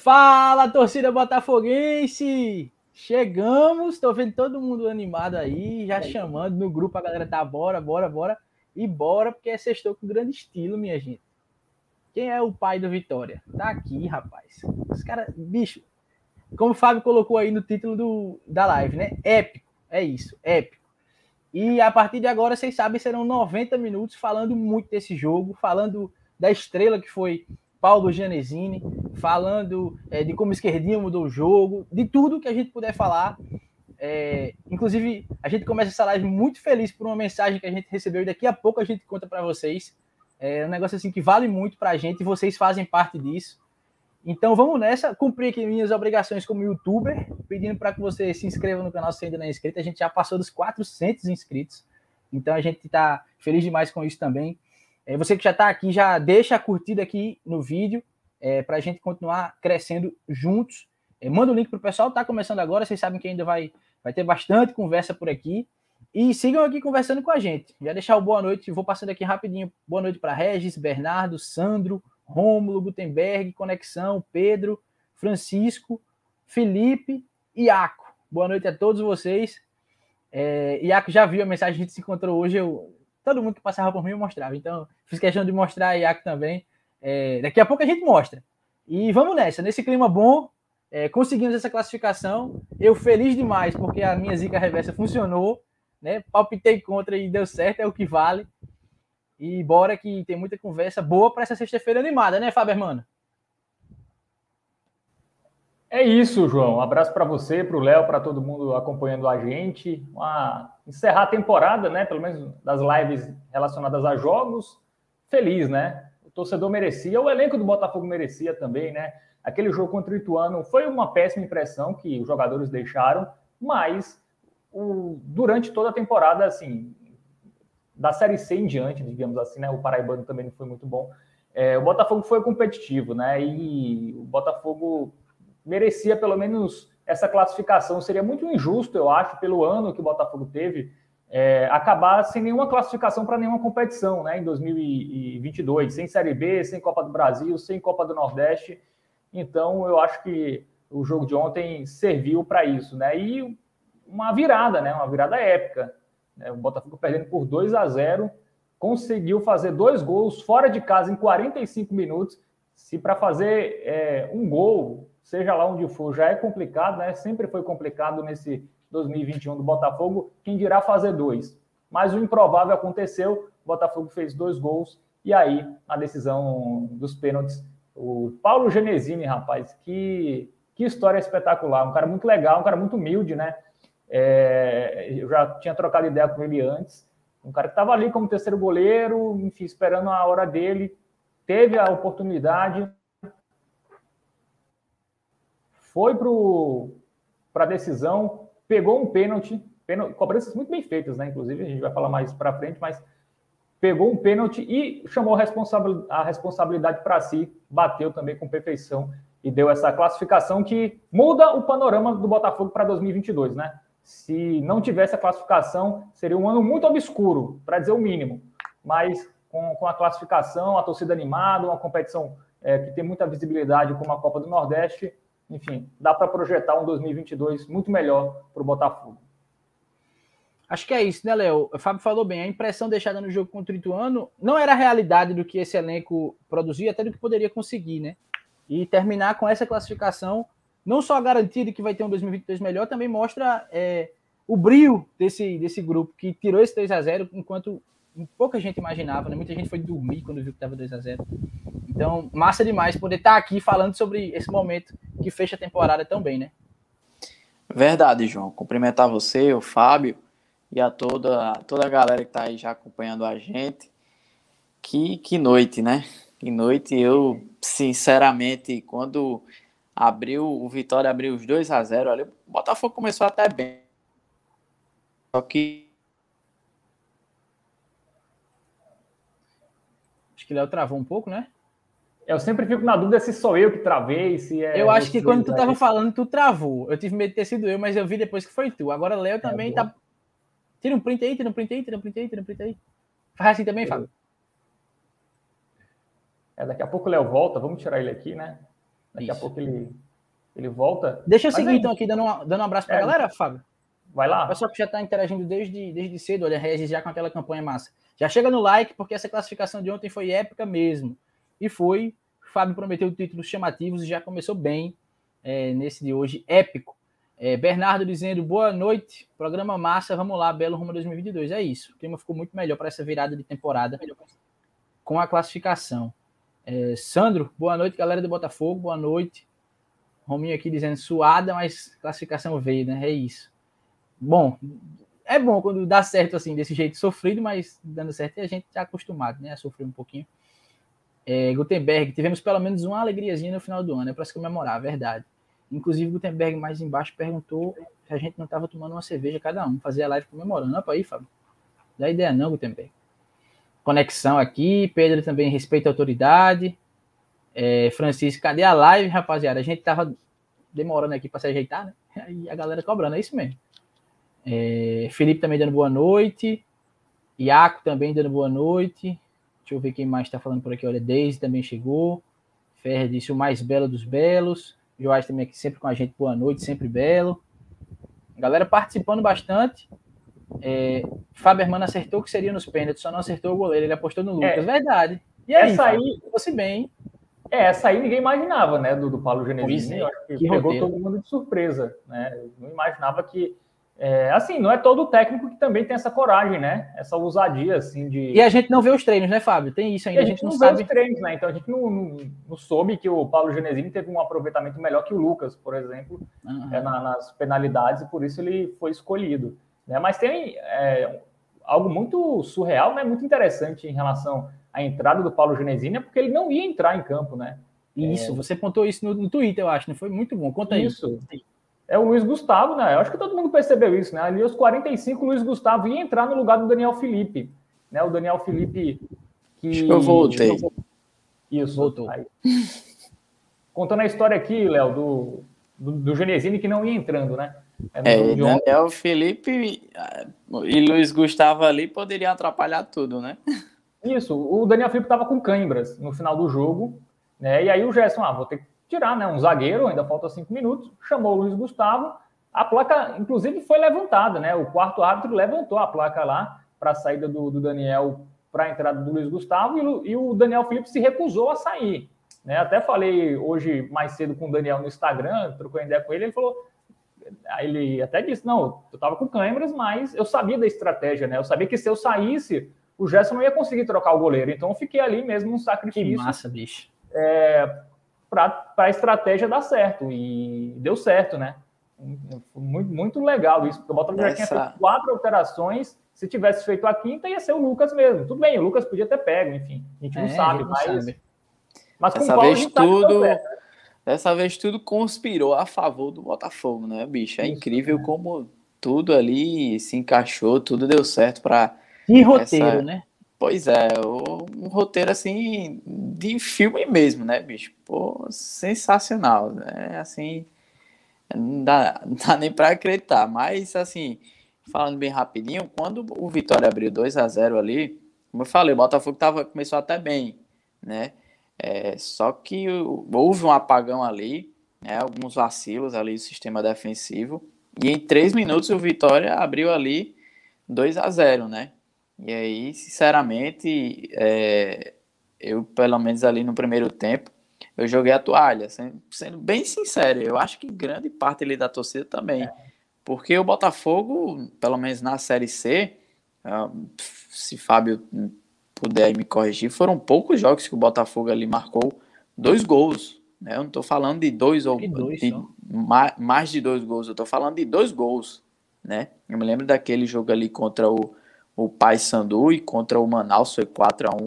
Fala, torcida botafoguense! Chegamos, tô vendo todo mundo animado aí, já chamando no grupo, a galera tá bora, bora, bora. E bora, porque é sextou com grande estilo, minha gente. Quem é o pai do Vitória? Tá aqui, rapaz. Os caras, bicho, como o Fábio colocou aí no título do, da live, né? Épico, é isso, épico. E a partir de agora, vocês sabem, serão 90 minutos falando muito desse jogo, falando da estrela que foi Paulo Genesini, falando é, de como o Esquerdinho mudou o jogo, de tudo que a gente puder falar. É, inclusive, a gente começa essa live muito feliz por uma mensagem que a gente recebeu e daqui a pouco a gente conta para vocês. É um negócio assim que vale muito para a gente e vocês fazem parte disso. Então vamos nessa, cumprir aqui minhas obrigações como youtuber, pedindo para que você se inscreva no canal se ainda não é inscrito. A gente já passou dos 400 inscritos, então a gente está feliz demais com isso também. É, você que já está aqui, já deixa a curtida aqui no vídeo é, para a gente continuar crescendo juntos. É, manda o link para o pessoal, está começando agora, vocês sabem que ainda vai, vai ter bastante conversa por aqui. E sigam aqui conversando com a gente. Já deixar o boa noite, vou passando aqui rapidinho. Boa noite para Regis, Bernardo, Sandro, Rômulo, Gutenberg, Conexão, Pedro, Francisco, Felipe e Iaco. Boa noite a todos vocês. É, Iaco já viu a mensagem, a gente se encontrou hoje. Eu, todo mundo que passava por mim mostrava. Então, fiz questão de mostrar a Iaco também. É, daqui a pouco a gente mostra. E vamos nessa, nesse clima bom, é, conseguimos essa classificação. Eu feliz demais, porque a minha zica reversa funcionou. Né? Palpitei contra e deu certo, é o que vale. E bora que tem muita conversa boa para essa sexta-feira animada, né, Fábio Hermano? É isso, João. Um abraço para você, para o Léo, para todo mundo acompanhando a gente. Uma... Encerrar a temporada, né? Pelo menos das lives relacionadas a jogos. Feliz, né? O torcedor merecia, o elenco do Botafogo merecia também, né? Aquele jogo contra o Ituano foi uma péssima impressão que os jogadores deixaram, mas o... durante toda a temporada, assim, da Série C em diante, digamos assim, né? O Paraibano também não foi muito bom. É, o Botafogo foi competitivo, né? E o Botafogo merecia pelo menos essa classificação. Seria muito injusto, eu acho, pelo ano que o Botafogo teve, é, acabar sem nenhuma classificação para nenhuma competição, né? Em 2022, sem Série B, sem Copa do Brasil, sem Copa do Nordeste. Então, eu acho que o jogo de ontem serviu para isso, né? E uma virada, né? Uma virada épica. Né? O Botafogo perdendo por 2 a 0 conseguiu fazer dois gols fora de casa em 45 minutos. Se para fazer é, um gol, seja lá onde for, já é complicado, né? Sempre foi complicado nesse 2021 do Botafogo, quem dirá fazer dois. Mas o improvável aconteceu, o Botafogo fez dois gols, e aí, a decisão dos pênaltis, o Paulo Genesini, rapaz, que, que história espetacular, um cara muito legal, um cara muito humilde, né? É, eu já tinha trocado ideia com ele antes. Um cara que estava ali como terceiro goleiro, enfim, esperando a hora dele, teve a oportunidade, foi para a decisão, pegou um pênalti, pênalti, cobranças muito bem feitas, né? Inclusive, a gente vai falar mais para frente, mas pegou um pênalti e chamou a responsabilidade para si, bateu também com perfeição e deu essa classificação que muda o panorama do Botafogo para 2022, né? Se não tivesse a classificação, seria um ano muito obscuro, para dizer o mínimo. Mas com, com a classificação, a torcida animada, uma competição é, que tem muita visibilidade, como a Copa do Nordeste, enfim, dá para projetar um 2022 muito melhor para o Botafogo. Acho que é isso, né, Léo? O Fábio falou bem. A impressão deixada no jogo contra o Ituano não era a realidade do que esse elenco produzia, até do que poderia conseguir, né? E terminar com essa classificação não só a garantia de que vai ter um 2022 melhor, também mostra é, o brilho desse, desse grupo que tirou esse 3 a 0 enquanto pouca gente imaginava, né? Muita gente foi dormir quando viu que estava 2 a 0 Então, massa demais poder estar tá aqui falando sobre esse momento que fecha a temporada tão bem, né? Verdade, João. Cumprimentar você, o Fábio e a toda, toda a galera que está aí já acompanhando a gente. Que, que noite, né? Que noite. Eu, sinceramente, quando abriu, o Vitória abriu os 2 a 0 ali. O Botafogo começou até bem. Só que. Que o Léo travou um pouco, né? Eu sempre fico na dúvida se sou eu que travei, se é. Eu acho que quando tu tava falando, tu travou. Eu tive medo de ter sido eu, mas eu vi depois que foi tu. Agora o Léo é, também tá. Tira um print aí, tira um print aí, tira um print aí, tira um print aí. Faz assim também, Fábio. É, daqui a pouco o Léo volta, vamos tirar ele aqui, né? Daqui Isso. a pouco ele, ele volta. Deixa eu Mas seguir, aí... então, aqui, dando um, dando um abraço pra é, galera, Fábio. Vai lá. O pessoal que já está interagindo desde, desde cedo, olha, Regis já com aquela campanha massa. Já chega no like, porque essa classificação de ontem foi épica mesmo. E foi. Fábio prometeu títulos chamativos e já começou bem é, nesse de hoje, épico. É, Bernardo dizendo boa noite, programa massa, vamos lá, Belo Rumo 2022. É isso, o clima ficou muito melhor para essa virada de temporada com a classificação. É, Sandro, boa noite, galera do Botafogo, boa noite. Rominho aqui dizendo suada, mas classificação veio, né? É isso. Bom, é bom quando dá certo assim, desse jeito sofrido, mas dando certo a gente está acostumado, né? A sofrer um pouquinho. É, Gutenberg, tivemos pelo menos uma alegriazinha no final do ano, é para se comemorar, verdade. Inclusive, Gutenberg mais embaixo perguntou se a gente não estava tomando uma cerveja cada um, fazer a live comemorando. Opa aí, Fábio. Dá ideia não, Gutenberg. Conexão aqui, Pedro também respeita a autoridade. É, Francisco, cadê a live, rapaziada? A gente tava demorando aqui para se ajeitar, né? E a galera cobrando, é isso mesmo. É, Felipe também dando boa noite. Iaco também dando boa noite. Deixa eu ver quem mais está falando por aqui. Olha, Deise também chegou. Ferre disse o mais belo dos belos. Joás também aqui sempre com a gente, boa noite, sempre belo. Galera participando bastante. É, Fábio Hermano acertou que seria nos pênaltis, só não acertou o goleiro, ele apostou no Lucas, é, verdade. E aí, essa aí, fosse bem. É, essa aí ninguém imaginava, né, do, do Paulo Genesini, é, que, que pegou roteiro. todo mundo de surpresa, né? Não imaginava que é, assim, não é todo técnico que também tem essa coragem, né? Essa ousadia, assim, de... E a gente não vê os treinos, né, Fábio? Tem isso ainda, a gente, a gente não, não sabe... vê os treinos, né? Então a gente não, não, não, soube que o Paulo Genesini teve um aproveitamento melhor que o Lucas, por exemplo, uhum. é, na, nas penalidades, e por isso ele foi escolhido. Né? Mas tem é, algo muito surreal, né? Muito interessante em relação à entrada do Paulo Genesini, é porque ele não ia entrar em campo, né? Isso, é... você pontou isso no, no Twitter, eu acho, não foi muito bom. Conta isso. isso é o Luiz Gustavo, né? Eu acho que todo mundo percebeu isso, né? Ali aos 45, o Luiz Gustavo ia entrar no lugar do Daniel Felipe, né? O Daniel Felipe que. Eu voltei. Isso. Voltou. Aí. Contando a história aqui, Léo, do, do, do Genesini que não ia entrando, né? É, é Daniel Felipe ah, e Luiz Gustavo ali poderiam atrapalhar tudo, né? Isso, o Daniel Felipe estava com câimbras no final do jogo, né? E aí o Gerson, ah, vou ter que tirar, né? Um zagueiro, ainda falta cinco minutos, chamou o Luiz Gustavo. A placa, inclusive, foi levantada, né? O quarto árbitro levantou a placa lá para a saída do, do Daniel para a entrada do Luiz Gustavo e, e, o Daniel Felipe se recusou a sair. Né? Até falei hoje mais cedo com o Daniel no Instagram, trocou ideia com ele, ele falou. Ele até disse: Não, eu estava com câmeras, mas eu sabia da estratégia, né? Eu sabia que se eu saísse, o Gerson não ia conseguir trocar o goleiro. Então eu fiquei ali mesmo um sacrifício. Que massa, bicho. É, para a estratégia dar certo. E deu certo, né? Muito, muito legal isso, porque o Botafogo Essa... já tinha feito quatro alterações. Se tivesse feito a quinta, ia ser o Lucas mesmo. Tudo bem, o Lucas podia ter pego, enfim. A gente não é, sabe, não mas. Sabe. Mas com Dessa vez tudo. Dessa vez tudo conspirou a favor do Botafogo, né, bicho? É isso, incrível é. como tudo ali se encaixou, tudo deu certo para. Que roteiro, essa... né? Pois é, um roteiro assim de filme mesmo, né, bicho? Pô, sensacional. É assim, não dá, não dá nem para acreditar. Mas, assim, falando bem rapidinho, quando o Vitória abriu 2 a 0 ali, como eu falei, o Botafogo tava, começou até bem, né? É, só que houve um apagão ali, né, alguns vacilos ali do sistema defensivo. E em três minutos o Vitória abriu ali 2 a 0 né? E aí, sinceramente, é, eu, pelo menos ali no primeiro tempo, eu joguei a toalha, sendo, sendo, bem sincero. Eu acho que grande parte ali da torcida também. É. Porque o Botafogo, pelo menos na Série C, ah, se Fábio puder me corrigir, foram poucos jogos que o Botafogo ali marcou dois gols. Né? Eu não estou falando de dois ou dois, de, mais, mais de dois gols, eu estou falando de dois gols. Né? Eu me lembro daquele jogo ali contra o o Paysandu e contra o Manaus foi 4 a 1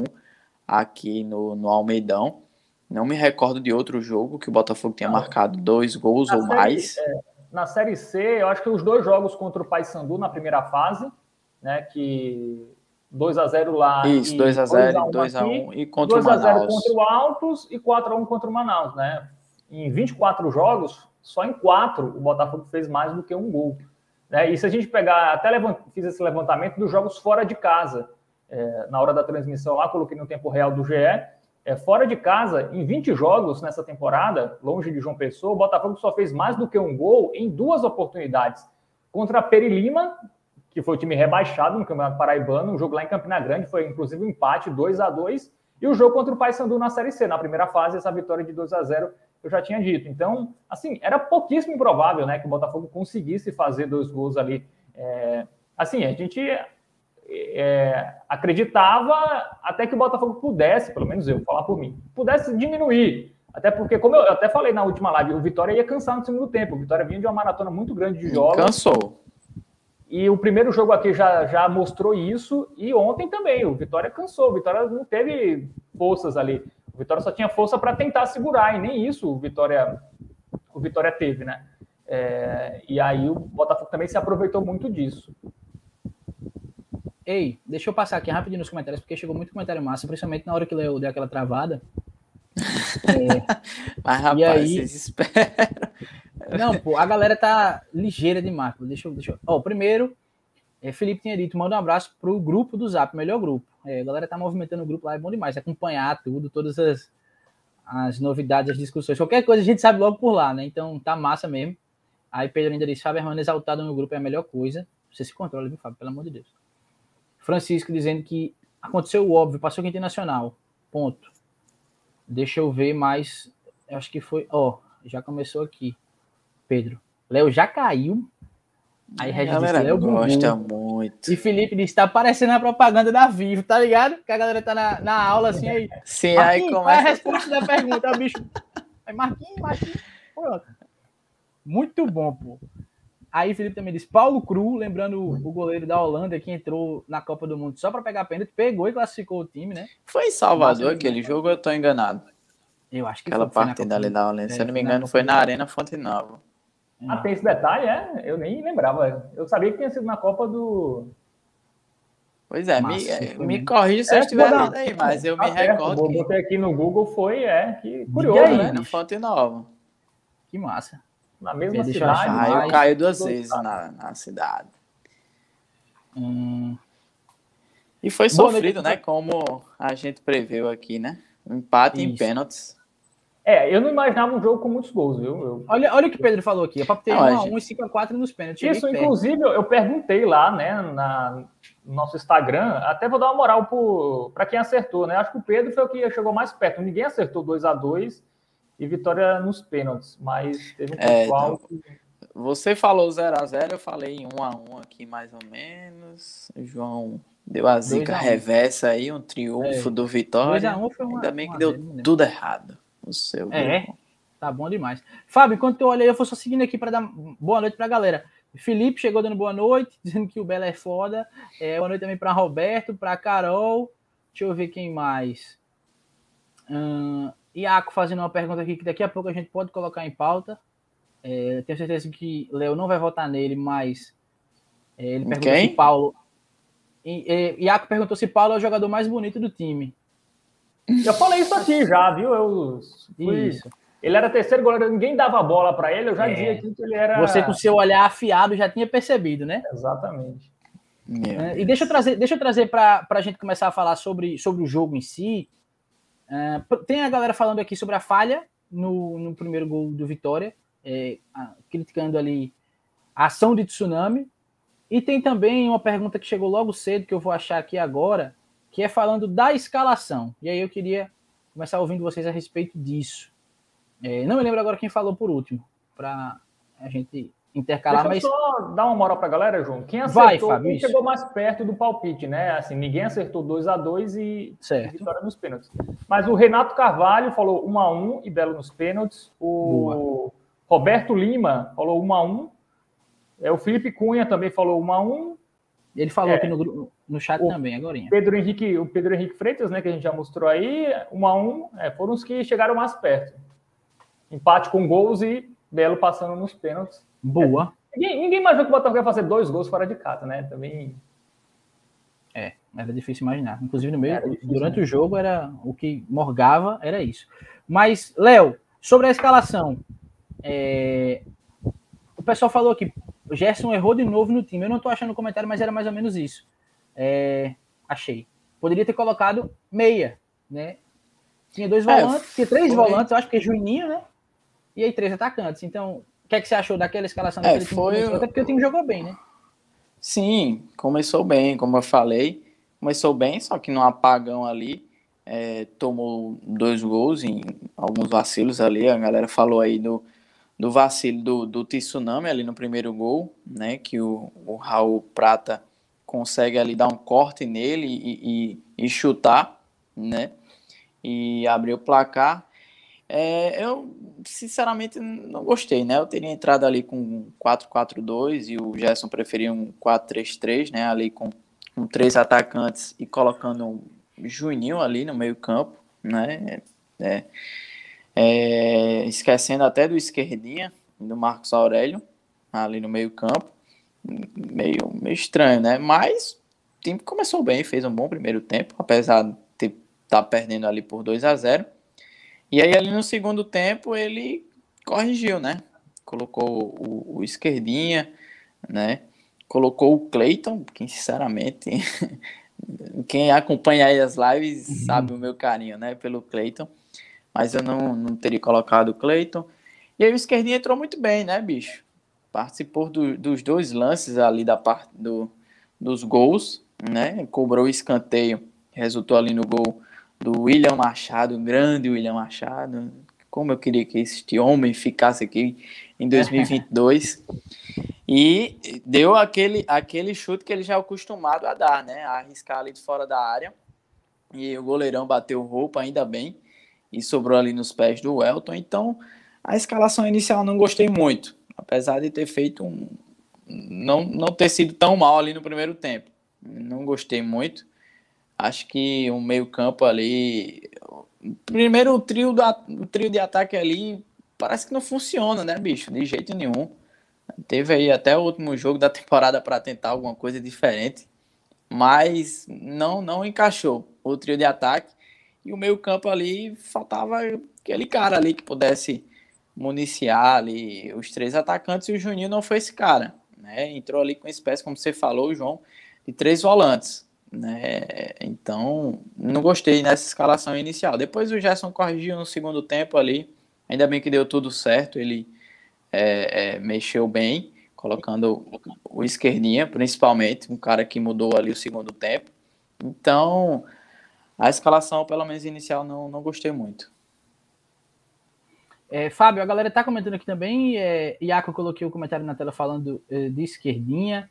aqui no, no Almeidão. Não me recordo de outro jogo que o Botafogo tenha marcado dois gols na ou série, mais. É, na Série C, eu acho que os dois jogos contra o Paysandu na primeira fase, né, que 2 a 0 lá Isso, 2 a 0, 2 a 1 e contra 2 o Manaus. 2 a 0 contra o Altos e 4 a 1 contra o Manaus, né? Em 24 jogos, só em 4 o Botafogo fez mais do que um gol. Né? E se a gente pegar, até levant, fiz esse levantamento dos jogos fora de casa, é, na hora da transmissão lá, coloquei no tempo real do GE, é, fora de casa, em 20 jogos nessa temporada, longe de João Pessoa, o Botafogo só fez mais do que um gol em duas oportunidades. Contra a Perilima, que foi o time rebaixado no Campeonato Paraibano, um jogo lá em Campina Grande, foi inclusive um empate 2 a 2 e o jogo contra o Paysandu na Série C, na primeira fase, essa vitória de 2 a 0 eu já tinha dito. Então, assim, era pouquíssimo improvável né, que o Botafogo conseguisse fazer dois gols ali. É, assim, a gente é, acreditava até que o Botafogo pudesse, pelo menos eu, falar por mim, pudesse diminuir. Até porque, como eu até falei na última live, o Vitória ia cansar no segundo tempo. O Vitória vinha de uma maratona muito grande de jogos. Cansou. E o primeiro jogo aqui já, já mostrou isso. E ontem também, o Vitória cansou. O Vitória não teve forças ali. O Vitória só tinha força para tentar segurar, e nem isso o Vitória, o Vitória teve, né? É, e aí o Botafogo também se aproveitou muito disso. Ei, deixa eu passar aqui rapidinho nos comentários, porque chegou muito comentário massa, principalmente na hora que eu dei aquela travada. É, Mas, rapaz, e aí... vocês esperam. Não, pô, a galera tá ligeira demais. Deixa eu. Deixa eu... Ó, primeiro, é, Felipe tinha dito, manda um abraço pro grupo do Zap, melhor grupo. É, a galera tá movimentando o grupo lá, é bom demais. Acompanhar tudo, todas as, as novidades, as discussões. Qualquer coisa a gente sabe logo por lá, né? Então tá massa mesmo. Aí Pedro ainda disse, Fábio Hermano exaltado no grupo é a melhor coisa. Você se controla, viu, Fábio? Pelo amor de Deus. Francisco dizendo que aconteceu o óbvio, passou aqui internacional. Ponto. Deixa eu ver mais. Acho que foi. Ó, já começou aqui. Pedro. Léo já caiu. Aí Regis disse, Léo gosta muito. E Felipe disse, tá parecendo a propaganda da Vivo, tá ligado? Que a galera tá na, na aula assim aí. Sim, aí começa. Qual é a resposta da pergunta? O bicho. Aí, Marquinhos, Marquinhos. Pronto. Muito bom, pô. Aí Felipe também disse, Paulo Cru, lembrando o goleiro da Holanda que entrou na Copa do Mundo só para pegar pênalti, pegou e classificou o time, né? Foi em Salvador Mas, aquele jogo, eu tô enganado. Eu acho que Aquela foi, partida ali da Holanda, é, se eu não me engano, foi na Arena Fonte Nova. Ah, tem esse detalhe, é? Eu nem lembrava. Eu sabia que tinha sido na Copa do. Pois é, me, é, me corrija se é, eu estiver errado aí, mas eu me ah, recordo. É, que... Botei aqui no Google, foi, é, que curioso, aí, né? Na Fonte Nova. Que massa na mesma cidade. Ah, eu caio duas vezes na, na cidade. Hum. E foi sofrido, né? Como a gente preveu aqui, né? Um empate Isso. em pênaltis. É, eu não imaginava um jogo com muitos gols, viu? Eu... Olha, olha o que o Pedro falou aqui. É para ter 1 gente... e 5x4 nos pênaltis. Isso, inclusive, eu perguntei lá, né, na, no nosso Instagram, até vou dar uma moral para quem acertou, né? Acho que o Pedro foi o que chegou mais perto. Ninguém acertou 2 a 2 e vitória nos pênaltis, mas teve um é, pessoal então, Você falou 0x0, eu falei 1x1 aqui mais ou menos. O João deu a zica reversa aí, um triunfo é. do Vitória. 2x1 foi uma, Ainda bem que deu né? tudo errado o seu. É, tá bom demais. Fábio, enquanto eu olhei, eu vou só seguindo aqui para dar boa noite para a galera. Felipe chegou dando boa noite, dizendo que o Bela é foda. É, boa noite também para Roberto, para Carol. Deixa eu ver quem mais. Hum, Iaco fazendo uma pergunta aqui que daqui a pouco a gente pode colocar em pauta. É, tenho certeza que Léo não vai votar nele, mas é, ele perguntou Quem? se Paulo. E, e, Iaco perguntou se Paulo é o jogador mais bonito do time. Eu falei isso aqui já, viu? Eu fui... Isso. Ele era terceiro goleiro, ninguém dava bola para ele, eu já é. dizia aqui que ele era. Você, com seu olhar afiado, já tinha percebido, né? Exatamente. É, e deixa eu trazer, deixa eu trazer para a gente começar a falar sobre, sobre o jogo em si. Uh, tem a galera falando aqui sobre a falha no, no primeiro gol do Vitória, é, a, criticando ali a ação de tsunami. E tem também uma pergunta que chegou logo cedo, que eu vou achar aqui agora, que é falando da escalação. E aí eu queria começar ouvindo vocês a respeito disso. É, não me lembro agora quem falou por último, para a gente intercalar. Deixa mas... só dar uma moral para a galera, João. Quem acertou, Vai, Fábio, quem chegou mais perto do palpite, né? Assim, ninguém acertou 2 a 2 e certo. vitória nos pênaltis. Mas o Renato Carvalho falou 1 um a 1 um, e Belo nos pênaltis. O Boa. Roberto Lima falou 1 um a 1 é, O Felipe Cunha também falou 1 a 1 Ele falou é, aqui no, no chat também, agora. Pedro Henrique, o Pedro Henrique Freitas, né, que a gente já mostrou aí, 1 a 1 é, foram os que chegaram mais perto. Empate com gols e Belo passando nos pênaltis. Boa. É, ninguém, ninguém imaginou que o Botafogo ia fazer dois gols fora de casa, né? Também. É, era difícil imaginar. Inclusive, no meio, difícil, durante né? o jogo, era o que morgava, era isso. Mas, Léo, sobre a escalação. É... O pessoal falou que o Gerson errou de novo no time. Eu não estou achando o comentário, mas era mais ou menos isso. É... Achei. Poderia ter colocado meia, né? Tinha dois é, volantes, tinha três foi... volantes, eu acho que é Juninho, né? E aí três atacantes. Então, o que é que você achou daquela escalação é, foi... Até porque o time jogou bem, né? Sim, começou bem, como eu falei. Começou bem, só que no apagão ali, é, tomou dois gols em alguns vacilos ali. A galera falou aí do, do vacilo do, do Tsunami ali no primeiro gol, né? Que o, o Raul Prata consegue ali dar um corte nele e, e, e chutar, né? E abrir o placar. É, eu, sinceramente, não gostei, né? Eu teria entrado ali com 4-4-2 e o Gerson preferia um 4-3-3, né? Ali com, com três atacantes e colocando um Juninho ali no meio campo, né? É, é, esquecendo até do esquerdinha, do Marcos Aurélio, ali no meio campo meio, meio estranho, né? Mas o time começou bem, fez um bom primeiro tempo, apesar de estar tá perdendo ali por 2 a 0 E aí ali no segundo tempo ele corrigiu, né? Colocou o, o esquerdinha, né? Colocou o Cleiton, que sinceramente quem acompanha aí as lives sabe o meu carinho, né, pelo Cleiton. Mas eu não, não teria colocado o Cleiton. E aí o esquerdinho entrou muito bem, né, bicho? participou do, dos dois lances ali da parte do, dos gols, né? Cobrou o escanteio, resultou ali no gol do William Machado, grande William Machado. Como eu queria que este homem ficasse aqui em 2022. e deu aquele, aquele chute que ele já é acostumado a dar, né? A arriscar ali de fora da área. E o goleirão bateu roupa, ainda bem. E sobrou ali nos pés do Elton. Então, a escalação inicial não gostei muito apesar de ter feito um. Não, não ter sido tão mal ali no primeiro tempo. Não gostei muito. Acho que o meio-campo ali. Primeiro, o trio, da, o trio de ataque ali parece que não funciona, né, bicho? De jeito nenhum. Teve aí até o último jogo da temporada para tentar alguma coisa diferente, mas não não encaixou o trio de ataque. E o meio-campo ali faltava aquele cara ali que pudesse municiar ali os três atacantes e o Juninho não foi esse cara, né? Entrou ali com espécie, como você falou, João, de três volantes, né? Então, não gostei nessa escalação inicial. Depois o Gerson corrigiu no segundo tempo ali, ainda bem que deu tudo certo, ele é, é, mexeu bem, colocando o esquerdinha, principalmente, um cara que mudou ali o segundo tempo. Então, a escalação, pelo menos inicial, não, não gostei muito. É, Fábio, a galera tá comentando aqui também. É, Iaco, eu coloquei o comentário na tela falando é, de esquerdinha.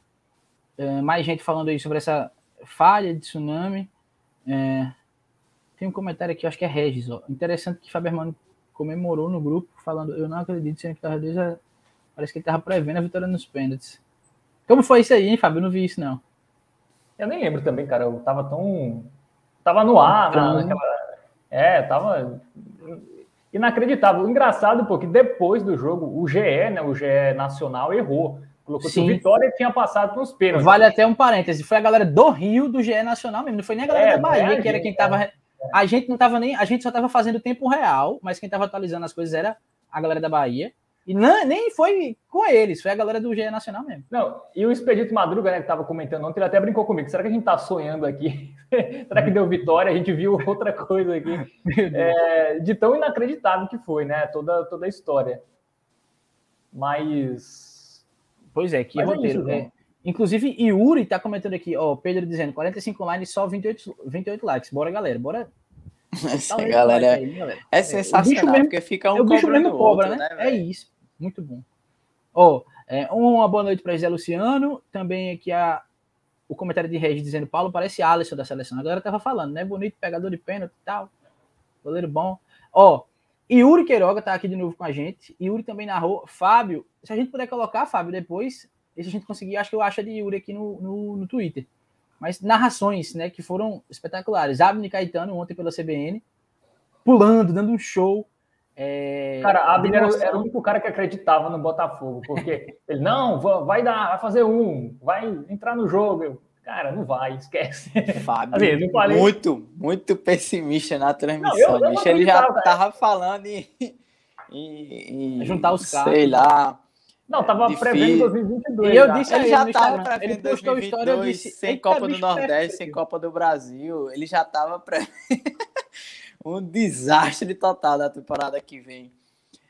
É, mais gente falando aí sobre essa falha de tsunami. É, tem um comentário aqui, acho que é Regis. Ó. Interessante que Fábio Hermano comemorou no grupo, falando: Eu não acredito, sendo que tava a... Parece que ele tava prevendo a vitória nos pênaltis. Como foi isso aí, hein, Fábio? Eu não vi isso, não. Eu nem lembro também, cara. Eu tava tão. Tava no ar, naquela. É, tava inacreditável. O engraçado, porque depois do jogo, o GE, né, o GE Nacional, errou. Colocou Sim. que o Vitória tinha passado nos pênaltis. Vale até um parêntese. Foi a galera do Rio, do GE Nacional mesmo. Não foi nem a galera é, da Bahia, que era quem estava. É. A gente não estava nem. A gente só estava fazendo tempo real, mas quem estava atualizando as coisas era a galera da Bahia. E não, nem foi com eles, foi a galera do GE Nacional mesmo. Não, e o Expedito Madruga, né, que estava comentando ontem, ele até brincou comigo. Será que a gente está sonhando aqui? Será que deu vitória? A gente viu outra coisa aqui. É, de tão inacreditável que foi, né? Toda, toda a história. Mas. Pois é, que Mas é roteiro. É isso, Inclusive, Yuri está comentando aqui, ó, Pedro dizendo 45 likes, só 28, 28 likes. Bora, galera, bora essa galera, aí, galera, é sensacional, mesmo, porque fica um é o bicho mesmo cobra, né? né é isso. Muito bom. Ó, oh, é, uma boa noite para Zé Luciano. Também aqui a, o comentário de Regis dizendo: Paulo parece Alisson da seleção. A galera tava falando, né? Bonito, pegador de pênalti e tal. Goleiro bom. Ó, oh, Yuri Queiroga tá aqui de novo com a gente. Yuri também narrou. Fábio, se a gente puder colocar, Fábio, depois, se a gente conseguir, acho que eu acho de Yuri aqui no, no, no Twitter mas narrações, né, que foram espetaculares. Abner Caetano ontem pela CBN, pulando, dando um show. É, cara, Abner era, era, o único cara que acreditava no Botafogo, porque ele, não, vai dar, vai fazer um, vai entrar no jogo. Cara, não vai, esquece. Fábio, assim, falei... muito, muito pessimista na transmissão. Não, eu, eu ele já tava falando em, em, em, juntar os caras. Sei lá, não, tava Difícil. prevendo 2022. E eu disse ele já tava prevendo 2022, disse, sem Copa do Nordeste, perfeito. sem Copa do Brasil. Ele já tava prevendo. um desastre total da temporada que vem.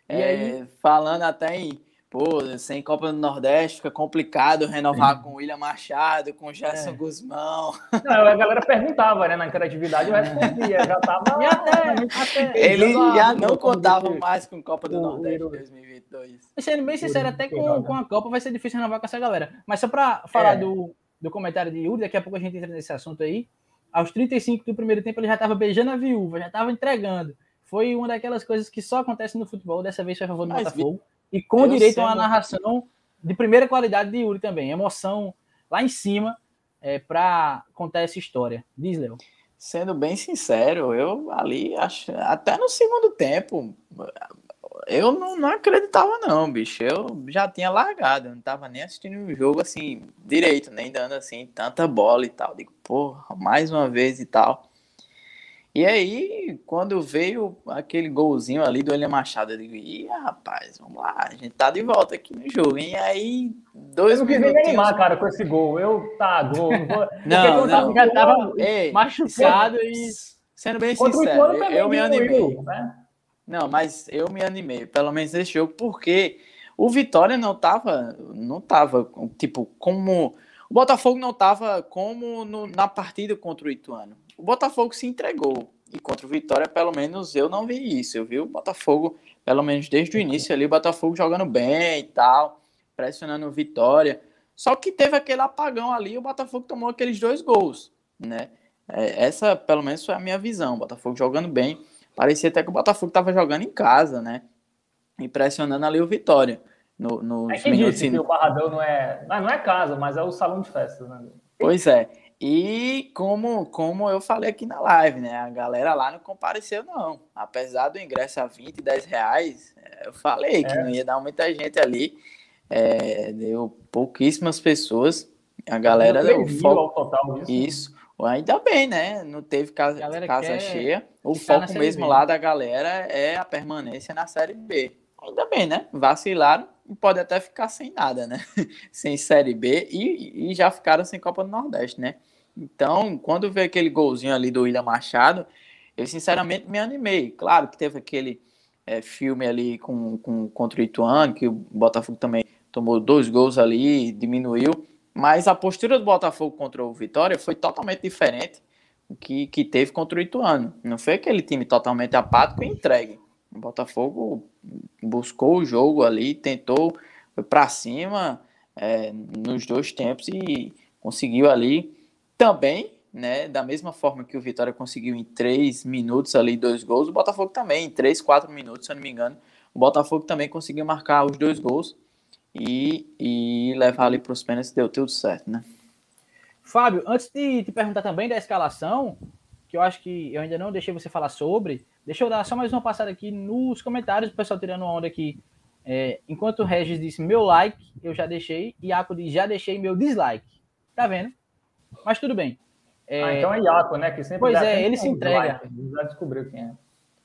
É, falando até em Pô, sem Copa do Nordeste fica complicado renovar Sim. com o William Machado, com o Gerson é. Guzmão. Não, a galera perguntava, né? Na interatividade eu respondia, já tava. E até, até ele já não contava mais com Copa do Nordeste 2022. Sendo bem sincero, até com, com a Copa vai ser difícil renovar com essa galera. Mas só para falar é. do, do comentário de Yuri, daqui a pouco a gente entra nesse assunto aí. Aos 35 do primeiro tempo, ele já estava beijando a viúva, já estava entregando. Foi uma daquelas coisas que só acontece no futebol. Dessa vez foi a favor do Mas, Botafogo. E com direito a uma narração de primeira qualidade de Yuri também. Emoção lá em cima é, para contar essa história. Diz, Léo. Sendo bem sincero, eu ali, acho, até no segundo tempo, eu não, não, acreditava não, bicho. Eu já tinha largado, eu não tava nem assistindo o jogo assim, direito, nem dando assim, tanta bola e tal. Digo, porra, mais uma vez e tal. E aí, quando veio aquele golzinho ali do William Machado, eu digo, ih, rapaz, vamos lá, a gente tá de volta aqui no jogo. E aí, dois eu minutos. Eu quis animar, cara, com esse gol. Eu, tá, gol. Não, vou... não, não. já tava Ei, machucado sendo, e... Sendo bem sincero, eu, eu me animei. Né? Não, mas eu me animei, pelo menos nesse jogo, porque o Vitória não tava, não tava, tipo, como... O Botafogo não tava como no, na partida contra o Ituano o Botafogo se entregou. E contra o Vitória, pelo menos eu não vi isso. Eu vi o Botafogo, pelo menos desde o início ali, o Botafogo jogando bem e tal, pressionando o Vitória. Só que teve aquele apagão ali, o Botafogo tomou aqueles dois gols, né? É, essa, pelo menos, foi a minha visão. O Botafogo jogando bem. Parecia até que o Botafogo estava jogando em casa, né? E pressionando ali o Vitória. No, no é quem disse que o Barradão não é, não é casa, mas é o salão de festas, né? Pois é. E como, como eu falei aqui na live, né? A galera lá não compareceu, não. Apesar do ingresso a 20, 10 reais, é, eu falei que é. não ia dar muita gente ali. É, deu pouquíssimas pessoas. A galera deu foco. Isso. isso. Ainda bem, né? Não teve casa, casa cheia. O foco mesmo B. lá da galera é a permanência na Série B. Ainda bem, né? Vacilaram e pode até ficar sem nada, né? sem Série B e, e já ficaram sem Copa do Nordeste, né? Então, quando veio aquele golzinho ali do William Machado, eu sinceramente me animei. Claro que teve aquele é, filme ali com, com, contra o Ituano, que o Botafogo também tomou dois gols ali, diminuiu. Mas a postura do Botafogo contra o Vitória foi totalmente diferente do que, que teve contra o Ituano. Não foi aquele time totalmente apático e entregue. O Botafogo buscou o jogo ali, tentou, foi para cima é, nos dois tempos e conseguiu ali também, né, da mesma forma que o Vitória conseguiu em três minutos ali dois gols, o Botafogo também, em três, quatro minutos, se eu não me engano, o Botafogo também conseguiu marcar os dois gols e, e levar ali para os pênaltis, deu tudo certo, né? Fábio, antes de te perguntar também da escalação, que eu acho que eu ainda não deixei você falar sobre, deixa eu dar só mais uma passada aqui nos comentários, o pessoal tirando onda aqui. É, enquanto o Regis disse meu like, eu já deixei, e Iaco diz já deixei meu dislike. Tá vendo? Mas tudo bem. É... Ah, então é Iaco, né? Que sempre pois é, ele se entrega. Já descobriu quem é.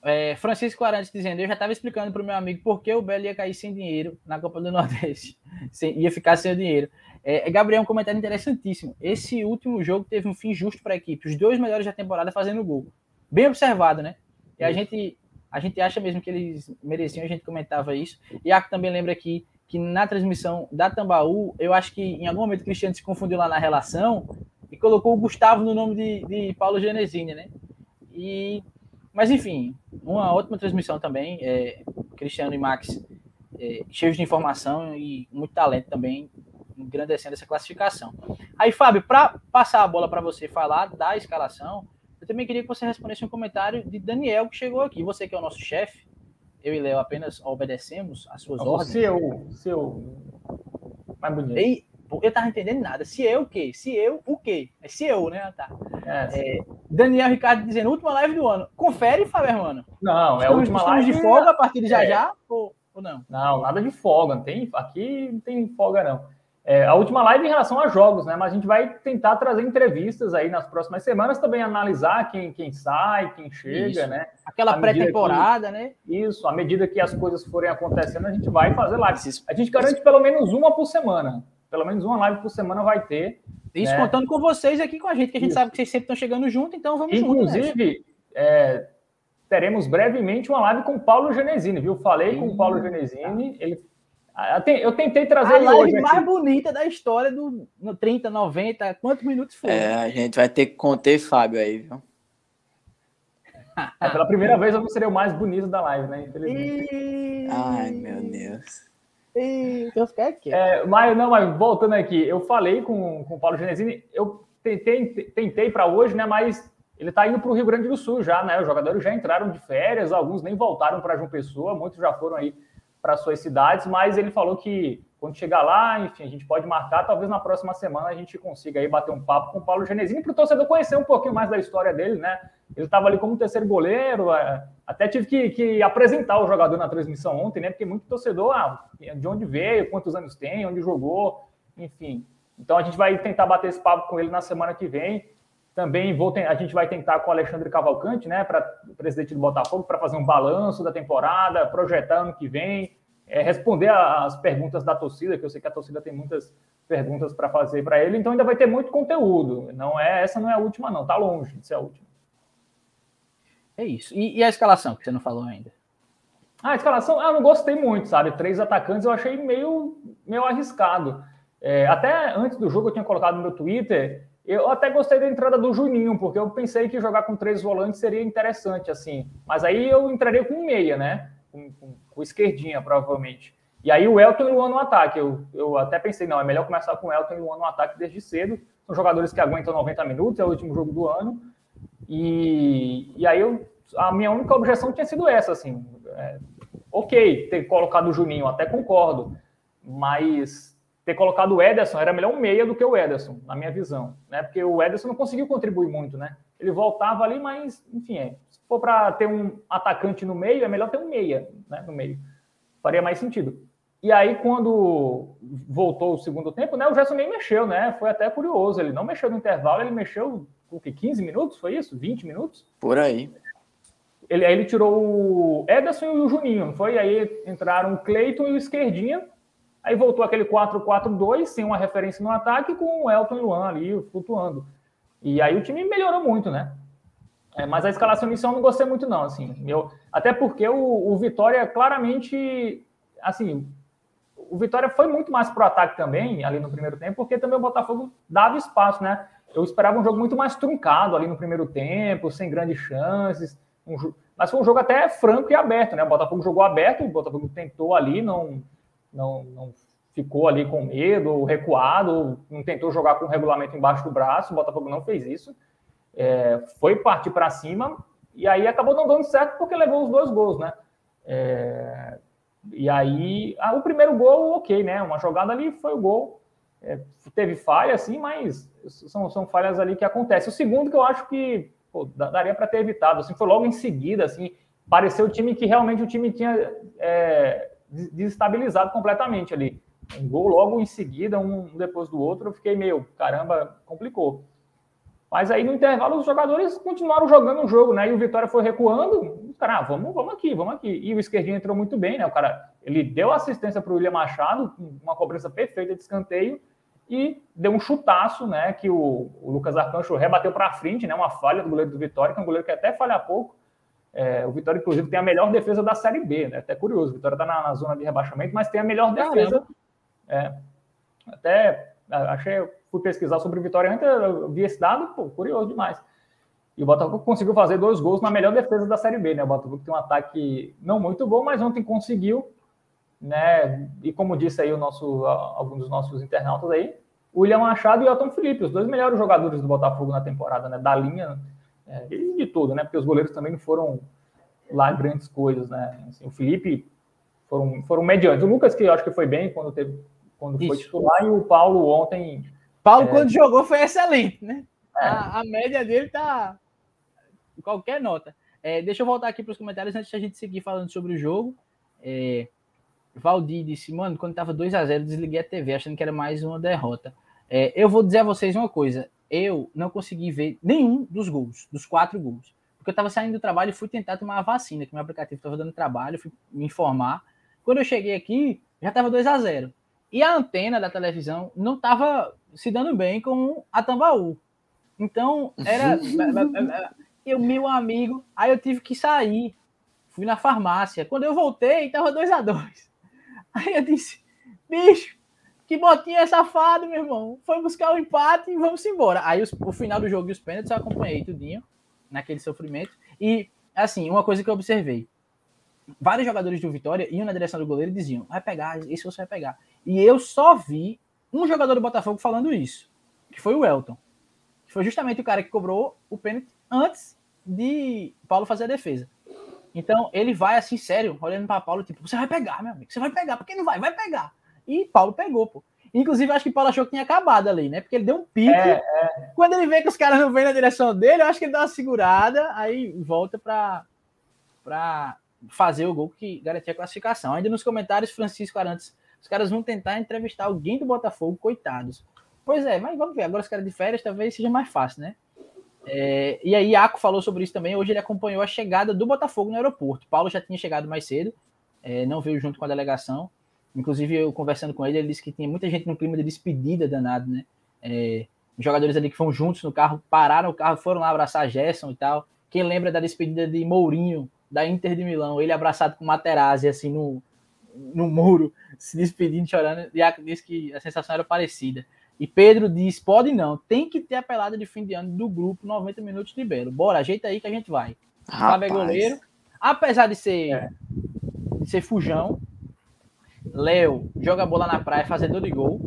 É, Francisco Arantes dizendo, eu já estava explicando para o meu amigo por que o Belo ia cair sem dinheiro na Copa do Nordeste, sem, ia ficar sem o dinheiro. É, Gabriel, um comentário interessantíssimo. Esse último jogo teve um fim justo para a equipe, os dois melhores da temporada fazendo gol. Bem observado, né? E a gente, a gente acha mesmo que eles mereciam, a gente comentava isso. E Iaco também lembra aqui que na transmissão da Tambaú, eu acho que em algum momento o Cristiano se confundiu lá na relação e colocou o Gustavo no nome de, de Paulo Genesini, né? E, mas enfim, uma ótima transmissão também. É, Cristiano e Max é, cheios de informação e muito talento também, engrandecendo essa classificação. Aí, Fábio, para passar a bola para você falar da escalação, eu também queria que você respondesse um comentário de Daniel que chegou aqui. Você que é o nosso chefe, eu e Léo apenas obedecemos às suas ordens. Seu, seu. Mais bonito. E, eu tava entendendo nada. Se eu o quê? Se eu o quê? É se eu, né? Tá. É, é, Daniel Ricardo dizendo, última live do ano. Confere, Fábio, mano. Não, é a última live. de folga a partir de já é. já? Ou, ou não? Não, nada de folga. Não tem, aqui não tem folga, não. É, a última live em relação a jogos, né? Mas a gente vai tentar trazer entrevistas aí nas próximas semanas, também analisar quem, quem sai, quem chega, isso. né? Aquela pré-temporada, né? Isso, à medida que as coisas forem acontecendo, a gente vai fazer live. A gente garante pelo menos uma por semana. Pelo menos uma live por semana vai ter. Isso né? contando com vocês aqui com a gente, que a gente isso. sabe que vocês sempre estão chegando junto, então vamos Inclusive, junto. Inclusive, é, teremos brevemente uma live com o Paulo Genesini, viu? Falei Eita. com o Paulo Genesini, ele eu tentei trazer a ele hoje. A mais bonita da história do no 30, 90, quantos minutos foi? É, a gente vai ter que conter Fábio aí, viu? É, pela primeira vez eu seria o mais bonito da live, né? Infelizmente. E... Ai, meu Deus. E... Deus quer que. É, mas, não, mas voltando aqui, eu falei com, com o Paulo Genesini, eu tentei, tentei para hoje, né? Mas ele está indo para o Rio Grande do Sul já, né? Os jogadores já entraram de férias, alguns nem voltaram para João Pessoa, muitos já foram aí para suas cidades, mas ele falou que quando chegar lá, enfim, a gente pode marcar, talvez na próxima semana a gente consiga aí bater um papo com o Paulo Genesini para o torcedor conhecer um pouquinho mais da história dele, né? Ele estava ali como terceiro goleiro, é, até tive que, que, apresentar o jogador na transmissão ontem, né? Porque muito torcedor, ah, de onde veio, quantos anos tem, onde jogou, enfim. Então a gente vai tentar bater esse papo com ele na semana que vem. Também vou a gente vai tentar com o Alexandre Cavalcante, né, para presidente do Botafogo, para fazer um balanço da temporada, projetar ano que vem, é, responder as perguntas da torcida, que eu sei que a torcida tem muitas perguntas para fazer para ele, então ainda vai ter muito conteúdo. Não é essa não é a última não, tá longe de ser a última. É isso. E, e a escalação que você não falou ainda? Ah, a escalação, eu não gostei muito, sabe? Três atacantes eu achei meio meio arriscado. É, até antes do jogo eu tinha colocado no meu Twitter eu até gostei da entrada do Juninho, porque eu pensei que jogar com três volantes seria interessante, assim. Mas aí eu entraria com meia, né? Com, com, com esquerdinha, provavelmente. E aí o Elton e o Luan no ataque. Eu, eu até pensei, não, é melhor começar com o Elton e o Luan no ataque desde cedo. São jogadores que aguentam 90 minutos, é o último jogo do ano. E, e aí eu, a minha única objeção tinha sido essa, assim. É, ok, ter colocado o Juninho, até concordo. Mas ter colocado o Ederson era melhor um meia do que o Ederson, na minha visão, né? Porque o Ederson não conseguiu contribuir muito, né? Ele voltava ali, mas, enfim, é, se for para ter um atacante no meio, é melhor ter um meia, né? No meio. Faria mais sentido. E aí, quando voltou o segundo tempo, né? O Gerson nem mexeu, né? Foi até curioso. Ele não mexeu no intervalo, ele mexeu o que? 15 minutos? Foi isso? 20 minutos? Por aí. Ele, aí ele tirou o Ederson e o Juninho, não foi? Aí entraram o Cleiton e o Esquerdinha Aí voltou aquele 4-4-2, sem uma referência no ataque, com o Elton e o Luan ali flutuando. E aí o time melhorou muito, né? É, mas a escalação inicial eu não gostei muito, não. Assim, eu, até porque o, o Vitória claramente. Assim, o Vitória foi muito mais pro ataque também, ali no primeiro tempo, porque também o Botafogo dava espaço, né? Eu esperava um jogo muito mais truncado ali no primeiro tempo, sem grandes chances. Um, mas foi um jogo até franco e aberto, né? O Botafogo jogou aberto, o Botafogo tentou ali, não não, não ficou ali com medo, recuado, não tentou jogar com o regulamento embaixo do braço, o Botafogo não fez isso. É, foi partir para cima e aí acabou não dando certo porque levou os dois gols, né? É, e aí, ah, o primeiro gol, ok, né? Uma jogada ali foi o gol. É, teve falha, assim, mas são, são falhas ali que acontecem. O segundo que eu acho que pô, daria para ter evitado, assim, foi logo em seguida, assim, pareceu o time que realmente o time tinha é, desestabilizado completamente ali. Um gol logo em seguida, um depois do outro, eu fiquei meio, caramba, complicou. Mas aí no intervalo os jogadores continuaram jogando o jogo, né? E o Vitória foi recuando. Cara, ah, vamos, vamos aqui, vamos aqui. E o esquerdinho entrou muito bem, né? O cara, ele deu assistência para o William Machado, uma cobrança perfeita de escanteio e deu um chutaço, né? Que o, o Lucas Arcanjo rebateu para frente, né? Uma falha do goleiro do Vitória, que é um goleiro que até falha pouco. É, o Vitória, inclusive, tem a melhor defesa da Série B, né? Até curioso. O Vitória está na, na, zona de rebaixamento, mas tem a melhor defesa. É, até achei, fui pesquisar sobre o Vitória antes, eu vi esse dado, pô, curioso demais. E o Botafogo conseguiu fazer dois gols na melhor defesa da Série B, né? O Botafogo tem um ataque não muito bom, mas ontem conseguiu, né? E como disse aí o nosso, alguns dos nossos internautas aí, o William Machado e o Elton Felipe, os dois melhores jogadores do Botafogo na temporada, né? Da linha é, e de tudo, né? Porque os goleiros também não foram lá grandes coisas, né? Assim, o Felipe foram, foram mediantes. O Lucas, que eu acho que foi bem quando teve quando Isso. foi titular, e o Paulo ontem. Paulo, é... quando jogou, foi excelente, né? É. A, a, média dele tá qualquer nota. É, deixa eu voltar aqui para os comentários antes da gente seguir falando sobre o jogo. É, Valdir disse, mano, quando tava 2 a 0 desliguei a TV, achando que era mais uma derrota. É, eu vou dizer a vocês uma coisa eu não consegui ver nenhum dos gols, dos quatro gols. Porque eu estava saindo do trabalho e fui tentar tomar a vacina, que meu aplicativo estava dando trabalho, fui me informar. Quando eu cheguei aqui, já estava 2 a 0 E a antena da televisão não estava se dando bem com a Tambaú. Então, era. Eu, meu amigo, aí eu tive que sair. Fui na farmácia. Quando eu voltei, tava 2 a 2 Aí eu disse, bicho, que botinha safado, meu irmão. Foi buscar o empate e vamos embora. Aí os, o final do jogo e os pênaltis eu acompanhei tudinho, naquele sofrimento. E, assim, uma coisa que eu observei. Vários jogadores do Vitória iam na direção do goleiro e diziam, vai pegar, isso você vai pegar. E eu só vi um jogador do Botafogo falando isso, que foi o Elton. Que foi justamente o cara que cobrou o pênalti antes de Paulo fazer a defesa. Então, ele vai assim, sério, olhando para Paulo, tipo, você vai pegar, meu amigo, você vai pegar, porque não vai, vai pegar. E Paulo pegou, pô. Inclusive, acho que Paulo achou que tinha acabado ali, né? Porque ele deu um pique. É, é. Quando ele vê que os caras não vêm na direção dele, eu acho que ele dá uma segurada, aí volta para fazer o gol que garantia a classificação. Ainda nos comentários, Francisco Arantes, os caras vão tentar entrevistar alguém do Botafogo, coitados. Pois é, mas vamos ver. Agora os caras de férias talvez seja mais fácil, né? É, e aí, Iaco falou sobre isso também. Hoje ele acompanhou a chegada do Botafogo no aeroporto. Paulo já tinha chegado mais cedo, é, não veio junto com a delegação. Inclusive, eu conversando com ele, ele disse que tinha muita gente no clima de despedida danado, né? É, jogadores ali que foram juntos no carro, pararam o carro, foram lá abraçar Gerson e tal. Quem lembra da despedida de Mourinho, da Inter de Milão, ele abraçado com Materazzi, assim, no, no muro, se despedindo, chorando. Iaco disse que a sensação era parecida. E Pedro diz: pode não, tem que ter a pelada de fim de ano do grupo 90 minutos de Belo. Bora, ajeita aí que a gente vai. Fábio é goleiro. Apesar de ser, é. de ser fujão, Léo joga bola na praia, fazedor de gol.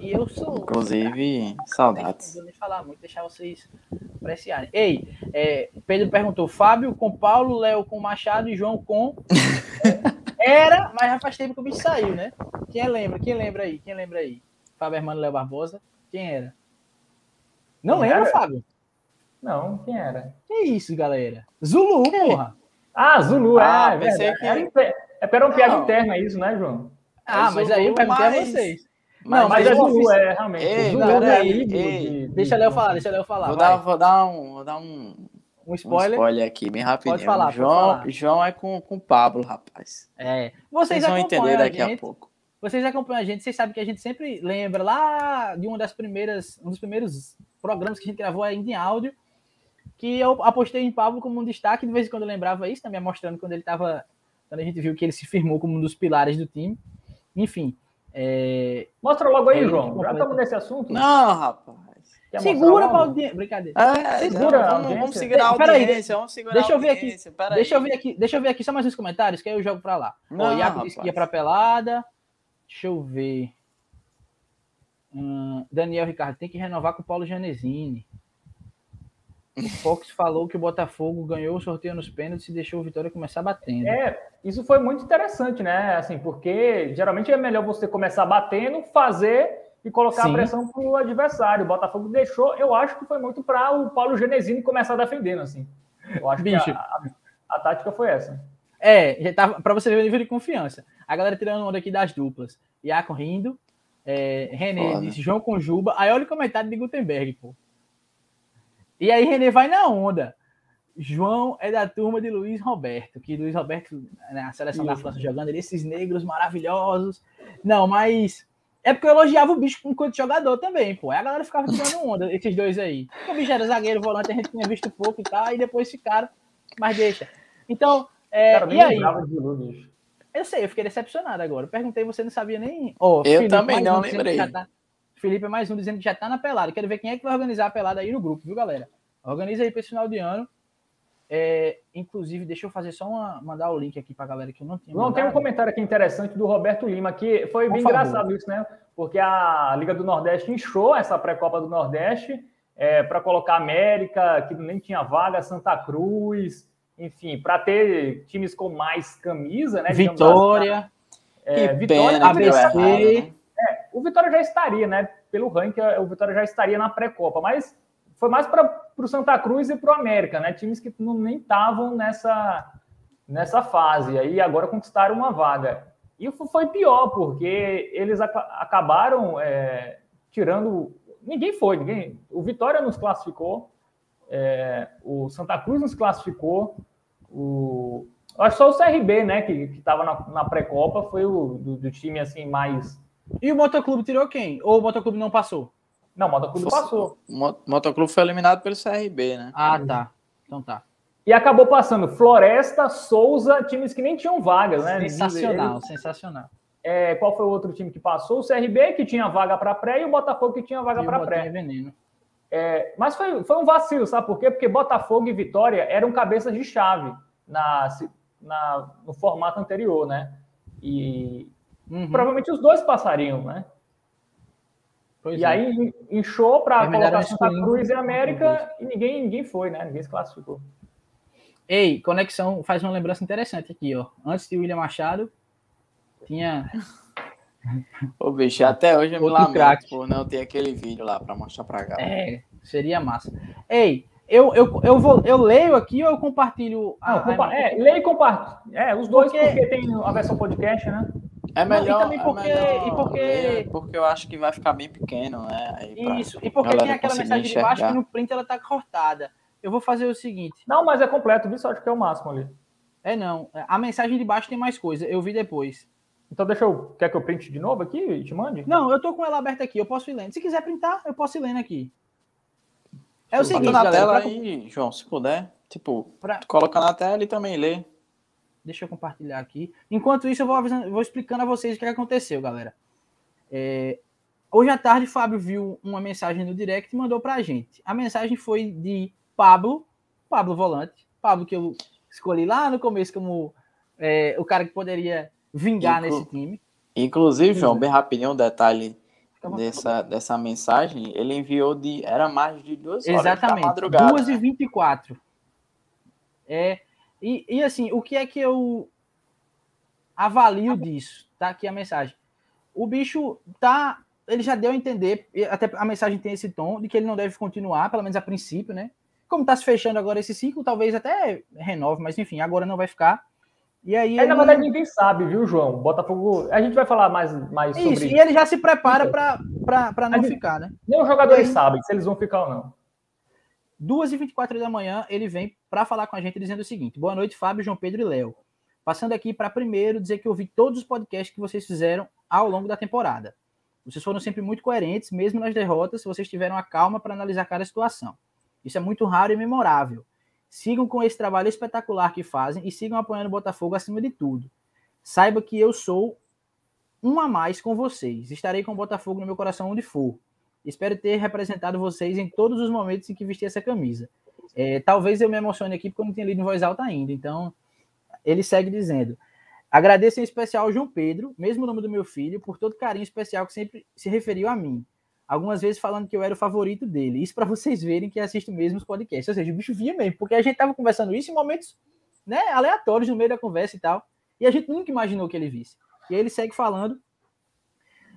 E eu sou. Inclusive, cara, saudades. Não vou nem falar muito, deixar vocês apreciarem. Ei, é, Pedro perguntou: Fábio com Paulo, Léo com Machado e João com. Era, mas já faz tempo que o bicho saiu, né? Quem lembra? Quem lembra aí? Quem lembra aí? Fábio Hermano Léo Barbosa? Quem era? Não quem lembra, era? Fábio? Não, quem era? Que isso, galera? Zulu, quem? porra. Ah, Zulu, ah, é, pensei que... Era, é para um piada interna isso, né, João? Ah, é mas aí eu perguntei mas... a vocês. Não, mas, mas é Zulu, é, realmente. Ei, Zulu galera, é ei, de... Deixa Léo falar, deixa Léo falar. Vou dar, vou dar, um, vou dar um, um spoiler. Um spoiler aqui, bem rapidinho. Pode falar, João, pode falar. João é com o Pablo, rapaz. É. Vocês, vocês vão entender daqui a, a pouco. Vocês acompanham a gente, vocês sabem que a gente sempre lembra lá de uma das primeiras, um dos primeiros programas que a gente gravou ainda em áudio, que eu apostei em Pablo como um destaque, de vez em quando eu lembrava isso, também mostrando quando ele estava quando a gente viu que ele se firmou como um dos pilares do time. Enfim. É... Mostra logo aí, João. Já estamos nesse assunto? Não, rapaz. Quer Segura para audiência. Brincadeira. É, Segura. Não, vamos, vamos segurar a audiência. Vamos segurar deixa eu ver aqui. Deixa eu ver aqui. Deixa eu ver aqui só mais uns comentários que aí eu jogo para lá. Não, o Iaco disse que ia para pelada. Deixa eu ver. Hum, Daniel Ricardo tem que renovar com o Paulo Janesini. O Fox falou que o Botafogo ganhou o sorteio nos pênaltis e deixou o Vitória começar batendo. É, isso foi muito interessante, né? Assim, porque geralmente é melhor você começar batendo, fazer e colocar Sim. a pressão para o adversário. O Botafogo deixou, eu acho que foi muito para o Paulo Genesini começar defendendo, assim. Eu acho Bicho. que a, a, a tática foi essa. É, para você ver o nível de confiança. A galera tirando onda aqui das duplas. Iaco rindo, é, René Foda. disse João com Juba. Aí olha o comentário de Gutenberg, pô. E aí René vai na onda. João é da turma de Luiz Roberto, que Luiz Roberto, na seleção Isso. da França jogando, ele, esses negros maravilhosos. Não, mas é porque eu elogiava o bicho enquanto jogador também, pô. Aí a galera ficava tirando onda, esses dois aí. O bicho era zagueiro, volante, a gente tinha visto pouco e tal, e depois ficaram, mas deixa. Então, é, Cara, e aí? Eu sei, eu fiquei decepcionado agora. Eu perguntei, você não sabia nem. Oh, eu Felipe, também não um lembrei. Tá... Felipe é mais um dizendo que já tá na pelada. Quero ver quem é que vai organizar a pelada aí no grupo, viu, galera? Organiza aí para esse final de ano. É, inclusive, deixa eu fazer só uma, mandar o link aqui para a galera que eu não tinha. Não, tem um comentário aqui interessante do Roberto Lima, que foi Por bem favor. engraçado isso, né? Porque a Liga do Nordeste inchou essa pré-copa do Nordeste é, para colocar América, que nem tinha vaga, Santa Cruz, enfim, para ter times com mais camisa, né? Vitória. Assim, é, Vitória, ABC. É, o Vitória já estaria, né? Pelo ranking, o Vitória já estaria na pré-copa, mas foi mais para o Santa Cruz e para o América, né? Times que não, nem estavam nessa, nessa fase. Aí agora conquistaram uma vaga. E foi pior, porque eles acabaram é, tirando. Ninguém foi, ninguém. O Vitória nos classificou, é, o Santa Cruz nos classificou, o, acho só o CRB, né, que estava na, na pré-copa, foi o do, do, time assim mais. E o Motoclube tirou quem? Ou o Motoclube não passou? Não, o Motoclube passou. O Motoclube foi eliminado pelo CRB, né? Ah, tá. Então tá. E acabou passando Floresta, Souza, times que nem tinham vagas, né? Sensacional, Ele, sensacional. É, qual foi o outro time que passou? O CRB, que tinha vaga para pré, e o Botafogo, que tinha vaga para pré. Veneno. É, mas foi, foi um vacilo, sabe por quê? Porque Botafogo e Vitória eram cabeças de chave na, na, no formato anterior, né? E uhum. provavelmente os dois passariam, né? Pois e é. aí inchou para colocar Santa Cruz e América e ninguém, ninguém foi, né? Ninguém se classificou. Ei, Conexão faz uma lembrança interessante aqui, ó. Antes de William Machado, tinha. Ô, bicho, até hoje eu me lamento crack. por não ter aquele vídeo lá para mostrar pra cá. É, seria massa. Ei, eu, eu, eu, vou, eu leio aqui ou eu compartilho? A, não, compa. É, leio e compartilho. É, os dois, porque... porque tem a versão podcast, né? É melhor. Não, e também porque, é e porque... porque eu acho que vai ficar bem pequeno, né? Isso, e porque tem aquela mensagem enxergar. de baixo que no print ela tá cortada. Eu vou fazer o seguinte. Não, mas é completo, viu? Só acho que é o máximo ali. É, não. A mensagem de baixo tem mais coisa. Eu vi depois. Então deixa eu. Quer que eu printe de novo aqui e te mande? Não, eu tô com ela aberta aqui. Eu posso ir lendo. Se quiser printar, eu posso ir lendo aqui. É o seguinte, na galera, tela pra... aí, João, se puder. Tipo, pra... coloca na tela e também lê. Deixa eu compartilhar aqui. Enquanto isso, eu vou, avisando, vou explicando a vocês o que aconteceu, galera. É, hoje à tarde, Fábio viu uma mensagem no direct e mandou pra gente. A mensagem foi de Pablo, Pablo Volante. Pablo que eu escolhi lá no começo como é, o cara que poderia vingar Inclu nesse time. Inclusive, João, bem rapidinho, um detalhe dessa, dessa mensagem, ele enviou de. Era mais de duas horas Exatamente, da madrugada. 2 e 24 É, e, e assim, o que é que eu avalio disso? Tá aqui a mensagem. O bicho tá. Ele já deu a entender, até a mensagem tem esse tom, de que ele não deve continuar, pelo menos a princípio, né? Como tá se fechando agora esse ciclo, talvez até renove, mas enfim, agora não vai ficar. E aí. É. Na verdade, ninguém sabe, viu, João? Botafogo. A gente vai falar mais, mais sobre isso. E ele já se prepara para não ficar, né? Nem os jogadores aí... sabem se eles vão ficar ou não. 2h24 da manhã, ele vem para falar com a gente dizendo o seguinte: Boa noite, Fábio, João Pedro e Léo. Passando aqui para primeiro dizer que eu vi todos os podcasts que vocês fizeram ao longo da temporada. Vocês foram sempre muito coerentes, mesmo nas derrotas, vocês tiveram a calma para analisar cada situação. Isso é muito raro e memorável. Sigam com esse trabalho espetacular que fazem e sigam apoiando o Botafogo acima de tudo. Saiba que eu sou um a mais com vocês. Estarei com o Botafogo no meu coração onde for. Espero ter representado vocês em todos os momentos em que vesti essa camisa. É, talvez eu me emocione aqui porque eu não tinha lido em voz alta ainda. Então, ele segue dizendo: Agradeço em especial ao João Pedro, mesmo nome do meu filho, por todo o carinho especial que sempre se referiu a mim algumas vezes falando que eu era o favorito dele. Isso para vocês verem que assisto mesmo os podcasts. Ou seja, o bicho vinha mesmo, porque a gente tava conversando isso em momentos né, aleatórios no meio da conversa e tal. E a gente nunca imaginou que ele visse. E aí ele segue falando.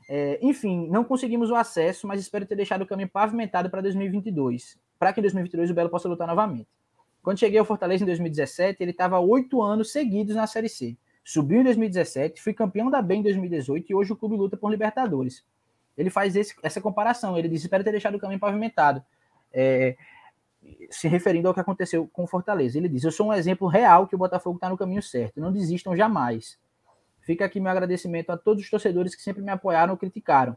É, enfim, não conseguimos o acesso, mas espero ter deixado o caminho pavimentado para 2022, para que em 2022 o Belo possa lutar novamente. Quando cheguei ao Fortaleza em 2017, ele estava oito anos seguidos na Série C. Subiu em 2017, fui campeão da B em 2018 e hoje o clube luta por Libertadores ele faz esse, essa comparação. Ele diz: espero ter deixado o caminho pavimentado. É, se referindo ao que aconteceu com Fortaleza. Ele diz: Eu sou um exemplo real que o Botafogo está no caminho certo. Não desistam jamais. Fica aqui meu agradecimento a todos os torcedores que sempre me apoiaram ou criticaram.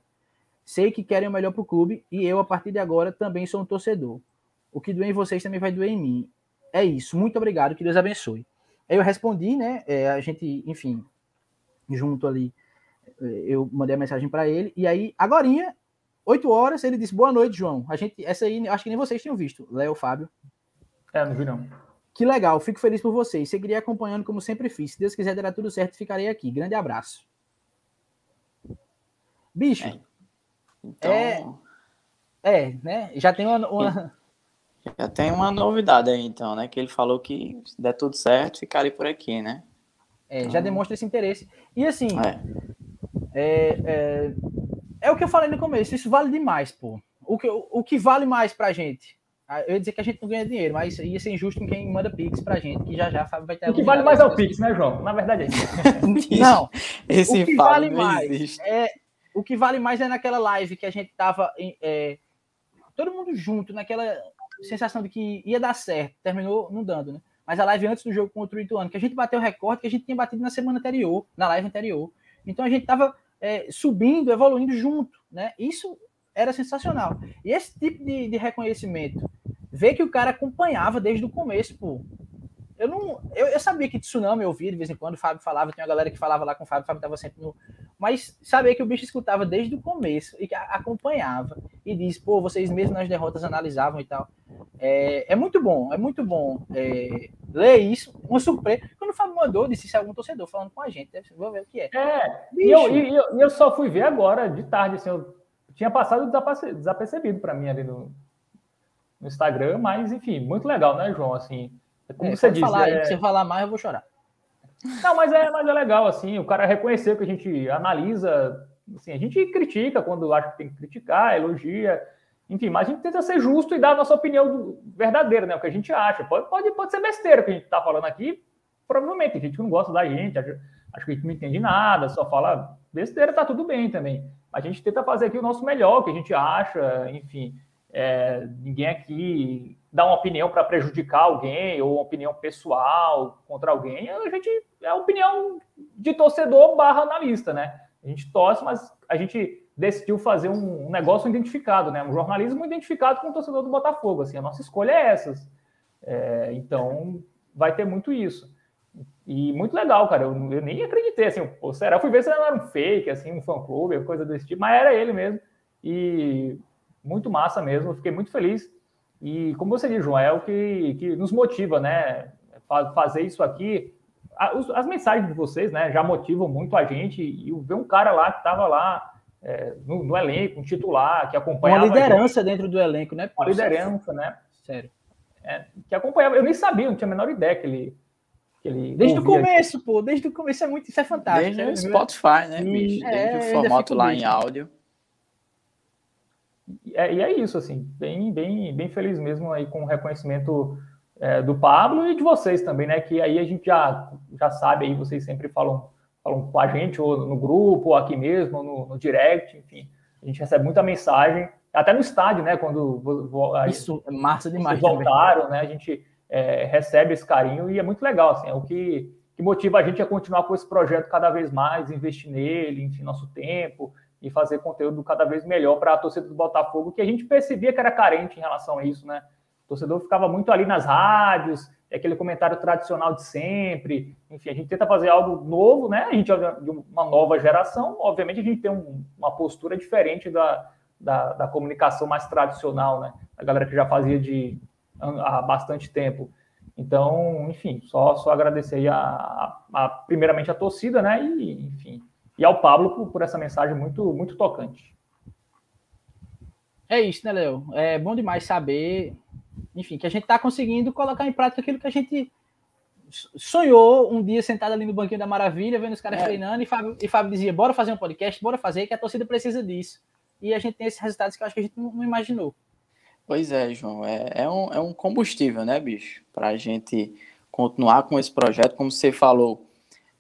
Sei que querem o melhor para o clube e eu, a partir de agora, também sou um torcedor. O que doer em vocês também vai doer em mim. É isso. Muito obrigado. Que Deus abençoe. Eu respondi, né? É, a gente, enfim, junto ali eu mandei a mensagem para ele, e aí, agora, 8 horas, ele disse: Boa noite, João. A gente, essa aí, acho que nem vocês tinham visto, Léo, Fábio. É, não vi não. Que legal, fico feliz por vocês. Seguirei acompanhando como sempre fiz. Se Deus quiser, dará tudo certo, ficarei aqui. Grande abraço. Bicho. É. Então... É, é, né? Já tem uma, uma... Já tem uma novidade aí, então, né? Que ele falou que se der tudo certo, ficarei por aqui, né? É, então... já demonstra esse interesse. E assim, é. É, é, é, o que eu falei no começo, isso vale demais, pô. O que, o, o que vale mais pra gente? Ah, eu ia dizer que a gente não ganha dinheiro, mas ia ser injusto com quem manda Pix pra gente, que já já vai ter. O que vale mais é o Pix, né, João? Na verdade é isso. não, esse o que vale mais é o que vale mais é naquela live que a gente tava é, todo mundo junto, naquela sensação de que ia dar certo, terminou não dando, né? Mas a live antes do jogo contra o Ituano, que a gente bateu o recorde que a gente tinha batido na semana anterior, na live anterior. Então a gente tava é, subindo, evoluindo junto, né? Isso era sensacional. E esse tipo de, de reconhecimento ver que o cara acompanhava desde o começo, pô. Eu não. Eu, eu sabia que Tsunami eu ouvia de vez em quando, o Fábio falava, tem uma galera que falava lá com o Fábio, o Fábio tava sempre no. Mas sabia que o bicho escutava desde o começo e que acompanhava. E diz, pô, vocês mesmo nas derrotas analisavam e tal. É, é muito bom, é muito bom é, ler isso. Uma surpresa. Quando o Fábio mandou, disse se é algum torcedor falando com a gente, vou ver o que é. É, e eu, e, eu, eu, só fui ver agora, de tarde, assim, eu tinha passado desapercebido para mim ali no, no Instagram, mas enfim, muito legal, né, João? Assim, como é, você disse. Falar, é... Se você falar mais, eu vou chorar. Não, mas é, mas é legal, assim, o cara reconhecer que a gente analisa, assim, a gente critica quando acha que tem que criticar, elogia, enfim, mas a gente tenta ser justo e dar a nossa opinião verdadeira, né? O que a gente acha. Pode, pode, pode ser besteira que a gente tá falando aqui, provavelmente. Tem gente que não gosta da gente, acha, acha que a gente não entende nada, só fala besteira, tá tudo bem também. A gente tenta fazer aqui o nosso melhor, o que a gente acha, enfim. É, ninguém aqui dá uma opinião para prejudicar alguém ou uma opinião pessoal contra alguém. A gente é opinião de torcedor barra analista, né? A gente torce, mas a gente decidiu fazer um, um negócio identificado, né? Um jornalismo identificado com o torcedor do Botafogo. Assim, a nossa escolha é essas. É, então, vai ter muito isso. E muito legal, cara. Eu, eu nem acreditei, assim, pô, será? Eu fui ver se era um fake, assim, um fã-clube, coisa desse tipo, mas era ele mesmo. E muito massa mesmo, fiquei muito feliz. E como você diz, João, é o que, que nos motiva, né? Fazer isso aqui. As mensagens de vocês, né, já motivam muito a gente. E ver um cara lá que estava lá é, no, no, elenco, um titular, que acompanhava. Uma liderança dentro do elenco, né? Uma liderança, né? Sério. É, que acompanhava. Eu nem sabia, não tinha a menor ideia que ele. Que ele desde o começo, aqui. pô, desde o começo é muito, isso é fantástico. Desde o Spotify, né, bicho? Desde é, o formato lá em áudio. É, e é isso, assim, bem, bem, bem feliz mesmo aí com o reconhecimento é, do Pablo e de vocês também, né? Que aí a gente já, já sabe aí, vocês sempre falam, falam com a gente, ou no grupo, ou aqui mesmo, ou no, no direct, enfim. A gente recebe muita mensagem, até no estádio, né? Quando aí, isso é massa demais. voltaram, também. né? A gente é, recebe esse carinho e é muito legal, assim, é o que, que motiva a gente a continuar com esse projeto cada vez mais, investir nele, enfim, nosso tempo, e fazer conteúdo cada vez melhor para a torcida do Botafogo, que a gente percebia que era carente em relação a isso, né? O torcedor ficava muito ali nas rádios, aquele comentário tradicional de sempre. Enfim, a gente tenta fazer algo novo, né? A gente é de uma nova geração, obviamente a gente tem um, uma postura diferente da, da, da, comunicação mais tradicional, né? A galera que já fazia de há bastante tempo. Então, enfim, só, só agradecer a, a, a primeiramente a torcida, né? E, enfim, e ao Pablo por, por essa mensagem muito, muito tocante. É isso, né, Léo? É bom demais saber, enfim, que a gente está conseguindo colocar em prática aquilo que a gente sonhou um dia sentado ali no banquinho da maravilha, vendo os caras é. treinando, e Fábio, e Fábio dizia: bora fazer um podcast, bora fazer, que a torcida precisa disso. E a gente tem esses resultados que eu acho que a gente não, não imaginou. Pois é, João, é, é, um, é um combustível, né, bicho? Para a gente continuar com esse projeto, como você falou,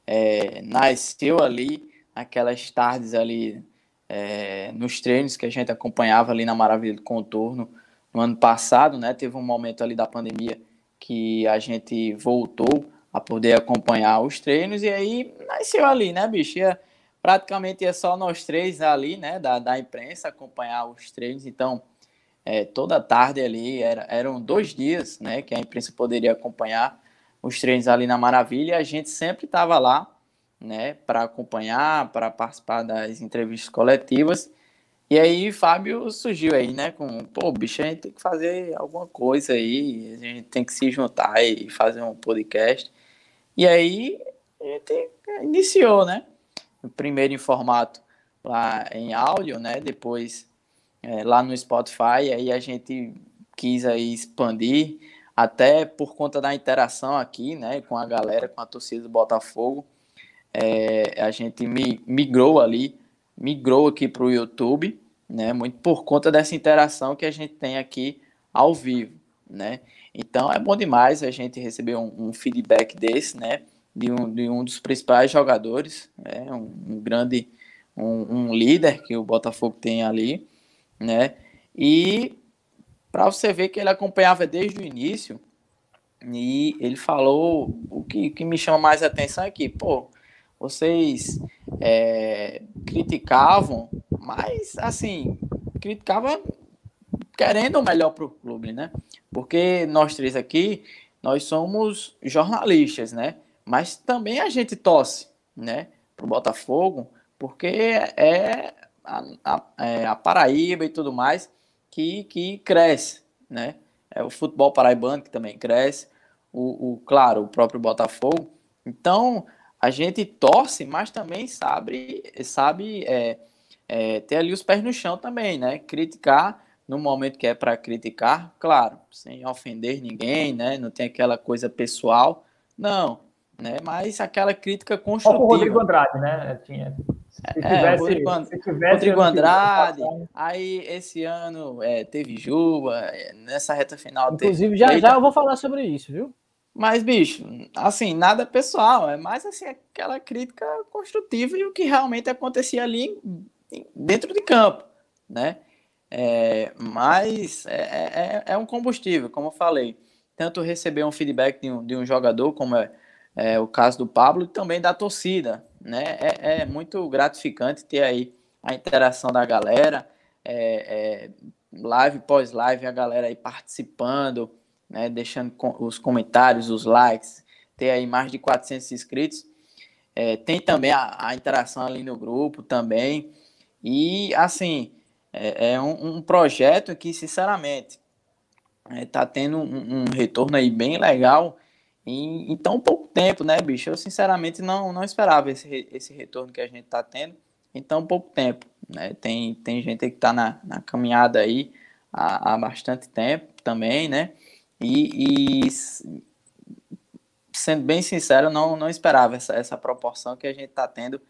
é, nasceu ali aquelas tardes ali é, nos treinos que a gente acompanhava ali na Maravilha do Contorno no ano passado, né? Teve um momento ali da pandemia que a gente voltou a poder acompanhar os treinos e aí nasceu ali, né, bicho? Ia, praticamente ia só nós três ali, né, da, da imprensa acompanhar os treinos. Então, é, toda tarde ali era, eram dois dias, né, que a imprensa poderia acompanhar os treinos ali na Maravilha e a gente sempre estava lá né, para acompanhar, para participar das entrevistas coletivas. E aí Fábio surgiu aí, né, com, pô, bicho, a gente tem que fazer alguma coisa aí, a gente tem que se juntar e fazer um podcast. E aí a gente iniciou, né, primeiro em formato lá em áudio, né, depois é, lá no Spotify, aí a gente quis aí expandir, até por conta da interação aqui, né, com a galera, com a torcida do Botafogo, é, a gente migrou ali, migrou aqui para o YouTube, né? Muito por conta dessa interação que a gente tem aqui ao vivo, né? Então é bom demais a gente receber um, um feedback desse, né? De um, de um dos principais jogadores, né? um, um grande, um, um, líder que o Botafogo tem ali, né? E para você ver que ele acompanhava desde o início, e ele falou o que, que me chama mais atenção é pô, vocês é, criticavam, mas assim, criticava querendo o melhor para o clube, né? Porque nós três aqui, nós somos jornalistas, né? Mas também a gente torce, né? Pro Botafogo, porque é a, a, é a Paraíba e tudo mais que, que cresce, né? É o futebol paraibano que também cresce, o, o claro, o próprio Botafogo. Então, a gente torce, mas também sabe, sabe é, é, ter ali os pés no chão também, né? Criticar no momento que é para criticar, claro, sem ofender ninguém, né? Não tem aquela coisa pessoal, não, né? Mas aquela crítica construtiva. o Rodrigo Andrade, né? Tinha, se é, tivesse, é, Rodrigo, se tivesse Rodrigo Andrade, aí esse ano é, teve Juba, é, nessa reta final Inclusive, já, já eu vou falar sobre isso, viu? Mas, bicho, assim, nada pessoal, é mais assim, aquela crítica construtiva e o que realmente acontecia ali dentro de campo, né? É, mas é, é, é, um combustível, como eu falei. Tanto receber um feedback de um, de um jogador, como é, é, o caso do Pablo, e também da torcida, né? É, é muito gratificante ter aí a interação da galera, é, é, live pós live, a galera aí participando, né? Deixando os comentários, os likes, ter aí mais de 400 inscritos. É, tem também a, a, interação ali no grupo também. E, assim, é, é um, um, projeto que, sinceramente, está tendo um, um retorno aí bem legal em, em, tão pouco tempo, né, bicho? Eu sinceramente não, não esperava esse, esse retorno que a gente está tendo em tão pouco tempo. Né? Tem, tem gente que está na, na caminhada aí há, há bastante tempo também, né? E, e, sendo bem sincero, não, não esperava essa, essa proporção que a gente está tendo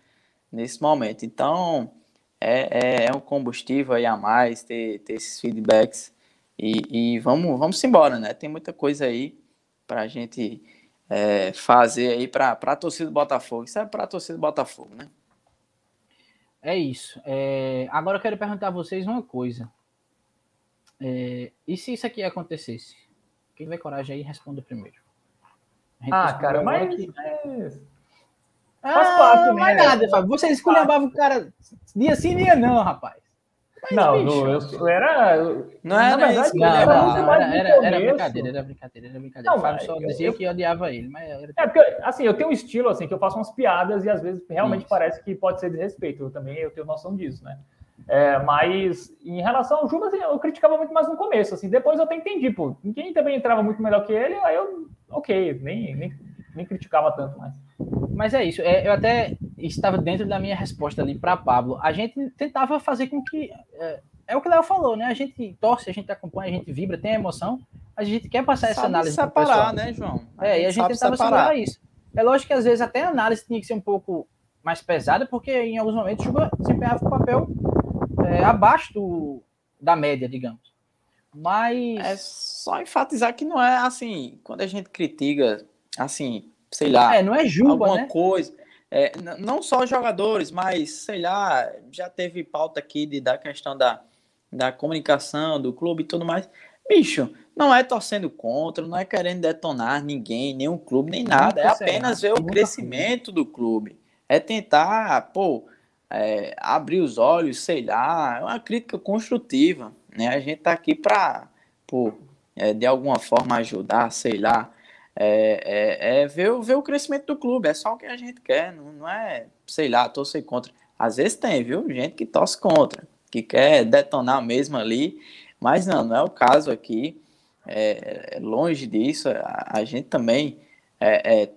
nesse momento. Então, é, é, é, um combustível aí a mais ter, ter esses feedbacks e, e vamos, vamos embora, né? Tem muita coisa aí para a gente é, fazer aí para a torcida do Botafogo. Isso é para a torcida do Botafogo, né? É isso. É, agora eu quero perguntar a vocês uma coisa. É, e se isso aqui acontecesse? Vai coragem aí responda primeiro. Ah, cara, mas. Que... É... Faz ah, parte, né? Mas nada, Fábio. Você esculhambava o cara dia sim, dia não, rapaz. Mas, não, bicho, eu, era. Não era verdade, isso, não, era, não, não, era, era, era, brincadeira, era brincadeira, era brincadeira. Não, o Fábio só dizia eu, que odiava ele, mas era... É porque, assim, eu tenho um estilo, assim, que eu faço umas piadas e às vezes realmente isso. parece que pode ser desrespeito. Eu também eu tenho noção disso, né? É, mas em relação ao Juba, assim, eu criticava muito mais no começo, assim, depois eu até entendi, pô, ninguém também entrava muito melhor que ele, aí eu, ok, nem, nem, nem criticava tanto mais. Mas é isso, é, eu até estava dentro da minha resposta ali para Pablo. A gente tentava fazer com que. É, é o que o Léo falou, né? A gente torce, a gente acompanha, a gente vibra, tem emoção, a gente quer passar essa análise. separar, né, João? A é, e a gente tentava separar. isso. É lógico que às vezes até a análise tinha que ser um pouco mais pesada, porque em alguns momentos o Juba desempenhava um papel é, abaixo do, da média, digamos. Mas. É só enfatizar que não é assim, quando a gente critica, assim, sei lá. É, não é Juba, alguma né? coisa. É, não só jogadores, mas sei lá, já teve pauta aqui de, da questão da, da comunicação do clube e tudo mais. Bicho, não é torcendo contra, não é querendo detonar ninguém, nenhum clube, nem nada. É apenas ver o crescimento do clube. É tentar, pô, é, abrir os olhos, sei lá. É uma crítica construtiva. Né? A gente tá aqui para, é, de alguma forma ajudar, sei lá é, é, é ver, ver, o crescimento do clube, é só o que a gente quer, não, não é, sei lá, torcer contra. Às vezes tem, viu? Gente que torce contra, que quer detonar mesmo ali, mas não, não é o caso aqui. É, é longe disso, a, a gente também é,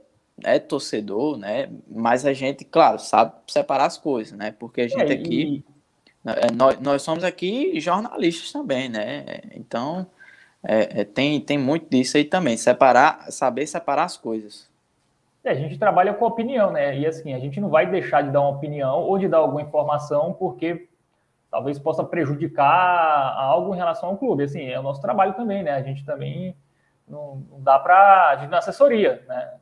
é, é, torcedor, né? Mas a gente, claro, sabe separar as coisas, né? Porque a gente é, aqui, e... nós, nós somos aqui jornalistas também, né? Então é, é, tem, tem muito disso aí também, separar, saber separar as coisas. É, a gente trabalha com opinião, né? E assim, a gente não vai deixar de dar uma opinião ou de dar alguma informação porque talvez possa prejudicar algo em relação ao clube. Assim, é o nosso trabalho também, né? A gente também não, não dá para. A gente na assessoria, né?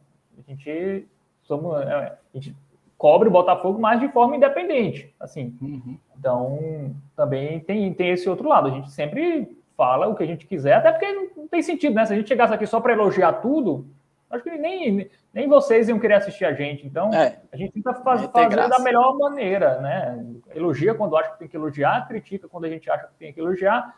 A gente, somos, é, a gente cobre o Botafogo mais de forma independente, assim. Uhum. Então, também tem, tem esse outro lado. A gente sempre fala o que a gente quiser, até porque não, tem sentido, né? Se a gente chegasse aqui só para elogiar tudo, acho que nem, nem vocês iam querer assistir a gente. Então, é, a gente tenta faz, fazer da melhor maneira, né? Elogia quando acha que tem que elogiar, critica quando a gente acha que tem que elogiar.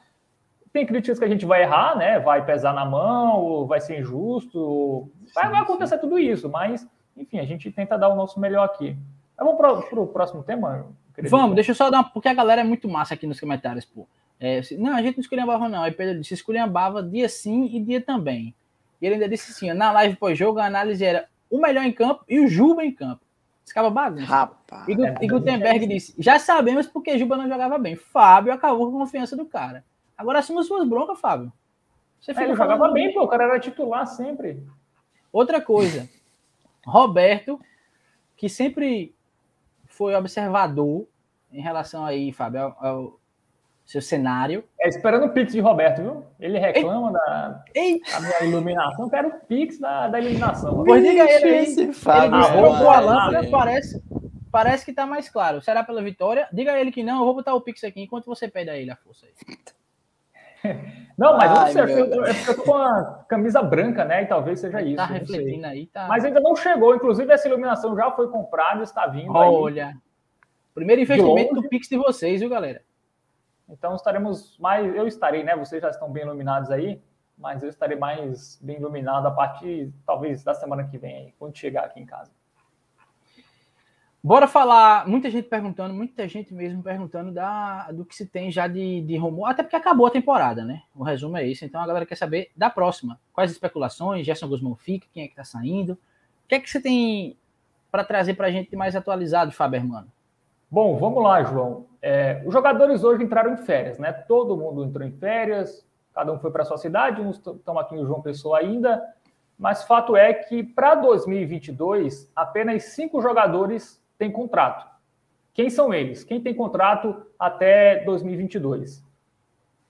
Tem críticas que a gente vai errar, né? Vai pesar na mão, ou vai ser injusto, vai, vai acontecer tudo isso, mas, enfim, a gente tenta dar o nosso melhor aqui. Mas vamos para o próximo tema? Vamos, deixa eu só dar uma, porque a galera é muito massa aqui nos comentários, pô. É, não, a gente não esculhambava, não. Aí Pedro disse: esculhambava dia sim e dia também. E ele ainda disse assim: na live pós-jogo, a análise era o melhor em campo e o Juba em campo. Ficava bagunça. Rapaz. E, é, e Gutenberg disse: já sabemos porque Juba não jogava bem. Fábio acabou com a confiança do cara. Agora assuma suas broncas, Fábio. Você é, ele jogava bem, pô. O cara era titular sempre. Outra coisa. Roberto, que sempre foi observador em relação aí, Fábio, ao, ao seu cenário. É esperando o Pix de Roberto, viu? Ele reclama da, da minha iluminação. Eu quero o Pix da, da iluminação. Pois diga ele aí. Ele trocou a lâmpada, parece, parece que tá mais claro. Será pela vitória? Diga a ele que não, eu vou botar o Pix aqui enquanto você pede a ele a força aí. Não, mas Ai, eu não sei, eu, eu tô com a camisa branca, né? E talvez seja isso. Tá refletindo aí, tá. Mas ainda não chegou, inclusive essa iluminação já foi comprada, está vindo. Olha. Aí. Primeiro investimento do Pix de vocês, viu, galera? Então estaremos mais, eu estarei, né? Vocês já estão bem iluminados aí, mas eu estarei mais bem iluminado a partir, talvez, da semana que vem, aí, quando chegar aqui em casa. Bora falar, muita gente perguntando, muita gente mesmo perguntando da, do que se tem já de, de rumor, até porque acabou a temporada, né? O resumo é esse. Então a galera quer saber da próxima. Quais especulações, Gerson Guzmão fica, quem é que tá saindo? O que é que você tem para trazer para a gente mais atualizado, Fábio Hermano? Bom, vamos lá, João. É, os jogadores hoje entraram em férias, né? Todo mundo entrou em férias, cada um foi para sua cidade, uns estão aqui no João Pessoa ainda, mas fato é que para 2022 apenas cinco jogadores têm contrato. Quem são eles? Quem tem contrato até 2022?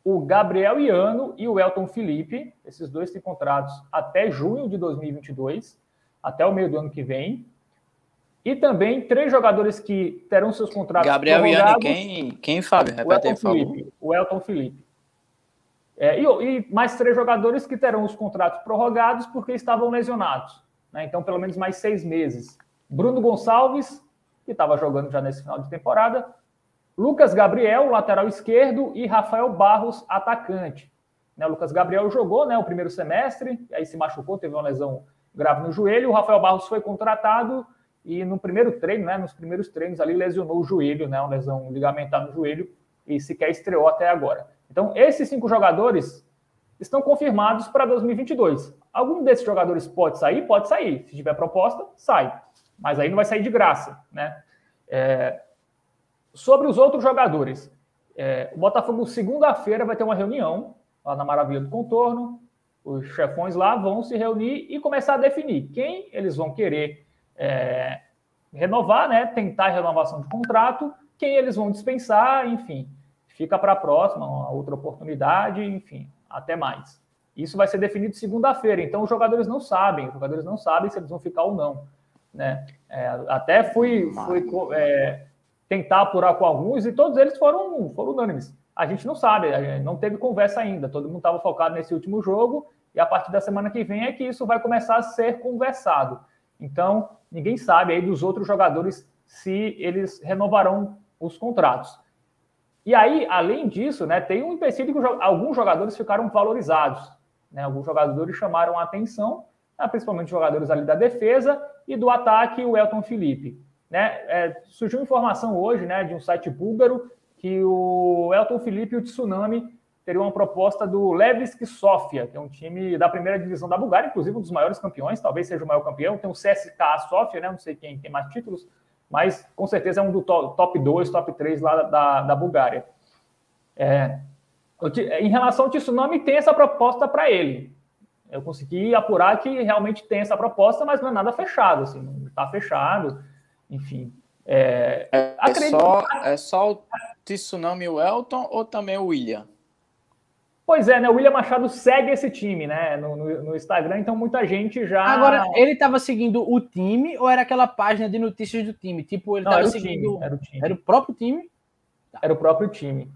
O Gabriel Iano e o Elton Felipe, esses dois têm contratos até junho de 2022, até o meio do ano que vem. E também três jogadores que terão seus contratos Gabriel Iane, quem, quem, Fábio? Repete aí, Felipe, O Elton Felipe. É, e, e, mais três jogadores que terão os contratos prorrogados porque estavam lesionados. Né? Então, pelo menos mais seis meses. Bruno Gonçalves, que estava jogando já nesse final de temporada. Lucas Gabriel, lateral esquerdo. E Rafael Barros, atacante. Né? Lucas Gabriel jogou né, o primeiro semestre, aí se machucou, teve uma lesão grave no joelho. O Rafael Barros foi contratado e no primeiro treino, né, nos primeiros treinos ali, lesionou o joelho, né, uma lesão ligamentar no joelho, e sequer estreou até agora. Então, esses cinco jogadores estão confirmados para 2022. Algum desses jogadores pode sair? Pode sair. Se tiver proposta, sai. Mas aí não vai sair de graça, né? É... Sobre os outros jogadores, é... o Botafogo, segunda-feira, vai ter uma reunião lá na Maravilha do Contorno. Os chefões lá vão se reunir e começar a definir quem eles vão querer é, renovar, né? Tentar renovação de contrato, quem eles vão dispensar, enfim, fica para a próxima, uma outra oportunidade, enfim, até mais. Isso vai ser definido segunda-feira, então os jogadores não sabem, os jogadores não sabem se eles vão ficar ou não. Né? É, até fui, fui é, tentar apurar com alguns e todos eles foram, foram unânimes. A gente não sabe, gente não teve conversa ainda, todo mundo estava focado nesse último jogo e a partir da semana que vem é que isso vai começar a ser conversado. Então, ninguém sabe aí dos outros jogadores se eles renovarão os contratos. E aí, além disso, né, tem um empecilho que alguns jogadores ficaram valorizados. Né? Alguns jogadores chamaram a atenção, principalmente jogadores ali da defesa e do ataque, o Elton Felipe. Né? É, surgiu informação hoje né, de um site búlgaro que o Elton Felipe e o Tsunami teria uma proposta do Levski Sofia, que é um time da primeira divisão da Bulgária, inclusive um dos maiores campeões, talvez seja o maior campeão. Tem o CSKA Sofia, né? não sei quem tem mais títulos, mas com certeza é um do top 2, top 3 lá da, da Bulgária. É, em relação ao Tsunami, tem essa proposta para ele. Eu consegui apurar que realmente tem essa proposta, mas não é nada fechado, assim, não está fechado, enfim. É, é, é, só, é só o Tsunami e o Elton ou também o William? Pois é, né? O William Machado segue esse time, né? No, no, no Instagram, então muita gente já. Agora, ele estava seguindo o time ou era aquela página de notícias do time? Tipo, ele estava seguindo. Time, era o time. Era o próprio time? Era o próprio time.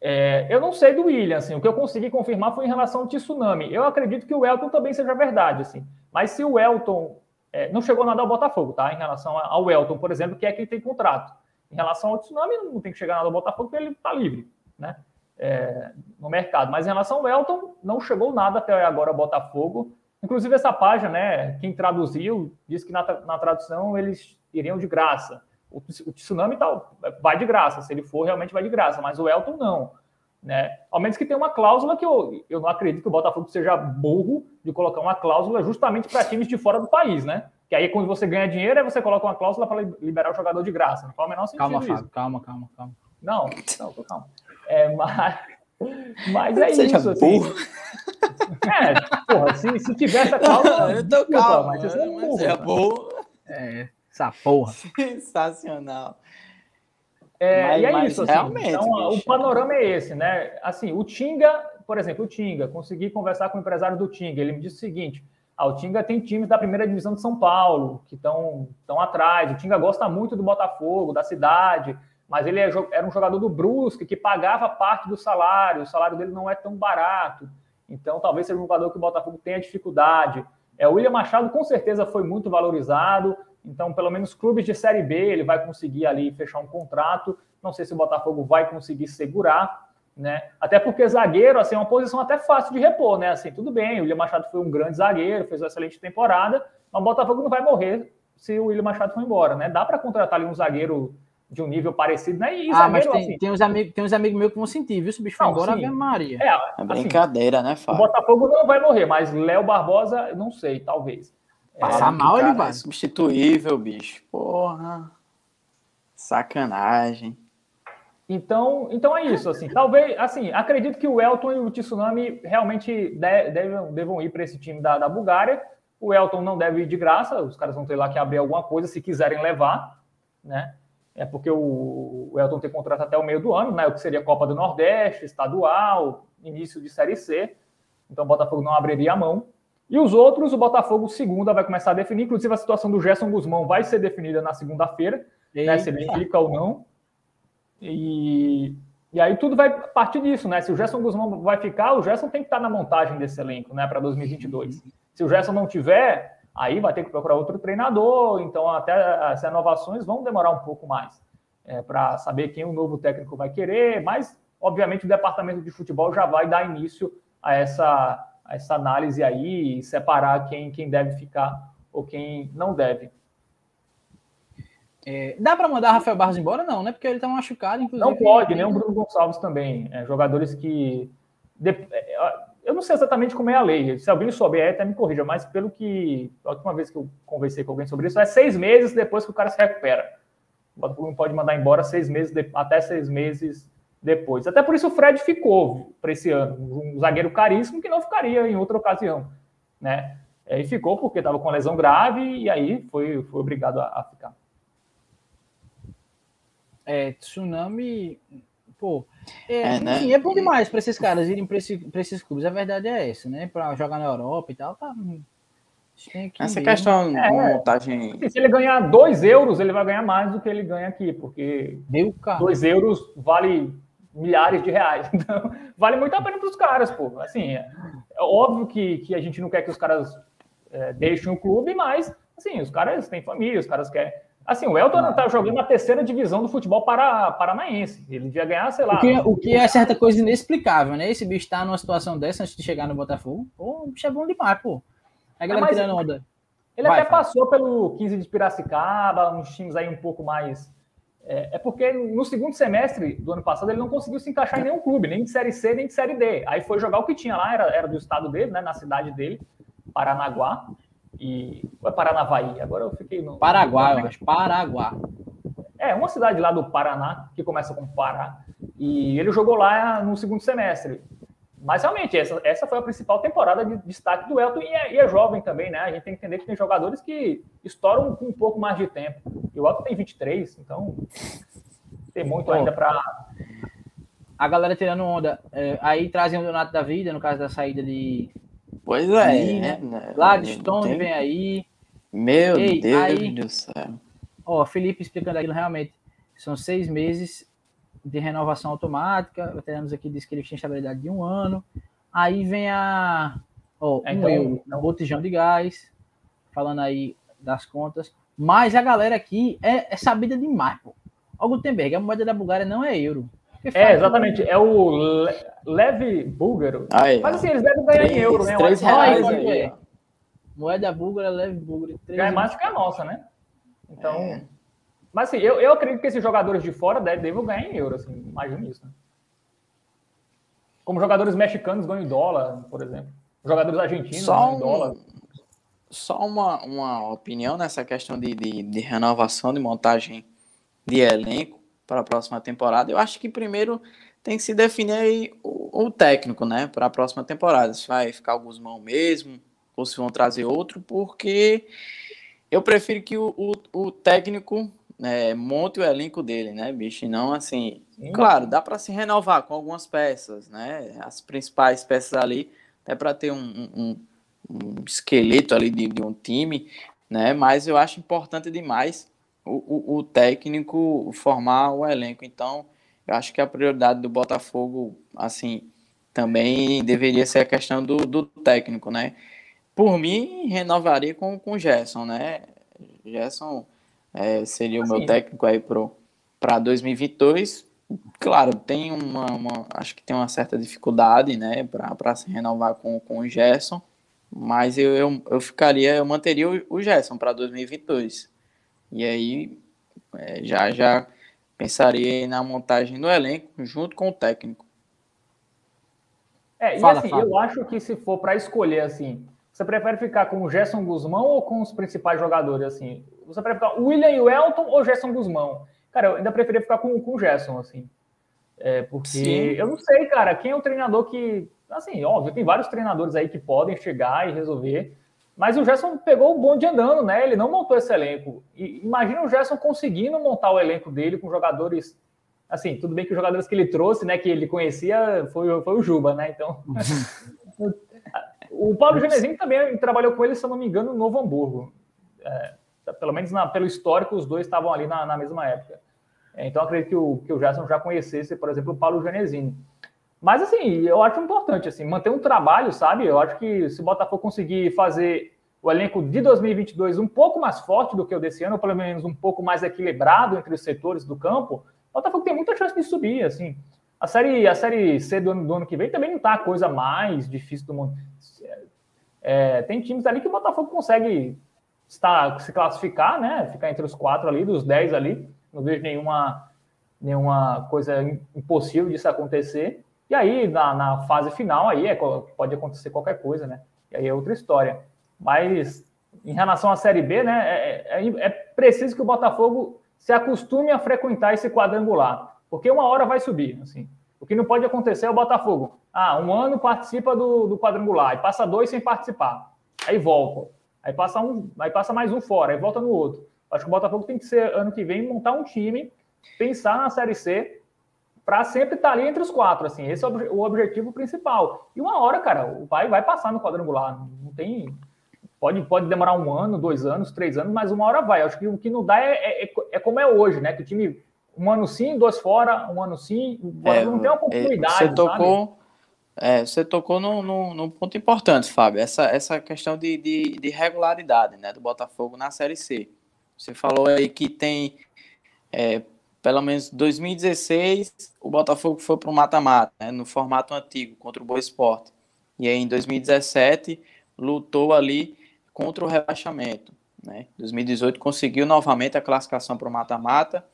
É, eu não sei do William, assim, o que eu consegui confirmar foi em relação ao tsunami. Eu acredito que o Elton também seja verdade, assim. Mas se o Elton. É, não chegou nada ao Botafogo, tá? Em relação ao Elton, por exemplo, que é quem tem contrato. Em relação ao tsunami, não tem que chegar nada ao Botafogo, porque ele está livre, né? é, no mercado. Mas em relação ao Elton, não chegou nada até agora ao Botafogo. Inclusive, essa página, né, quem traduziu, disse que na, na tradução eles iriam de graça. O, o Tsunami tal, vai de graça, se ele for, realmente vai de graça, mas o Elton não. Né? Ao menos que tenha uma cláusula que eu, eu não acredito que o Botafogo seja burro de colocar uma cláusula justamente para times de fora do país, né? Que aí quando você ganha dinheiro, aí você coloca uma cláusula para liberar o jogador de graça. Não faz o menor sentido calma. Fábio, calma, calma, calma. Não, não, calma. É, mas, mas é Seja isso, assim. É, porra, se, se tivesse a cláusula. eu tô desculpa, calmo, mas você é mas burro, é né? bom. É, essa porra. Sensacional. É, Mas- e é mas isso, assim, realmente, então, o bicho. panorama é esse, né? Assim, o Tinga, por exemplo, o Tinga, consegui conversar com o empresário do Tinga, ele me disse o seguinte, ah, o Tinga tem times da primeira divisão de São Paulo, que estão atrás, o Tinga gosta muito do Botafogo, da cidade, mas ele é era um jogador do Brusque, que pagava parte do salário, o salário dele não é tão barato, então talvez seja um jogador que o Botafogo tenha dificuldade. É, o William Machado com certeza foi muito valorizado, então, pelo menos clubes de Série B, ele vai conseguir ali fechar um contrato. Não sei se o Botafogo vai conseguir segurar, né? Até porque zagueiro, assim, é uma posição até fácil de repor, né? Assim, tudo bem, o William Machado foi um grande zagueiro, fez uma excelente temporada, mas o Botafogo não vai morrer se o William Machado for embora, né? Dá para contratar ali um zagueiro de um nível parecido, né? E ah, mas zagueiro, tem, assim, tem, uns amigos, tem uns amigos meus que vão sentir, viu? Se o bicho for Não, embora, sim. Maria. é, É assim, brincadeira, né, o Fábio? Botafogo não vai morrer, mas Léo Barbosa, não sei, talvez. Passar Fábio, que mal, ele vai. É substituível, bicho. Porra. Sacanagem. Então, então é isso, assim, talvez, assim, acredito que o Elton e o Tsunami realmente de- devem, devam ir para esse time da, da Bulgária. O Elton não deve ir de graça, os caras vão ter lá que abrir alguma coisa se quiserem levar, né? É porque o, o Elton tem contrato até o meio do ano, né? O que seria Copa do Nordeste, estadual, início de Série C. Então o Botafogo não abriria a mão. E os outros, o Botafogo segunda vai começar a definir, inclusive a situação do Gerson Guzmão vai ser definida na segunda-feira né, se ele fica ou não. E, e aí tudo vai partir disso, né? Se o Gerson Guzmão vai ficar, o Gerson tem que estar na montagem desse elenco, né, para 2022. Se o Gerson não tiver, aí vai ter que procurar outro treinador, então até as renovações vão demorar um pouco mais para saber quem o novo técnico vai querer, mas obviamente o departamento de futebol já vai dar início a essa, a essa análise aí e separar quem, quem deve ficar ou quem não deve. É, dá pra mandar Rafael Barros embora? Não, né? Porque ele tá machucado, inclusive. Não pode, nem o Bruno Gonçalves também. É, jogadores que. de- é, Eu não sei exatamente como é a lei. Se alguém souber, até me corrija, mas pelo que. A última vez que eu conversei com alguém sobre isso, é seis meses depois que o cara se recupera. O Botafogo não pode mandar embora seis meses, de- até seis meses depois. Até por isso o Fred ficou para esse ano. Um zagueiro caríssimo que não ficaria em outra ocasião. Né? É, E ficou porque estava com lesão grave e aí foi, foi obrigado a, a ficar. É, tsunami. Pô. É, É, né? enfim, é bom demais pra esses caras irem pra, esse, esses clubes. A verdade é essa, né? Pra jogar na Europa e tal, tá. Tem que Essa mesmo. questão de É. montagem. Assim, Se ele ganhar 2 euros, ele vai ganhar mais do que ele ganha aqui, porque Deu cara. 2 euros vale milhares de reais. Então, vale muito a pena para os caras, pô. Assim, é, é óbvio que, que a gente não quer que os caras é, deixem o clube, mas, assim, os caras têm família, os caras querem. Assim, o Elton tá jogando na terceira divisão do futebol para, paranaense. Ele devia ganhar, sei lá. O que, o que é certa coisa inexplicável, né? Esse bicho tá numa situação dessa antes de chegar no Botafogo. Pô, o bicho é bom demais, pô. A galera mas- tirando onda. Ele Vai, até Fábio. passou pelo 15 de Piracicaba, uns times aí um pouco mais. É, é porque no segundo semestre do ano passado ele não conseguiu se encaixar em nenhum clube, nem de Série C, nem de Série D. Aí foi jogar o que tinha lá, era, era do estado dele, né, na cidade dele, Paranaguá. E. Ou é Paranavaí? Agora eu fiquei no. Paraguai, eu acho. Paraguá. É, uma cidade lá do Paraná, que começa com Pará. E ele jogou lá no segundo semestre. Mas realmente, essa, essa foi a principal temporada de destaque do Elton e é, e é jovem também, né? A gente tem que entender que tem jogadores que estouram com um pouco mais de tempo. E o Elton tem 23, então tem muito Pô. ainda para. A galera tirando onda. é, aí trazem o Donato da vida, no caso da saída de Pois é. Aí, né? né? Gladstone, Tem- vem aí. Meu Ei, Deus aí- do céu. Ó, Felipe explicando aquilo realmente. São seis meses de renovação automática. O veteranos aqui diz que ele tinha estabilidade de um ano. Aí vem a. Ó, um É, então- euro, um botijão de gás. Falando aí das contas. Mas a galera aqui é, é sabida demais, pô. Ó, Gutenberg, a moeda da Bulgária não é euro. É, exatamente. É o Le Leve Búlgaro. Aí, Mas assim, eles devem ganhar em Três- euro, né? Três reais aí, aí. Moeda búlgara, leve búlgara. três Já é mais que a nossa, né? Então. É. Mas assim, eu, eu acredito que esses jogadores de fora devem, devem ganhar em euro, assim, imagino isso. Né? Como jogadores mexicanos ganham em dólar, por exemplo. Jogadores argentinos Só, ganham em dólar. um, só uma, uma opinião nessa questão de, de, de renovação, de montagem de elenco para a próxima temporada. Eu acho que primeiro tem que se definir o, o técnico, né, para a próxima temporada. Se vai ficar o Guzmão mesmo, ou se vão trazer outro, porque eu prefiro que o, o, o técnico né, monte o elenco dele, né, bicho? E não assim. Sim. Claro, dá para se renovar com algumas peças, né? As principais peças ali, até para ter um, um, um esqueleto ali de, de um time, né? Mas eu acho importante demais o, o, o técnico formar o elenco. Então, eu acho que a prioridade do Botafogo, assim, também deveria ser a questão do, do técnico, né? Por mim, renovaria com, com o Gerson, né? Gerson é, seria o meu Assim. técnico aí para 2022. Claro, tem uma, uma- Acho que tem uma certa dificuldade, né, para se renovar com, com o Gerson, mas eu, eu, eu ficaria, eu manteria o, o Gerson para 2022. E aí é, já, já pensaria na montagem do elenco junto com o técnico. É, e Fala, assim, Fábio. eu acho que se for para escolher assim, você prefere ficar com o Gerson Guzmão ou com os principais jogadores assim? Você prefere ficar William e o Elton ou Gerson Guzmão? Cara, eu ainda preferia ficar com, com o Gerson, assim. É, porque Sim. eu não sei, cara, quem é o treinador que. Assim, óbvio, tem vários treinadores aí que podem chegar e resolver. Mas o Gerson pegou o bonde andando, né? Ele não montou esse elenco. E imagina o Gerson conseguindo montar o elenco dele com jogadores. Assim, tudo bem que os jogadores que ele trouxe, né, que ele conhecia, foi, foi o Juba, né? Então. o Paulo Genesini também trabalhou com ele, se eu não me engano, no Novo Hamburgo. É, pelo menos na- pelo histórico, os dois estavam ali na, na mesma época. É, Então, acredito que o, que o Gerson já conhecesse, por exemplo, o Paulo Genesini. Mas, assim, eu acho importante, assim, manter um trabalho, sabe? Eu acho que se o Botafogo conseguir fazer o elenco de 2022 um pouco mais forte do que o desse ano, ou pelo menos um pouco mais equilibrado entre os setores do campo, o Botafogo tem muita chance de subir, assim. A série, a série C do ano, do ano que vem também não tá a coisa mais difícil do mundo. É, tem times ali que o Botafogo consegue estar, se classificar, né? Ficar entre os quatro ali, dos dez ali. Não vejo nenhuma, nenhuma coisa impossível disso acontecer. E aí, na, na fase final, aí é, pode acontecer qualquer coisa, né? E aí é outra história. Mas em relação à Série B, né? É, é- é preciso que o Botafogo se acostume a frequentar esse quadrangular. Porque uma hora vai subir, assim. O que não pode acontecer é o Botafogo. Ah, um ano participa do, do quadrangular, e passa dois sem participar. Aí volta. Aí passa um, aí passa mais um fora, aí volta no outro. Acho que o Botafogo tem que ser ano que vem montar um time, pensar na Série C para sempre estar ali entre os quatro, assim. Esse é o obje- o objetivo principal. E uma hora, cara, o pai vai passar no quadrangular. Não tem pode, pode demorar um ano, dois anos, três anos, mas uma hora vai. Acho que o que não dá é, é, é como é hoje, né? Que o time um ano sim, dois fora, um ano sim, Botafogo não tem uma continuidade. É, você sabe? tocou, é, você tocou num, num, num ponto importante, Fábio. Essa, essa questão de, de, de regularidade né, do Botafogo na Série C. Você falou aí que tem, é, pelo menos 2016, o Botafogo foi para o mata-mata, né, no formato antigo, contra o Boa Esporte. E aí, em 2017, lutou ali contra o rebaixamento. Né? 2018 conseguiu novamente a classificação para o mata-mata.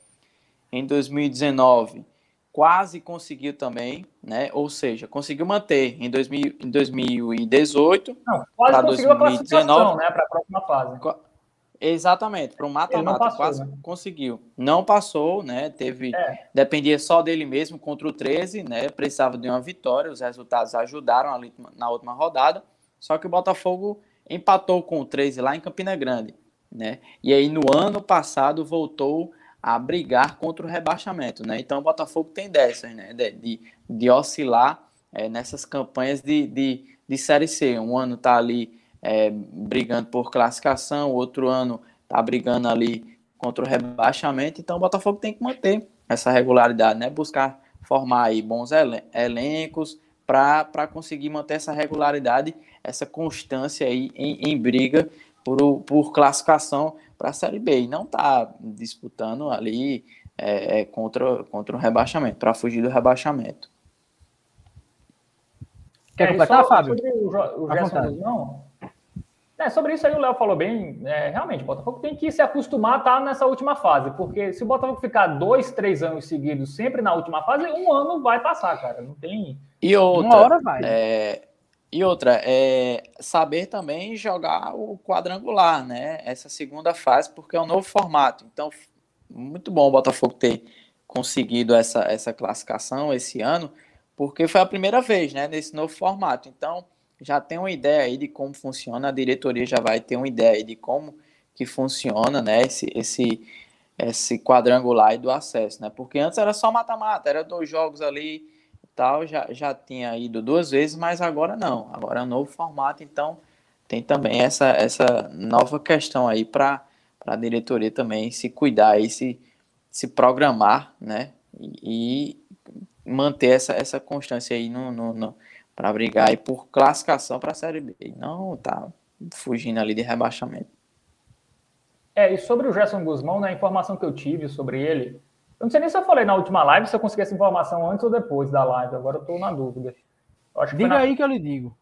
Em 2019 quase conseguiu também, né? Ou seja, conseguiu manter em, 2000, em 2018. Não, quase conseguiu a 2019. classificação, né? Para a próxima fase. Exatamente, para o mata-mata, quase né? conseguiu. Não passou, né? Teve, É. dependia só dele mesmo contra o 13, né? Precisava de uma vitória, os resultados ajudaram ali na última rodada. Só que o Botafogo empatou com o 13 lá em Campina Grande, né? E aí no ano passado voltou a brigar contra o rebaixamento, né? Então o Botafogo tem dessas, né? De, de, de oscilar é, nessas campanhas de, de, de Série C. Um ano tá ali é, brigando por classificação, outro ano tá brigando ali contra o rebaixamento, então o Botafogo tem que manter essa regularidade, né? Buscar formar aí bons elen- elencos para conseguir manter essa regularidade, essa constância aí em, em briga por, o- por classificação para a Série B. E não tá disputando ali é, é contra, contra o rebaixamento, para fugir do rebaixamento. Quer é, completar, Fábio? Sobre o, o Gerson Guzmão, é, sobre isso aí o Léo falou bem, é, realmente, o Botafogo tem que se acostumar a estar nessa última fase, porque se o Botafogo ficar dois, três anos seguidos sempre na última fase, um ano vai passar, cara, não tem... E outra, Uma hora vai. É, e outra, é saber também jogar o quadrangular, né, essa segunda fase, porque é um novo formato, então muito bom o Botafogo ter conseguido essa, essa classificação esse ano, porque foi a primeira vez, né, nesse novo formato, então já tem uma ideia aí de como funciona, a diretoria já vai ter uma ideia aí de como que funciona, né, esse, esse, esse quadrangular do acesso, né, porque antes era só mata-mata, era dois jogos ali e tal, já, já tinha ido duas vezes, mas agora não, agora é um novo formato, então tem também essa, essa nova questão aí para a diretoria também se cuidar e se, se programar, né, e, e manter essa, essa constância aí no, no, no para brigar aí por classificação para a Série B. Não tá fugindo ali de rebaixamento. É, e sobre o Gerson Guzmão, na né, informação que eu tive sobre ele, eu não sei nem se eu falei na última live se eu consegui essa informação antes ou depois da live, agora eu estou na dúvida. Diga na... aí que eu lhe digo.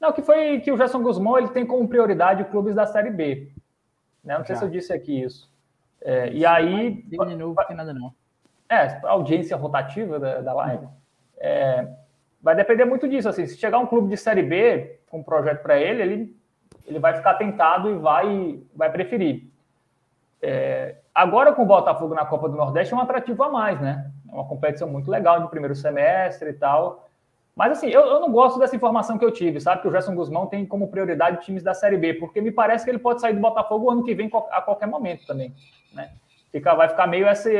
Não, que foi que o Gerson Guzmão ele tem como prioridade clubes da Série B. Né? Não sei Já. se eu disse aqui isso. É, e aí. De novo, não tem nada não. É, a audiência rotativa da, da live. É, vai depender muito disso. Assim, se chegar um clube de Série B com um projeto para ele, ele, ele vai ficar tentado e vai, vai preferir. É, agora, com o Botafogo na Copa do Nordeste, é um atrativo a mais, né? É uma competição muito legal de primeiro semestre e tal. Mas, assim, eu, eu não gosto dessa informação que eu tive, sabe? Que o Gerson Guzmão tem como prioridade times da Série B, porque me parece que ele pode sair do Botafogo ano que vem a qualquer momento também, né? Fica, vai ficar meio essa,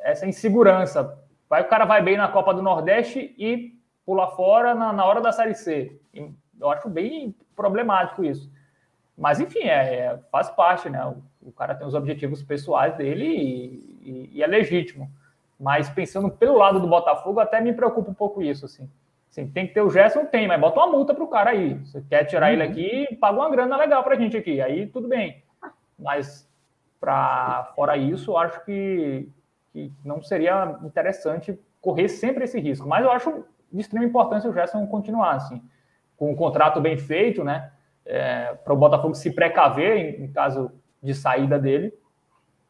essa insegurança Vai, o cara vai bem na Copa do Nordeste e pula fora na, na hora da Série C. Eu acho bem problemático isso. Mas, enfim, é, é faz parte, né? O, o, cara tem os objetivos pessoais dele e, e, e, é legítimo. Mas pensando pelo lado do Botafogo, até me preocupa um pouco isso, assim. assim tem que ter o Gerson, tem, mas bota uma multa pro cara aí. Você quer tirar uhum. ele aqui, paga uma grana legal pra gente aqui. Aí tudo bem. Mas, para fora isso, eu acho que que não seria interessante correr sempre esse risco. Mas eu acho de extrema importância o Gerson continuar, assim, com um contrato bem feito, né? É, para o Botafogo se precaver em, em, caso de saída dele.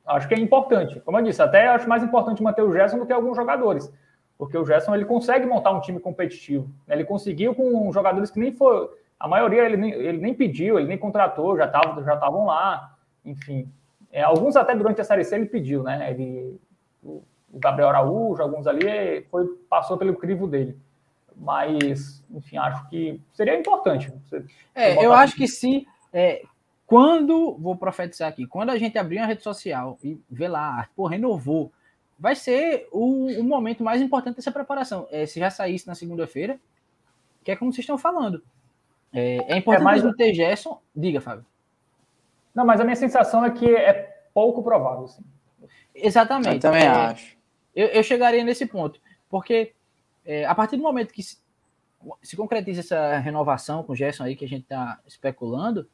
Acho que é importante. Como eu disse, até acho mais importante manter o Gerson do que alguns jogadores. Porque o Gerson ele consegue montar um time competitivo. Né? Ele conseguiu com jogadores que nem foi. A maioria ele nem, ele nem pediu, ele nem contratou, já estavam já lá. Enfim. É, alguns até durante a Série C ele pediu, né? Ele o Gabriel Araújo, alguns ali, foi, passou pelo crivo dele. Mas, enfim, acho que seria importante. Você, é, eu acho que se. É, quando, vou profetizar aqui, quando a gente abrir uma rede social e ver lá, pô, renovou, vai ser o, o momento mais importante dessa preparação. É, se já saísse na segunda-feira, que é como vocês estão falando. É, é importante é mais... não ter Gerson. Diga, Fábio. Não, mas a minha sensação é que é pouco provável, sim. Exatamente. Eu também é, acho. Eu, eu, chegaria nesse ponto, porque é, a partir do momento que se, se, concretiza essa renovação com o Gerson aí que a gente está especulando,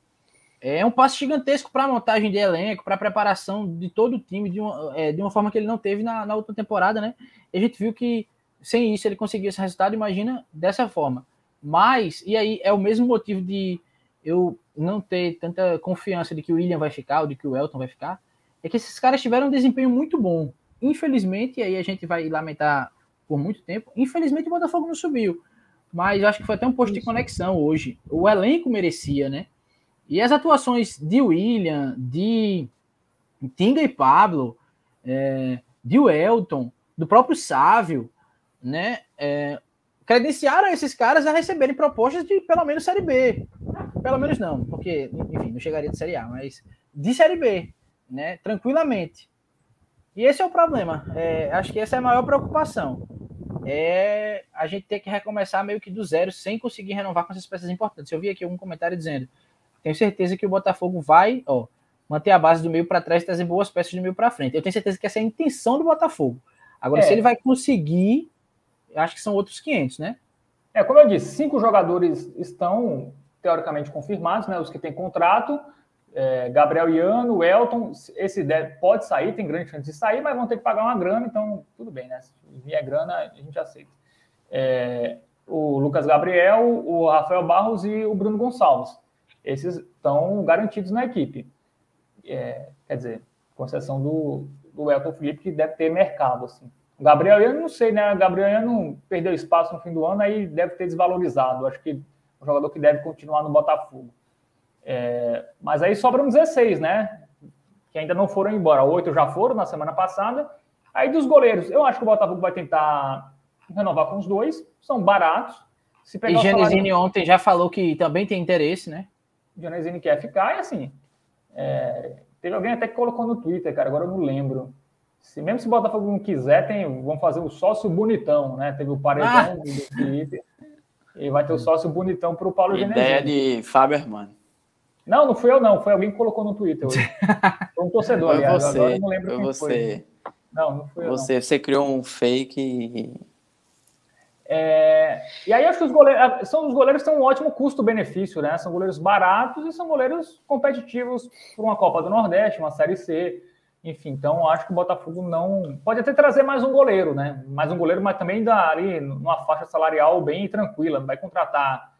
é um passo gigantesco para a montagem de elenco, para a preparação de todo o time de uma, é, de uma forma que ele não teve na, na outra temporada, né? E a gente viu que sem isso ele conseguiu esse resultado, imagina dessa forma. Mas, e aí é o mesmo motivo de eu não ter tanta confiança de que o William vai ficar ou de que o Elton vai ficar, é que esses caras tiveram um desempenho muito bom. Infelizmente, e aí a gente vai lamentar por muito tempo, infelizmente o Botafogo não subiu. Mas eu acho que foi até um posto de conexão hoje. O elenco merecia, né? E as atuações de William, de Tinga e Pablo, é, de Welton, do próprio Sávio, né? É, credenciaram esses caras a receberem propostas de pelo menos Série B. Pelo menos não, porque, enfim, não chegaria de Série A, mas de Série B né? Tranquilamente. E esse é o problema. É, acho que essa é a maior preocupação. É a gente ter que recomeçar meio que do zero, sem conseguir renovar com essas peças importantes. Eu vi aqui algum comentário dizendo: tenho certeza que o Botafogo vai ó, manter a base do meio para trás e trazer boas peças do meio para frente. Eu tenho certeza que essa é a intenção do Botafogo. Agora, é. se ele vai conseguir, acho que são outros 500, né? É, como eu disse, cinco jogadores estão teoricamente confirmados, né? Os que têm contrato É, Gabriel Iano, Elton, esse deve, pode sair, tem grande chance de sair, mas vão ter que pagar uma grana, então tudo bem, né? Se vier grana, a gente aceita. É, o Lucas Gabriel, o Rafael Barros e o Bruno Gonçalves. Esses estão garantidos na equipe. É, quer dizer, com exceção do, do Elton Felipe, que deve ter mercado. Assim. Gabriel, eu não sei, né? Gabriel não perdeu espaço no fim do ano, aí deve ter desvalorizado. Acho que é um jogador que deve continuar no Botafogo. É, mas aí sobram 16, né? Que ainda não foram embora. Oito já foram na semana passada. Aí dos goleiros, eu acho que o Botafogo vai tentar renovar com os dois. São baratos. Se pegar e Genesini salário... ontem já falou que também tem interesse, né? Genesini quer ficar e assim. É, teve alguém até que colocou no Twitter, cara, agora eu não lembro. Se, mesmo se o Botafogo não quiser, tem, vamos fazer o sócio bonitão, né? Teve o paredão ah. do Twitter. E vai ter o sócio bonitão para o Paulo Genesini. Ideia de Fábio Hermano. Não, não fui eu, não. Foi alguém que colocou no Twitter hoje. Foi um torcedor, foi aliás. Você, Agora eu não lembro quem você. foi. Não, não fui eu. Você, não. você criou um fake. É... E aí acho que os goleiros são os goleiros têm um ótimo custo-benefício, né? São goleiros baratos e são goleiros competitivos para uma Copa do Nordeste, uma Série C. Enfim, então acho que o Botafogo não. Pode até trazer mais um goleiro, né? Mais um goleiro, mas também dá ali numa faixa salarial bem tranquila. Vai contratar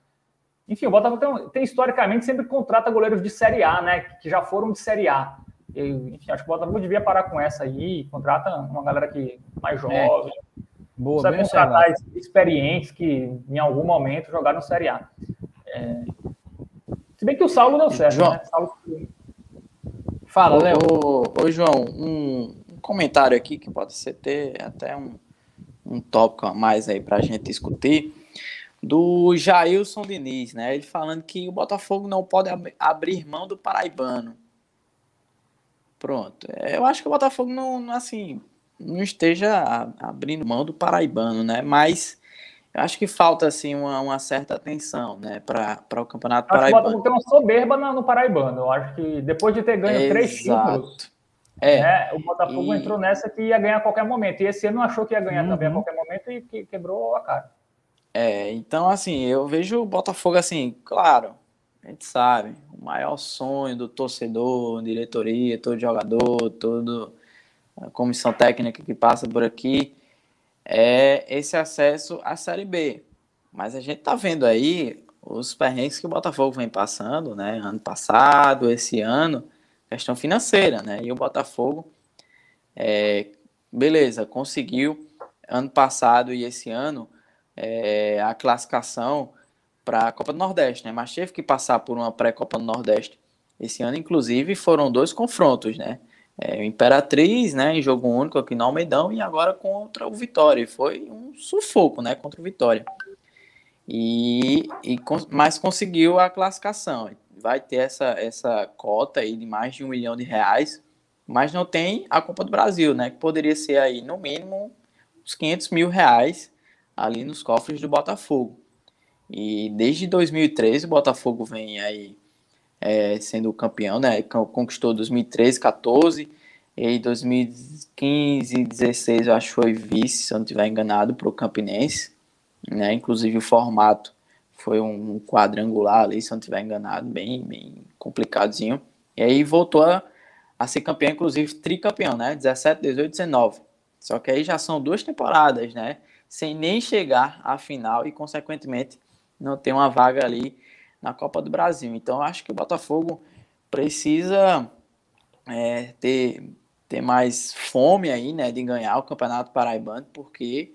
enfim, o Botafogo tem, tem, historicamente sempre contrata goleiros de Série A, né? Que já foram de Série A. enfim, acho que o Botafogo devia parar com essa aí, contrata uma galera que mais é. jovem. É. Boa, precisa contratar experientes que em algum momento jogaram Série A. É... Se bem que o Saulo deu certo, João... né? Saulo... Fala, Léo. Ô, João, um, um, comentário aqui que pode ser ter até um, um tópico a mais aí para a gente discutir do Jailson Diniz, né? Ele falando que o Botafogo não pode ab abrir mão do paraibano. Pronto. É, eu acho que o Botafogo não, não assim, não esteja abrindo mão do paraibano, né? Mas eu acho que falta assim uma, uma certa atenção, né, para o campeonato acho paraibano. Que o Botafogo tem uma soberba no, no paraibano. Eu acho que depois de ter ganho Exato. três títulos, é. Né, o Botafogo e... entrou nessa que ia ganhar a qualquer momento. E esse ano achou que ia ganhar uhum. também a qualquer momento e que quebrou a cara. É, então assim, eu vejo o Botafogo assim, claro, a gente sabe, o maior sonho do torcedor, diretoria, todo jogador, toda a comissão técnica que passa por aqui é esse acesso à Série B. Mas a gente tá vendo aí os perrengues que o Botafogo vem passando, né? Ano passado, esse ano, questão financeira, né? E o Botafogo, é, beleza, conseguiu ano passado e esse ano é, a classificação para a Copa do Nordeste, né? Mas teve que passar por uma pré-Copa do Nordeste. Esse ano, inclusive, foram dois confrontos, né? É, Imperatriz, né, em jogo único aqui no Almeidão, e agora contra o Vitória. Foi um sufoco, né, contra o Vitória. E, e mas conseguiu a classificação. Vai ter essa, essa cota aí de mais de um milhão de reais, mas não tem a Copa do Brasil, né, que poderia ser aí, no mínimo, uns 500 mil reais ali nos cofres do Botafogo. E desde 2013 o Botafogo vem aí é, sendo campeão, né? Conquistou 2013, 14 e 2015, 16 eu acho que foi vice, se eu não estiver enganado, para o Campinense, né? Inclusive o formato foi um quadrangular ali, se eu não estiver enganado, bem, bem complicadinho. E aí voltou a, a ser campeão, inclusive tricampeão, né? 17, 18, 19. Só que aí já são duas temporadas, né? Sem nem chegar à final e, consequentemente, não ter uma vaga ali na Copa do Brasil. Então, acho que o Botafogo precisa é, ter, ter mais fome aí, né, de ganhar o Campeonato Paraibano, porque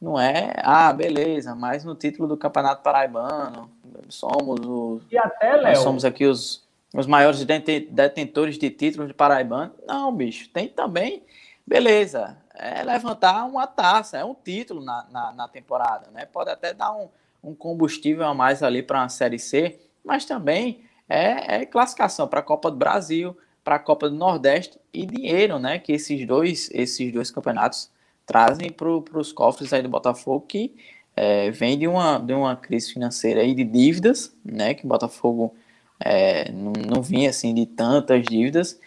não é, ah, beleza, mas no título do Campeonato Paraibano, somos os. E até, Léo. Nós somos aqui os, os maiores detentores de títulos de Paraibano. Não, bicho, tem também. Beleza, é levantar uma taça, é um título na, na, na temporada, né? Pode até dar um, um combustível a mais ali para uma Série C, mas também é, é classificação para a Copa do Brasil, para a Copa do Nordeste e dinheiro, né? Que esses dois, esses dois campeonatos trazem para os cofres aí do Botafogo que é, vem de uma, de uma crise financeira aí de dívidas, né? Que o Botafogo é, não, não vinha assim de tantas dívidas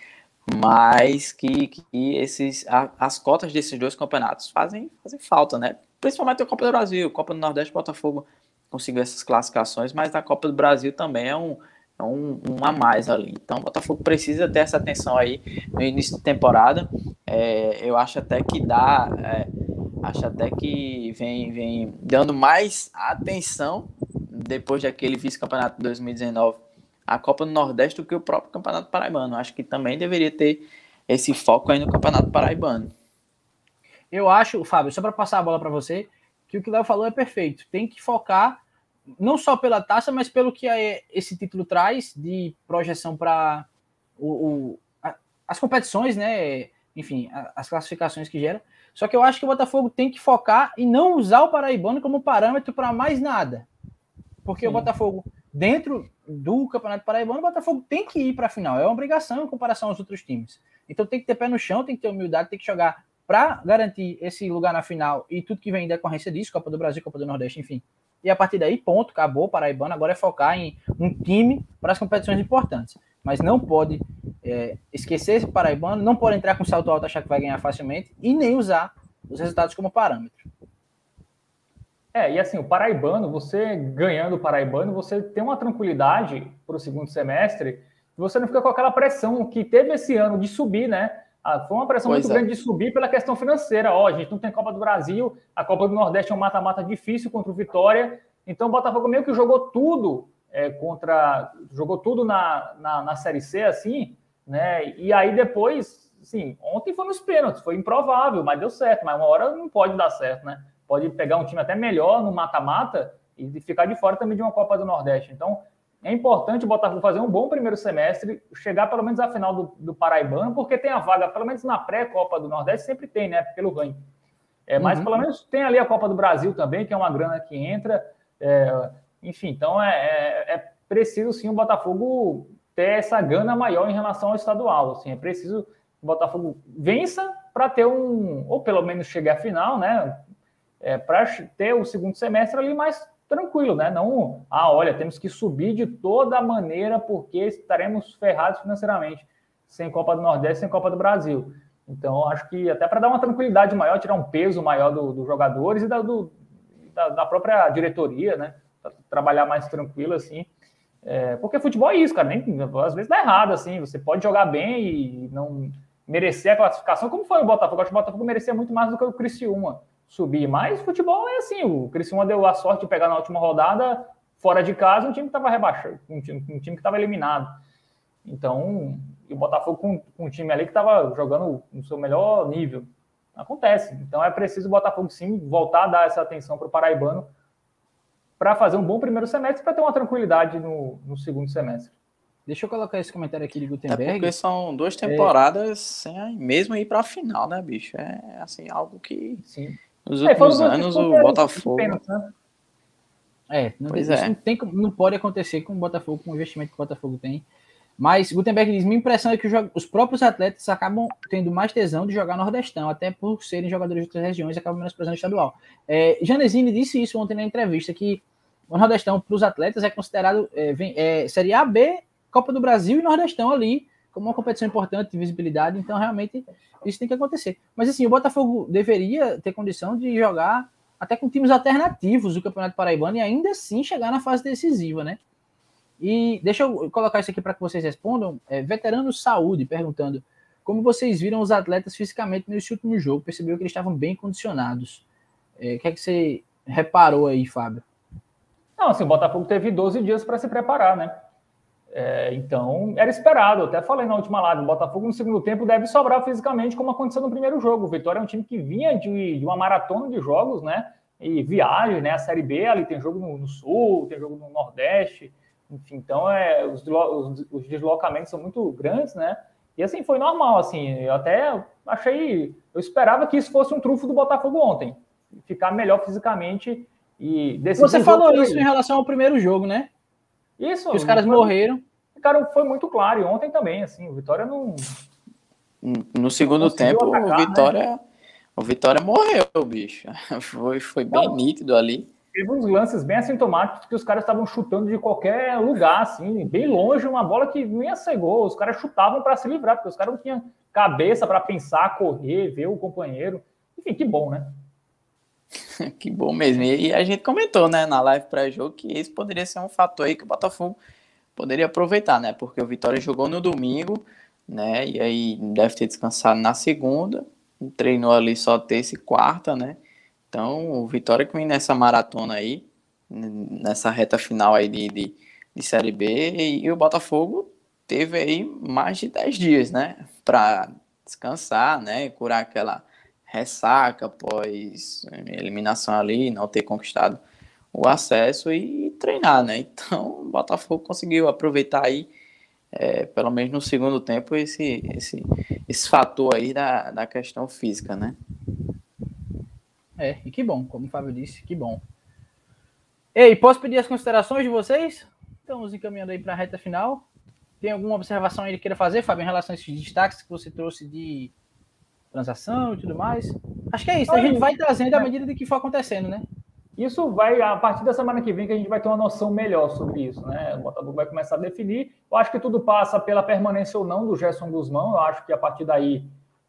mas que, que esses, a, as cotas desses dois campeonatos fazem, fazem falta, né? Principalmente a Copa do Brasil, Copa do Nordeste, Botafogo conseguiu essas classificações, mas a Copa do Brasil também é um, é um, um a mais ali. Então o Botafogo precisa ter essa atenção aí no início da temporada. É, eu acho até que dá, é, acho até que vem, vem dando mais atenção depois daquele vice-campeonato de 2019 a Copa do Nordeste do que o próprio Campeonato Paraibano. Acho que também deveria ter esse foco aí no Campeonato Paraibano. Eu acho, Fábio, só para passar a bola para você, que o que o Léo falou é perfeito. Tem que focar não só pela taça, mas pelo que esse título traz de projeção para as competições, né? Enfim, as classificações que gera. Só que eu acho que o Botafogo tem que focar e não usar o Paraibano como parâmetro para mais nada. Porque Sim. o Botafogo, dentro do Campeonato Paraibano, o Botafogo tem que ir para a final. É uma obrigação em comparação aos outros times. Então tem que ter pé no chão, tem que ter humildade, tem que jogar para garantir esse lugar na final e tudo que vem em decorrência disso, Copa do Brasil, Copa do Nordeste, enfim. E a partir daí, ponto, acabou, Paraibano. Agora é focar em um time para as competições importantes. Mas não pode é, esquecer esse Paraibano, não pode entrar com salto alto achar que vai ganhar facilmente e nem usar os resultados como parâmetro. É, e assim, o Paraibano, você ganhando o Paraibano, você tem uma tranquilidade para o segundo semestre, você não fica com aquela pressão que teve esse ano de subir, né? Ah, foi uma pressão pois muito é. grande de subir pela questão financeira. Ó, a gente não tem Copa do Brasil, a Copa do Nordeste é um mata-mata difícil contra o Vitória. Então o Botafogo meio que jogou tudo é, contra. jogou tudo na, na, na, Série C, assim, né? E aí depois, sim, ontem foi nos pênaltis, foi improvável, mas deu certo. Mas uma hora não pode dar certo, né? Pode pegar um time até melhor no mata-mata e ficar de fora também de uma Copa do Nordeste. Então, é importante o Botafogo fazer um bom primeiro semestre, chegar pelo menos à final do, do Paraibano, porque tem a vaga, pelo menos na pré-Copa do Nordeste, sempre tem, né? Pelo ranking. É, mas uhum. pelo menos tem ali a Copa do Brasil também, que é uma grana que entra. É, enfim, então é, é, é, preciso sim o Botafogo ter essa gana maior em relação ao estadual. Assim, é preciso que o Botafogo vença para ter um, ou pelo menos chegar à final, né? É, para ter o segundo semestre ali mais tranquilo, né? Não, ah, olha, temos que subir de toda maneira porque estaremos ferrados financeiramente sem Copa do Nordeste, sem Copa do Brasil. Então, acho que até para dar uma tranquilidade maior, tirar um peso maior dos do jogadores e da, do, da, da, própria diretoria, né? Pra trabalhar mais tranquilo, assim. É, porque futebol é isso, cara. Nem, às vezes dá errado, assim. Você pode jogar bem e não merecer a classificação, como foi o Botafogo. Acho que o Botafogo merecia muito mais do que o Criciúma subir. Mas futebol é assim, o Criciúma deu a sorte de pegar na última rodada, fora de casa, um time que estava rebaixado, um time, um time que estava eliminado. Então, o Botafogo com, com um time ali que estava jogando no seu melhor nível. Acontece. Então é preciso o Botafogo sim voltar a dar essa atenção para o Paraibano para fazer um bom primeiro semestre para ter uma tranquilidade no, no segundo semestre. Deixa eu colocar esse comentário aqui de Gutenberg. É porque são duas temporadas é... sem mesmo ir para a final, né, bicho? É assim, algo que Sim. Nos é, últimos é, anos, o Botafogo. né? É, não, pois é. Não, tem, não pode acontecer com o Botafogo, com o investimento que o Botafogo tem. Mas Gutenberg diz: minha impressão é que os próprios atletas acabam tendo mais tesão de jogar Nordestão, até por serem jogadores de outras regiões e acabam menosprezando o estadual. É, Janesini disse isso ontem na entrevista: que o Nordestão para os atletas é considerado é, vem, é, Série A, B, Copa do Brasil e Nordestão ali como uma competição importante de visibilidade, então realmente isso tem que acontecer. Mas assim, o Botafogo deveria ter condição de jogar até com times alternativos do Campeonato Paraibano e ainda assim chegar na fase decisiva, né? E deixa eu colocar isso aqui para que vocês respondam. É, veterano Saúde perguntando como vocês viram os atletas fisicamente nesse último jogo? Percebeu que eles estavam bem condicionados. É, o que é que você reparou aí, Fábio? Não, assim, o Botafogo teve 12 dias para se preparar, né? É, então, era esperado. Eu até falei na última live: o Botafogo no segundo tempo deve sobrar fisicamente, como aconteceu no primeiro jogo. O Vitória é um time que vinha de, de uma maratona de jogos, né? E viagem, né? A Série B ali tem jogo no, no Sul, tem jogo no Nordeste. Enfim, então é, os, os, os, deslocamentos são muito grandes, né? E assim, foi normal, assim. Eu até achei. Eu esperava que isso fosse um trunfo do Botafogo ontem. Ficar melhor fisicamente e Você falou isso em relação ao primeiro jogo, né? Isso. Que os caras foi, morreram. Cara, foi muito claro. E ontem também, assim, o Vitória não. No segundo tempo, atacar, o né? Vitória. Né? O Vitória morreu, bicho. Foi, foi bem não, nítido ali. Teve uns lances bem assintomáticos que os caras estavam chutando de qualquer lugar, assim, bem longe, uma bola que não ia ser gol. Os caras chutavam para se livrar, porque os caras não tinham cabeça para pensar, correr, ver o companheiro. Enfim, que bom, né? que bom mesmo. E a gente comentou, né, na live pré-jogo que esse poderia ser um fator aí que o Botafogo poderia aproveitar, né? Porque o Vitória jogou no domingo, né? E aí deve ter descansado na segunda, treinou ali só terça e quarta, né? Então, o Vitória que vem nessa maratona aí, nessa reta final aí de, de, de Série B, e, e o Botafogo teve aí mais de 10 dias, né? Para descansar, né? Curar aquela ressaca após eliminação ali, não ter conquistado o acesso e treinar, né? Então, o Botafogo conseguiu aproveitar aí, é, pelo menos no segundo tempo, esse, esse, esse fator aí da, da questão física, né? É, e que bom, como o Fábio disse, que bom. Ei, posso pedir as considerações de vocês? Estamos encaminhando aí para a reta final. Tem alguma observação aí que queira fazer, Fábio, em relação a esses destaques que você trouxe de transação e tudo mais? Acho que é isso, a gente vai trazendo à medida de que for acontecendo, né? Isso vai, a partir da semana que vem, que a gente vai ter uma noção melhor sobre isso, né? O Botafogo vai começar a definir. Eu acho que tudo passa pela permanência ou não do Gerson Guzmão. Eu acho que a partir daí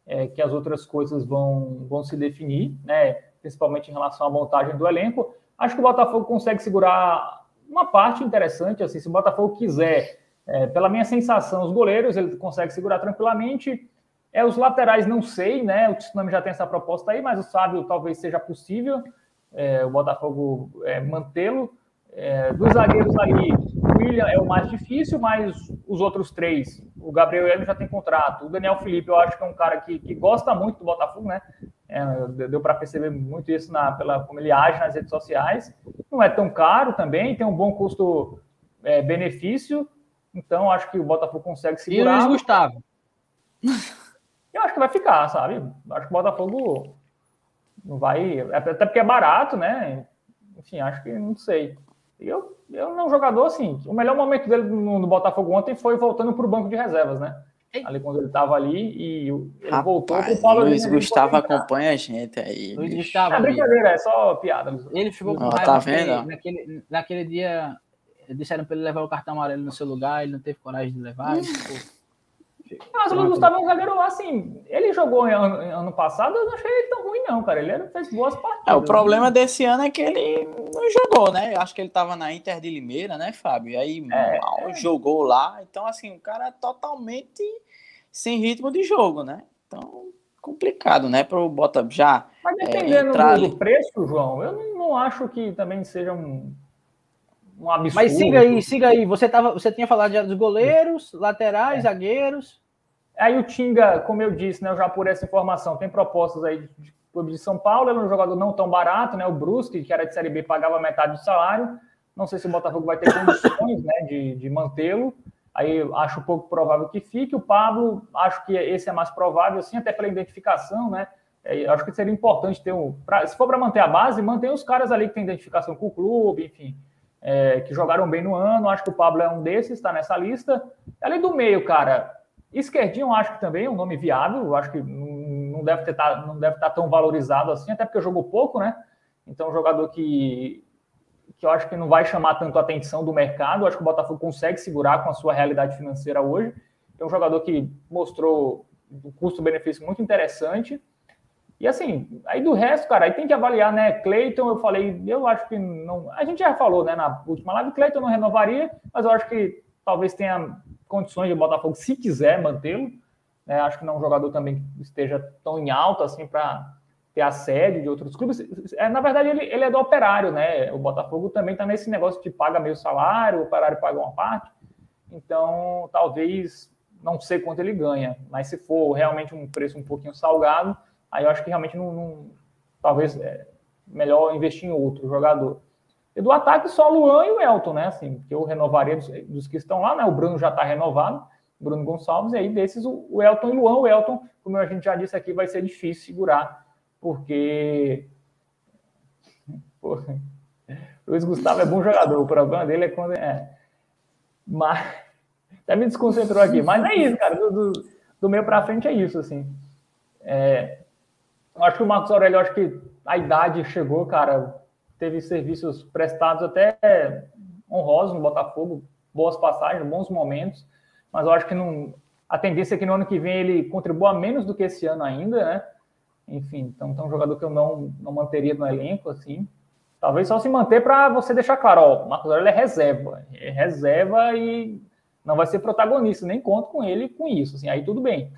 é, que as outras coisas vão, vão se definir, né? Principalmente em relação à montagem do elenco. Acho que o Botafogo consegue segurar uma parte interessante, assim, se o Botafogo quiser, é, pela minha sensação, os goleiros ele consegue segurar tranquilamente. É, os laterais não sei, né? O Tsunami já tem essa proposta aí, mas o Sábio talvez seja possível é, o Botafogo é, mantê-lo. É, dos zagueiros ali, o William é o mais difícil, mas os outros três, o Gabriel Hélio já tem contrato. O Daniel Felipe, eu acho que é um cara que, que gosta muito do Botafogo, né? É, deu para perceber muito isso na, pela, como ele age nas redes sociais. Não é tão caro também, tem um bom custo-benefício. então, acho que o Botafogo consegue segurar. E o Luiz Gustavo? Eu acho que vai ficar, sabe? Acho que o Botafogo não vai. Até porque é barato, né? Enfim, acho que não sei. Eu, eu não jogador assim. O melhor momento dele no, no Botafogo ontem foi voltando para o banco de reservas, né? Ali quando ele estava ali e ele Rapaz, voltou o Paulo Luiz Gustavo acompanha a gente aí. Luiz Gustavo. É brincadeira, é só piada. Ele ficou com raiva tá vendo? Naquele, naquele dia disseram para ele levar o cartão amarelo no seu lugar, ele não teve coragem de levar. Ele ficou mas o Luiz Gustavo é um zagueiro, assim, ele jogou ano, ano passado, eu não achei ele tão ruim, não, cara. Ele fez boas partidas. É, o problema desse ano é que ele não jogou, né? Eu acho que ele tava na Inter de Limeira, né, Fábio? E aí é, mal é. jogou lá. Então, assim, o cara é totalmente sem ritmo de jogo, né? Então, complicado, né? Para o Bota já. Mas dependendo é, entrar... do preço, João, eu não, não acho que também seja um um absurdo. Mas siga aí, siga aí. Você, tava, você tinha falado já dos goleiros, laterais, é. zagueiros. Aí o Tinga, como eu disse, né, eu já por essa informação, tem propostas aí de clube de São Paulo, é um jogador não tão barato, né? O Brusque, que era de Série B, pagava metade do salário. Não sei se o Botafogo vai ter condições né, de, de mantê-lo. Aí acho pouco provável que fique. O Pablo, acho que esse é mais provável, assim, até pela identificação, né? É, acho que seria importante ter um. Pra, se for para manter a base, manter os caras ali que têm identificação com o clube, enfim é, que jogaram bem no ano. Acho que o Pablo é um desses, está nessa lista. Além do meio, cara, Esquerdinho, acho que também é um nome viável. Acho que não deve, ter, tá, não deve estar tá tão valorizado assim, até porque jogou pouco, né? Então, um jogador que, que eu acho que não vai chamar tanto a atenção do mercado. Acho que o Botafogo consegue segurar com a sua realidade financeira hoje. É um jogador que mostrou um custo-benefício muito interessante. E assim, aí do resto, cara, aí tem que avaliar, né? Cleiton, eu falei, eu acho que não. A gente já falou, né, na última live, Cleiton não renovaria, mas eu acho que talvez tenha condições de Botafogo, se quiser mantê-lo. Né? Acho que não é um jogador também que esteja tão em alta assim para ter a sede de outros clubes. É, na verdade, ele, ele é do operário, né? O Botafogo também está nesse negócio de paga meio salário, o operário paga uma parte. Então, talvez não sei quanto ele ganha, mas se for realmente um preço um pouquinho salgado, Aí eu acho que realmente não, não talvez é melhor investir em outro jogador. E do ataque só Luan e o Elton, né? Assim, que eu renovaria dos, dos que estão lá, né? O Bruno já está renovado, Bruno Gonçalves, e aí desses o, o Elton e Luan. O Elton, como a gente já disse aqui, vai ser difícil segurar, porque. Pô, Luiz Gustavo é bom jogador, o problema dele é quando. É. Mas. Até me desconcentrou aqui, mas é isso, cara. Do, do, do meio para frente é isso, assim. É, acho que o Marcos Aurélio, acho que a idade chegou, cara. Teve serviços prestados até honrosos no Botafogo, boas passagens, bons momentos, mas eu acho que não. A tendência é que no ano que vem ele contribua menos do que esse ano ainda, né? Enfim, então é um jogador que eu não, não manteria no elenco, assim. Talvez só se manter para você deixar claro, ó, o Marcos Aurélio é reserva, é reserva e não vai ser protagonista, nem conto com ele com isso, assim, aí tudo bem.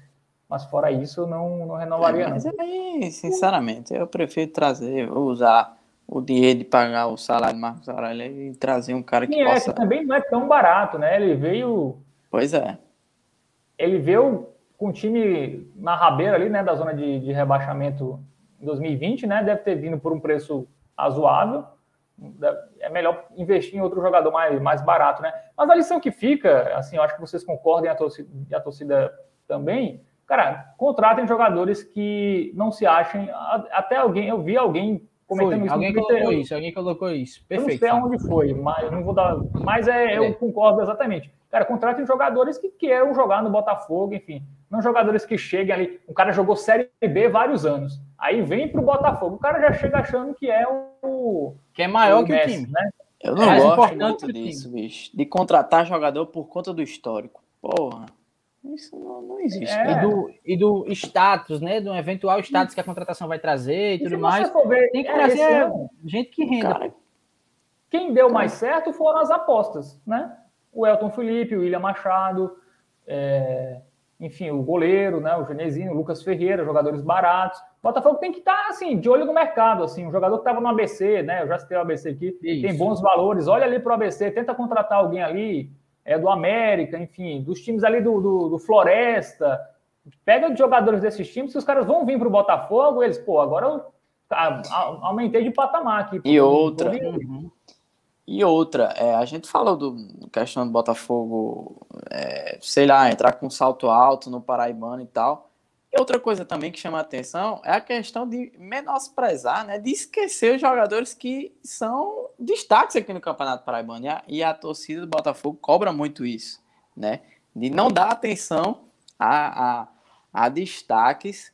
Mas fora isso, eu não, não renovaria. É, mas não. aí, sinceramente, eu prefiro trazer, usar o dinheiro de pagar o salário de Marcos Aurélio e trazer um cara que Sim, possa... É, que também não é tão barato, né? Ele veio... Pois é. Ele veio com o time na rabeira ali, né, da zona de, de rebaixamento em 2020, né? Deve ter vindo por um preço razoável. É melhor investir em outro jogador mais, mais barato, né? Mas a lição que fica, assim, eu acho que vocês concordem, a torcida, a torcida também, cara, contratem jogadores que não se achem. Até alguém, eu vi alguém comentando foi, isso. Alguém colocou isso, alguém colocou isso. Perfeito. Eu não sei onde foi, mas não vou dar. Mas é, eu é. concordo exatamente. Cara, contratem jogadores que queiram jogar no Botafogo, enfim. Não jogadores que cheguem ali. Um cara jogou Série B vários anos. Aí vem pro Botafogo. O cara já chega achando que é o. Que é maior o que Messi, o time. Né? Eu não é gosto muito disso, bicho. De contratar jogador por conta do histórico. Porra. Isso não, não existe. É. E, do, e do status, né? Do eventual status que a contratação vai trazer e, e tudo mais. Ver, tem que é trazer é, gente que renda. Cara, quem deu mais certo foram as apostas, né? O Elton Felipe, o William Machado, é, enfim, o goleiro, né? O Genezinho, o Lucas Ferreira, jogadores baratos. O Botafogo tem que estar, tá, assim, de olho no mercado, assim. Um jogador que estava no ABC, né? Eu já citei o ABC aqui, Isso. tem bons valores. Olha ali para o ABC, tenta contratar alguém ali é, do América, enfim, dos times ali do, do, do Floresta. Pega os jogadores desses times, que os caras vão vir para o Botafogo, eles, pô, agora eu aumentei de patamar aqui. E outra. Uhum. E outra, é, a gente falou do questão do Botafogo, é, sei lá, entrar com salto alto no Paraibano e tal. Outra coisa também que chama a atenção é a questão de menosprezar, né, de esquecer os jogadores que são destaques aqui no Campeonato Paraibano. E a, e a torcida do Botafogo cobra muito isso, né? De não dar atenção a, a, a destaques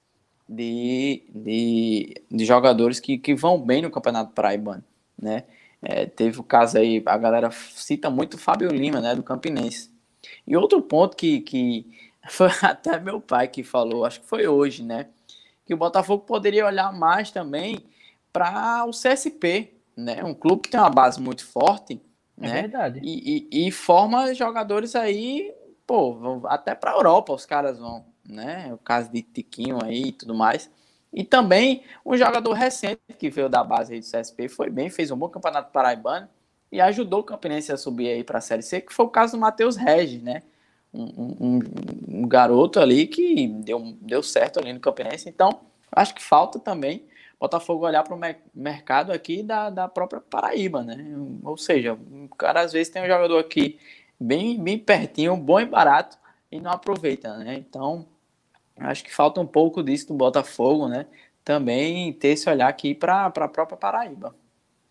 de, de, de jogadores que, que vão bem no Campeonato Paraibano, né? É, teve o caso aí, a galera cita muito o Fábio Lima, né, do Campinense. E outro ponto que, que foi até meu pai que falou, acho que foi hoje, né, que o Botafogo poderia olhar mais também para o CSP, né? Um clube que tem uma base muito forte, é né? Verdade. E, e, e, forma jogadores aí, pô, até para a Europa os caras vão, né? O caso de Tiquinho aí e tudo mais. E também um jogador recente que veio da base aí do CSP, foi bem, fez um bom campeonato paraibano e ajudou o Campinense a subir aí para a Série C, que foi o caso do Matheus Regis, né? Um, um, um, garoto ali que deu, deu certo ali no Campinense. Então, acho que falta também Botafogo olhar para o mercado aqui da, da própria Paraíba, né? Ou seja, o cara às vezes tem um jogador aqui bem, bem pertinho, bom e barato, e não aproveita, né? Então, acho que falta um pouco disso do Botafogo, né? Também ter esse olhar aqui para a própria Paraíba.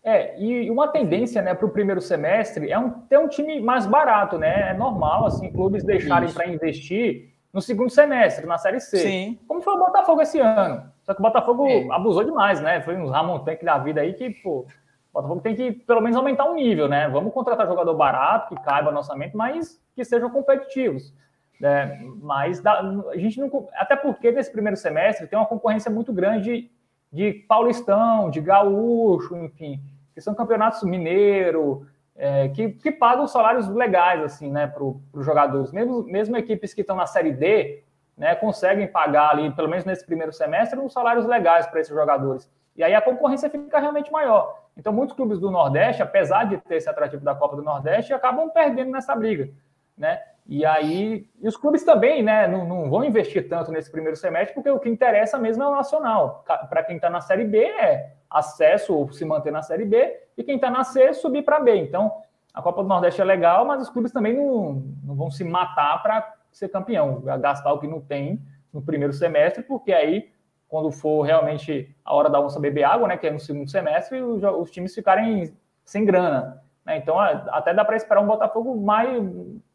É, e uma tendência, né, para o primeiro semestre é um, ter um time mais barato, né? É normal, assim, clubes deixarem para investir no segundo semestre, na Série C. Sim. Como foi o Botafogo esse ano. Só que o Botafogo é. abusou demais, né? Foi uns Ramon Tank da vida aí que, pô, o Botafogo tem que pelo menos aumentar o nível, né? Vamos contratar jogador barato, que caiba no orçamento, mas que sejam competitivos. Né? Mas da, a gente não. Até porque nesse primeiro semestre tem uma concorrência muito grande de Paulistão, de Gaúcho, enfim, que são campeonatos mineiro, é, que, que pagam salários legais assim, né, para os jogadores. Mesmo, mesmo equipes que estão na Série D, né, conseguem pagar ali, pelo menos nesse primeiro semestre, uns salários legais para esses jogadores. E aí a concorrência fica realmente maior. Então, muitos clubes do Nordeste, apesar de ter esse atrativo da Copa do Nordeste, acabam perdendo nessa briga, né? E aí, e os clubes também, né, não, não, vão investir tanto nesse primeiro semestre, porque o que interessa mesmo é o nacional. Para quem está na Série B é acesso ou se manter na Série B, e quem está na C subir para B. Então, a Copa do Nordeste é legal, mas os clubes também não, não vão se matar para ser campeão, gastar o que não tem no primeiro semestre, porque aí, quando for realmente a hora da onça beber água, né, que é no segundo semestre, os, os times ficarem sem grana. Né? Então, até dá para esperar um Botafogo mais.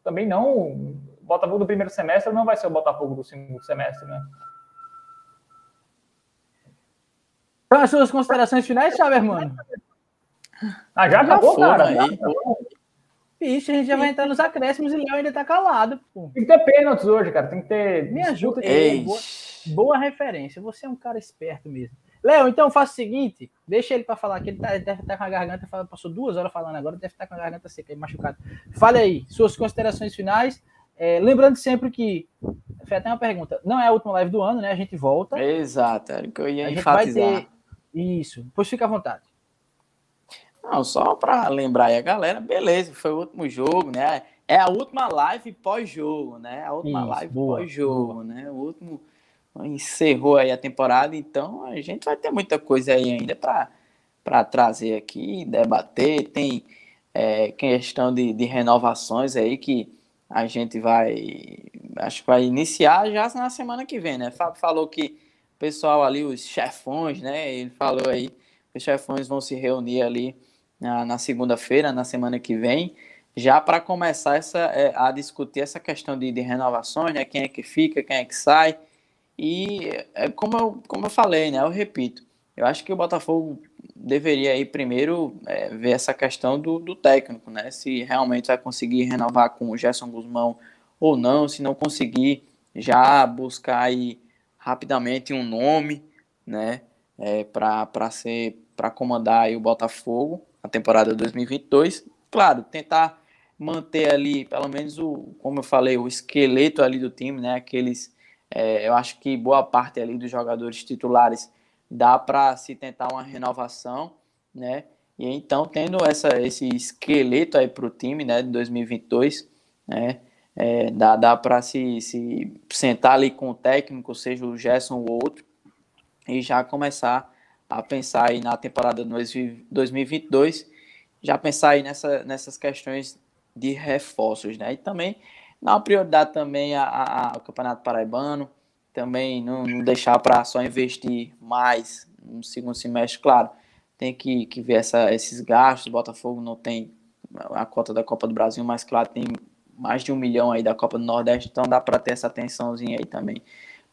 Também não. O Botafogo do primeiro semestre não vai ser o Botafogo do segundo semestre, né? Para as suas considerações finais, Xaber, mano? Ah, já, já acabou, cara? Aí. Ixi, a gente já vai entrar nos acréscimos e o Léo ainda tá calado, pô. Tem que ter pênaltis hoje, cara. Tem que ter. Me ajuda. Boa, boa referência. Você é um cara esperto mesmo. Léo, então faça o seguinte, deixa ele para falar que ele, tá, deve estar tá com a garganta, passou duas horas falando agora, deve estar tá com a garganta seca, machucado. Fale aí, suas considerações finais. É, lembrando sempre que, foi até uma pergunta, não é a última live do ano, né? A gente volta. Exato, era o que eu ia a enfatizar. Vai ter... Isso, pois fica à vontade. Não, só para lembrar aí a galera, beleza, foi o último jogo, né? É a última live pós-jogo, né? A última Isso, live pós-jogo, né? O último encerrou aí a temporada, então a gente vai ter muita coisa aí ainda para trazer aqui, debater. Tem é, questão de, de renovações aí que a gente vai, acho que vai iniciar já na semana que vem, né? Fábio falou que o pessoal ali, os chefões, né? Ele falou aí, os chefões vão se reunir ali na, na segunda-feira, na semana que vem, já para começar essa, é, a discutir essa questão de, de renovações, né? Quem é que fica, quem é que sai. E é como eu, como eu falei, né? Eu repito, eu acho que o Botafogo deveria aí primeiro é, ver essa questão do, do, técnico, né? Se realmente vai conseguir renovar com o Gerson Guzmão ou não, se não conseguir já buscar aí rapidamente um nome, né? É, para ser para comandar aí o Botafogo a temporada 2022. Claro, tentar manter ali pelo menos o, como eu falei, o esqueleto ali do time, né? Aqueles é, eu acho que boa parte ali dos jogadores titulares dá para se tentar uma renovação, né? E então, tendo essa, esse esqueleto aí para o time, né, de 2022, né, é, dá, dá para se, se sentar ali com o técnico, seja o Gerson ou outro, e já começar a pensar aí na temporada 2022, já pensar aí nessa, nessas questões de reforços, né? E também dar uma prioridade também ao Campeonato Paraibano, também não, não deixar para só investir mais no segundo semestre, claro, tem que, que ver essa, esses gastos, o Botafogo não tem a cota da Copa do Brasil, mas claro, tem mais de um milhão aí da Copa do Nordeste, então dá para ter essa atençãozinha aí também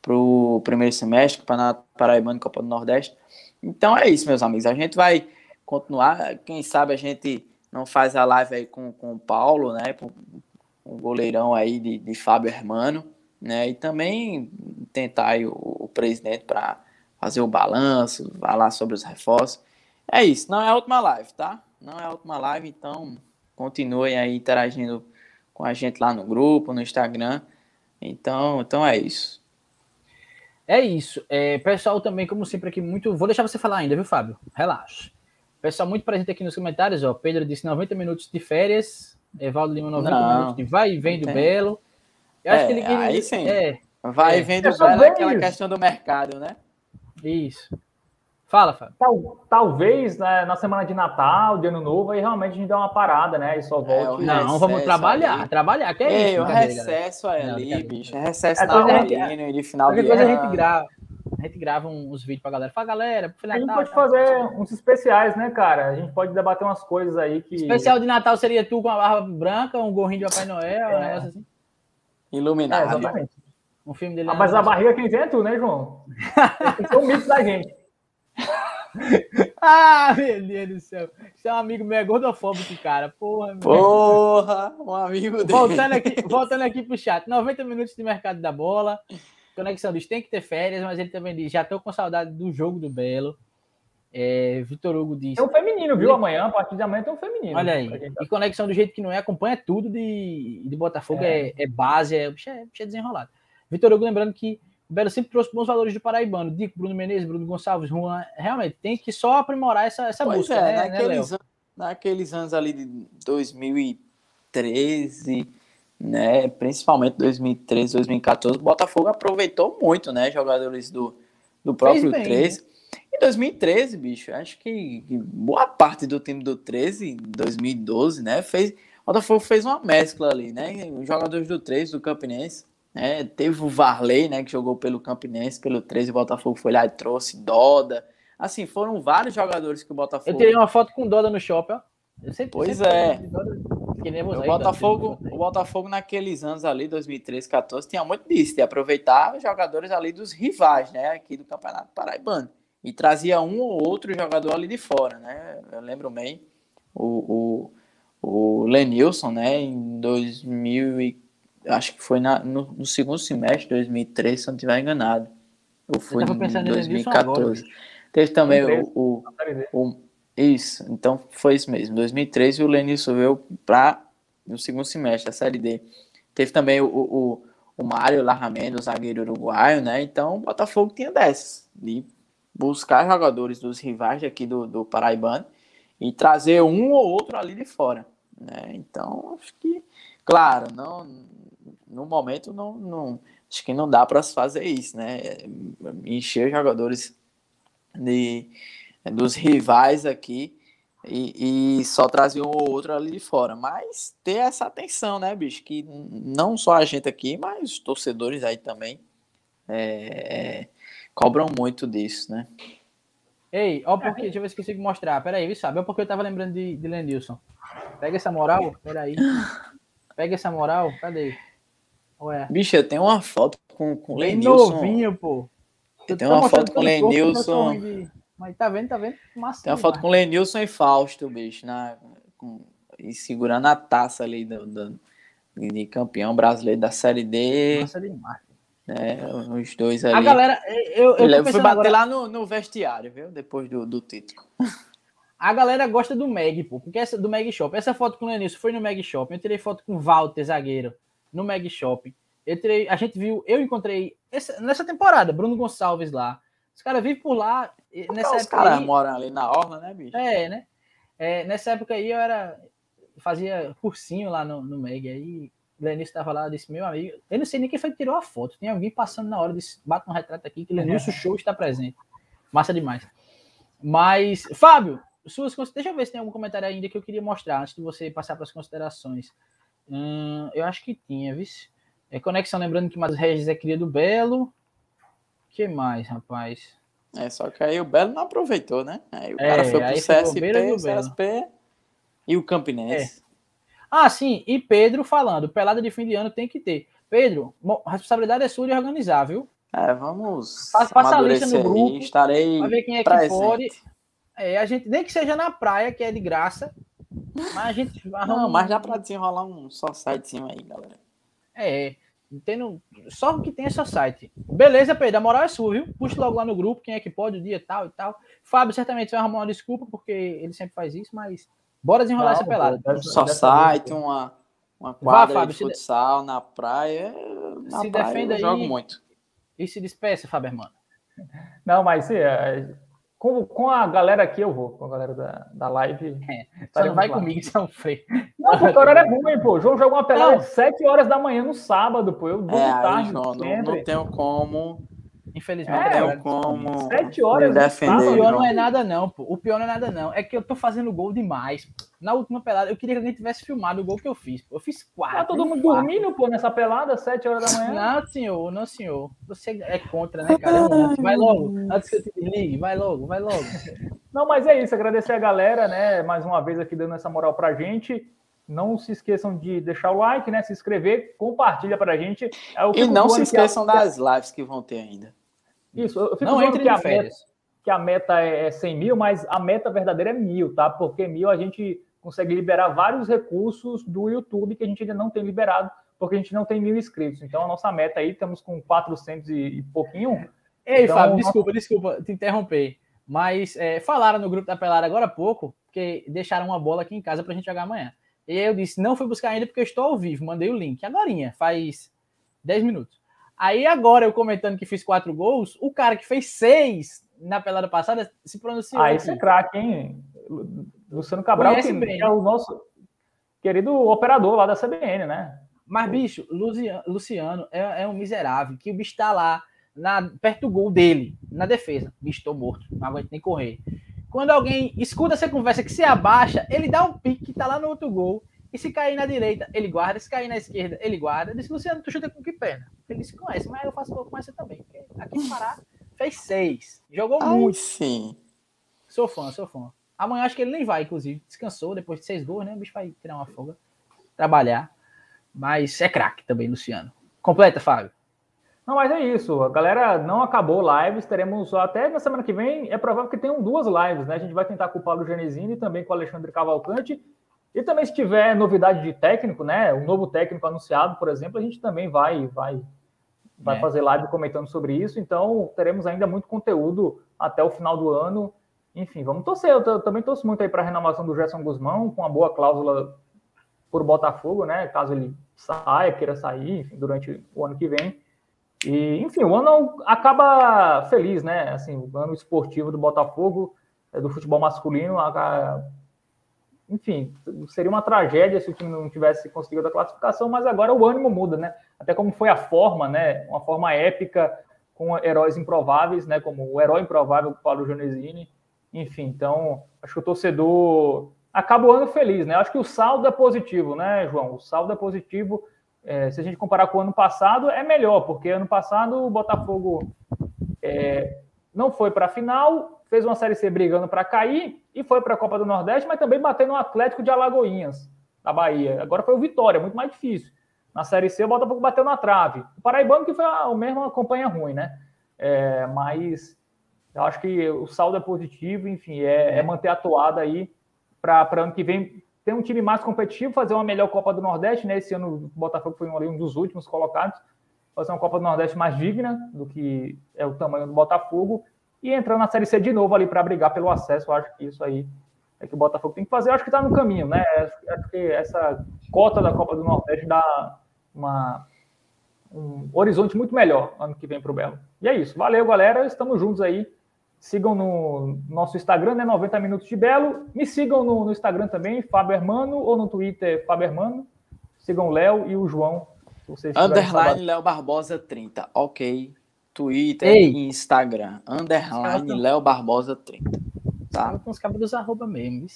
para o primeiro semestre, Campeonato Paraibano e Copa do Nordeste. Então é isso, meus amigos, a gente vai continuar, quem sabe a gente não faz a live aí com, com o Paulo, né, o goleirão aí de, de Fábio Hermano, né? E também tentar o, o presidente para fazer o balanço, falar sobre os reforços. É isso, não é a última live, tá? Não é a última live, então continuem aí interagindo com a gente lá no grupo, no Instagram. Então, então é isso. É isso. É, pessoal também, como sempre aqui, muito. Vou deixar você falar ainda, viu, Fábio? Relaxa. Pessoal muito presente aqui nos comentários, ó. Pedro disse 90 minutos de férias. Evaldo Lima, 90 não, minutos de vai e vem do Belo. Eu acho é, que ele queria. Aí sim. É, vai e vem do Belo é aquela questão do mercado, né? Isso. Fala, Fábio. Tal, talvez né, na semana de Natal, de Ano Novo, aí realmente a gente dá uma parada, né? E só volte. É, não, vamos trabalhar, ali. trabalhar, que é Ei, isso. O recesso ali, não, bicho. É recesso é, natalino de final de ano. a gente grava a gente grava uns vídeos pra galera. Fala, galera, a gente pode fazer uns especiais, né, cara? A gente pode debater umas coisas aí que. Especial de Natal seria tu com a barba branca, um gorrinho de Papai Noel, é. um negócio assim. Iluminado. É, exatamente. Um filme dele. Ah, mas a barriga quem vem é tu, né, João? Tem que um mito da gente. ah, meu Deus do céu. Você é um amigo meu, é gordofóbico, cara. Porra, Porra, um amigo dele. Voltando aqui, voltando aqui pro chat. 90 minutos de mercado da bola. Conexão diz tem que ter férias, mas ele também diz: já estou com saudade do jogo do Belo. É, Vitor Hugo diz. Tem um feminino, viu? Amanhã, a partir de amanhã tem um feminino. Olha aí. Tá... E conexão do jeito que não é, acompanha tudo de, de Botafogo, é, é, é base, é, é, é desenrolado. Vitor Hugo lembrando que o Belo sempre trouxe bons valores de Paraibano. Dico, Bruno Menezes, Bruno Gonçalves, Juan. Realmente, tem que só aprimorar essa, essa pois busca. É, né, naqueles, né, naqueles anos ali de 2013 né? Principalmente 2013, 2014, o Botafogo aproveitou muito, né? Jogadores do, do próprio bem, 13. Né? Em 2013, bicho, acho que boa parte do time do 13, 2012, né? Fez, o Botafogo fez uma mescla ali, né? Os jogadores do 13, do Campinense, né? Teve o Varley, né? Que jogou pelo Campinense, pelo 13, o Botafogo foi lá e trouxe Doda. Assim, foram vários jogadores que o Botafogo. Eu tirei uma foto com Doda no shopping, ó. Sempre, pois sempre é. o Botafogo, o Botafogo naqueles anos ali, 2013, 14, tinha muito disso, de aproveitar os jogadores ali dos rivais, né, aqui do Campeonato Paraibano. E trazia um ou outro jogador ali de fora, né? Eu lembro bem o, o, o Lenilson, né, em 2000 e, acho que foi na, no, no, segundo semestre de 2013, se eu não estiver enganado. Ou foi em 2014. Teve também o, o, o, Isso, então foi isso mesmo. Em 2013 o Lenilson veio para o segundo semestre, a Série D. Teve também o, o, o Mário Larramento, o zagueiro uruguaio, né? Então o Botafogo tinha dessas, de buscar jogadores dos rivais aqui do, do Paraibano e trazer um ou outro ali de fora. Né? Então, acho que, claro, não, no momento não, não acho que não dá para fazer isso, né? Encher jogadores de, dos rivais aqui e, e, só trazer um ou outro ali de fora. Mas ter essa atenção, né, bicho? Que não só a gente aqui, mas os torcedores aí também é, é, cobram muito disso, né? Ei, ó, porque, deixa eu ver se consigo mostrar. Peraí, sabe? É porque eu tava lembrando de, de Lenilson. Pega essa moral, peraí. Pega essa moral, cadê? Ué. Bicho, eu tenho uma foto com, com Lenilson. novinho, pô. Eu tenho uma foto com Lenilson. Mas tá vendo, tá vendo? Massa tem uma foto com Lenilson e Fausto, bicho, na, com, e segurando a taça ali do, do, de campeão brasileiro da Série D. Massa demais. É, os dois ali. A galera, eu, eu, eu fui bater agora... lá no, no vestiário, viu? Depois do, do título. A galera gosta do Meg, pô, porque essa do Meg Shop. Essa foto com o Lenilson foi no Meg Shop. Eu tirei foto com o Walter, zagueiro, no Meg Shop. Eu tirei, a gente viu, eu encontrei essa, nessa temporada, Bruno Gonçalves lá. Os caras vivem por lá. Nessa os caras moram ali na orla, né, bicho? É, né? É, nessa época aí eu era. Fazia cursinho lá no, no Meg. Aí o Lenilson estava lá, disse: Meu amigo, eu não sei nem quem foi que tirou a foto. Tem alguém passando na hora, disse: Bate um retrato aqui que Lenilson Show está presente. Massa demais. Mas, Fábio, suas Deixa eu ver se tem algum comentário ainda que eu queria mostrar antes de você passar para as considerações. Hum, eu acho que tinha, viu? É conexão, lembrando que Matheus Regis é cria do Belo. que mais, rapaz? É, só que aí o Belo não aproveitou, né? Aí o é, cara foi pro CSP, o CSP e o Campinense. É. Ah, sim, e Pedro falando, pelada de fim de ano tem que ter. Pedro, a responsabilidade é sua de organizar, viu? É, vamos. Passa a lista no grupo. Aí, estarei. Pra ver quem é presente. que pode. É, a gente, nem que seja na praia, que é de graça. Mas a gente. Não, mas dá pra desenrolar um só sitezinho aí, galera. É, tendo, só que tem só site. Beleza, Pedro, a moral é sua, viu? Puxa logo lá no grupo, quem é que pode, o dia tal e tal. Fábio certamente vai arrumar uma desculpa, porque ele sempre faz isso, mas bora desenrolar Não, essa pelada. Só site, uma, uma quadra Vá, Fábio, de futsal de... na praia. Na se praia defenda eu jogo muito. E se despeça, Fábio Hermano. Não, mas é, com, com a galera aqui eu vou, com a galera da, da live. É, você não vai lá. comigo, São Freio. Não, porque o horário é ruim, pô. O João jogou uma pelada de 7 horas da manhã no sábado, pô. Eu vou é, tarde. Não, não tenho como Infelizmente, é, eu como. Sete horas defender. O pior não é nada, não, pô. O pior não é nada, não. É que eu tô fazendo gol demais. Na última pelada, eu queria que alguém tivesse filmado o gol que eu fiz. Eu fiz quatro. Tá todo mundo quatro. dormindo, pô, nessa pelada, sete horas da manhã? Não, senhor, não, senhor. Você é contra, né, cara? É vai logo. Antes que eu te desligue, vai logo, vai logo. Não, mas é isso. Agradecer a galera, né? Mais uma vez aqui dando essa moral pra gente. Não se esqueçam de deixar o like, né? Se inscrever, compartilha pra gente. É e não se esqueçam das lives que vão ter ainda. Isso, eu fico não entre que a, meta, que a meta é 100 é mil, mas a meta verdadeira é mil, tá? Porque mil a gente consegue liberar vários recursos do YouTube que a gente ainda não tem liberado, porque a gente não tem mil inscritos. Então a nossa meta aí, estamos com 400 e, pouquinho. Ei, então, Fábio, desculpa, nossa... desculpa te interromper. Mas é, falaram no grupo da Pelada agora há pouco, que deixaram uma bola aqui em casa para a gente jogar amanhã. E aí eu disse, não fui buscar ainda porque eu estou ao vivo. Mandei o link. Agora, faz 10 minutos. Aí agora eu comentando que fiz quatro gols, o cara que fez seis na pelada passada se pronunciou. Ah, esse é craque, hein? Luciano Cabral, que, bem. é o nosso querido operador lá da CBN, né? Mas, bicho, Luciano é, é um miserável, que o bicho tá lá na, perto do gol dele, na defesa. Bicho, tô morto, não aguento nem correr. Quando alguém escuta essa conversa que se abaixa, ele dá um pique, tá lá no outro gol e se cair na direita, ele guarda. Se cair na esquerda, ele guarda. Eu disse, Luciano, tu chuta com que perna? Ele disse, conhece, mas eu faço gol com essa também. Aqui no Pará, fez seis. Jogou Ai, muito. sim. Sou fã, sou fã. Amanhã acho que ele nem vai, inclusive. Descansou depois de seis gols, né? O bicho vai tirar uma folga, trabalhar. Mas é craque também, Luciano. Completa, Fábio. Não, mas é isso. A galera não acabou lives. Teremos até na semana que vem. É provável que tenham duas lives, né? A gente vai tentar com o Paulo Genesini e também com o Alexandre Cavalcante. E também se tiver novidade de técnico, né, um novo técnico anunciado, por exemplo, a gente também vai vai vai é. fazer live comentando sobre isso. Então teremos ainda muito conteúdo até o final do ano. Enfim, vamos torcer. Eu também torço muito aí para a renovação do Gerson Guzmão, com uma boa cláusula por Botafogo, né? Caso ele saia, queira sair enfim, durante o ano que vem. E, enfim, o ano acaba feliz, né? Assim, o ano esportivo do Botafogo, é, do futebol masculino, enfim, seria uma tragédia se o time não tivesse conseguido a classificação, mas agora o ânimo muda, né? Até como foi a forma, né? Uma forma épica com heróis improváveis, né? Como o herói improvável Paulo Jonesini. Enfim, então acho que o torcedor acaba o ano feliz, né? Acho que o saldo é positivo, né, João? O saldo é positivo. É, se a gente comparar com o ano passado, é melhor, porque ano passado o Botafogo é, não foi para a final, fez uma Série C brigando para cair e foi para a Copa do Nordeste, mas também bateu no Atlético de Alagoinhas, da Bahia. Agora foi o Vitória, muito mais difícil. Na Série C, o Botafogo bateu na trave. O Paraibano, que foi a, mesma campanha ruim, né? É, mas eu acho que o saldo é positivo, enfim, é, é manter a toada aí para ano que vem ter um time mais competitivo, fazer uma melhor Copa do Nordeste, né? Esse ano o Botafogo foi um dos últimos colocados, fazer uma Copa do Nordeste mais digna do que é o tamanho do Botafogo e entrar na Série C de novo ali para brigar pelo acesso. Eu acho que isso aí é que o Botafogo tem que fazer. Eu acho que está no caminho, né? Acho que essa cota da Copa do Nordeste dá uma, um horizonte muito melhor ano que vem para o Belo. E é isso. Valeu, galera. Estamos juntos aí. Sigam no nosso Instagram, né? 90 Minutos de Belo. Me sigam no, no Instagram também, Fábio Hermano, ou no Twitter, Fábio Hermano. Sigam o Léo e o João. Underline Léo Barbosa 30. Ok. Twitter Ei. e Instagram. Underline Léo Barbosa 30. Tá? Com os cabos dos arroba mesmo.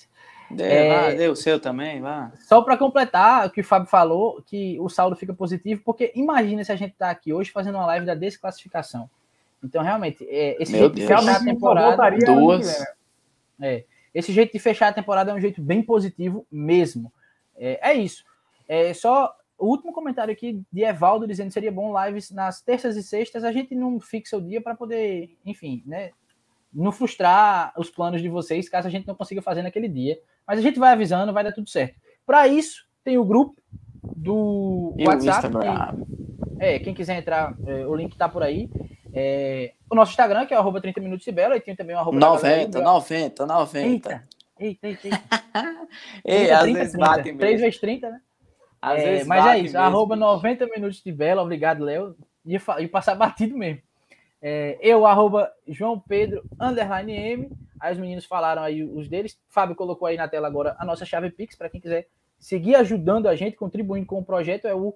Dê, é, dê o seu também, vá. Só para completar o que o Fábio falou, que o saldo fica positivo, porque imagina se a gente tá aqui hoje fazendo uma live da desclassificação. Então, realmente, é, esse Meu jeito Deus. de fechar a temporada. Duas. É, esse jeito de fechar a temporada é um jeito bem positivo mesmo. É, é isso. É só o último comentário aqui de Evaldo dizendo que seria bom lives nas terças e sextas. A gente não fixa o dia para poder, enfim, né? Não frustrar os planos de vocês caso a gente não consiga fazer naquele dia. Mas a gente vai avisando, vai dar tudo certo. Para isso, tem o grupo do e WhatsApp. Instagram. é, quem quiser entrar, é, o link tá por aí. É, o nosso Instagram, que é arroba 30 minutos de Belo, e tem também o arroba 90, 90, 90. Eita, eita, eita. eita. Ei, 30, às 30, vezes 30. bate mesmo. 3 vezes 30, né? É, mas é isso, mesmo. arroba 90 minutos de Belo, obrigado, Léo. E, e passar batido mesmo. É, eu, arroba João Pedro, underline M. Aí os meninos falaram aí os deles. Fábio colocou aí na tela agora a nossa chave Pix, para quem quiser seguir ajudando a gente, contribuindo com o projeto, é o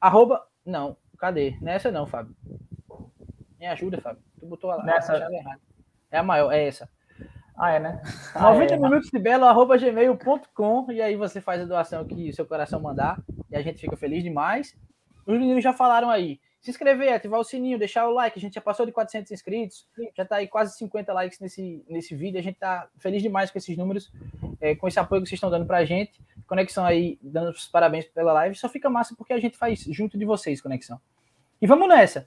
arroba. Não, cadê? Nessa não, Fábio. Me ajuda, Fábio. Tu botou a, Nessa... a chave errada. É a maior, é essa. Ah, é, né? Ah, 90 é, minutos de belo, arroba gmail.com, e aí você faz a doação que o seu coração mandar, e a gente fica feliz demais. Os meninos já falaram aí. Se inscrever, ativar o sininho, deixar o like. A gente já passou de 400 inscritos, já está aí quase 50 likes nesse, nesse vídeo. A gente está feliz demais com esses números, é, com esse apoio que vocês estão dando para a gente. Conexão aí, dando os parabéns pela live. Só fica massa porque a gente faz junto de vocês, Conexão. E vamos nessa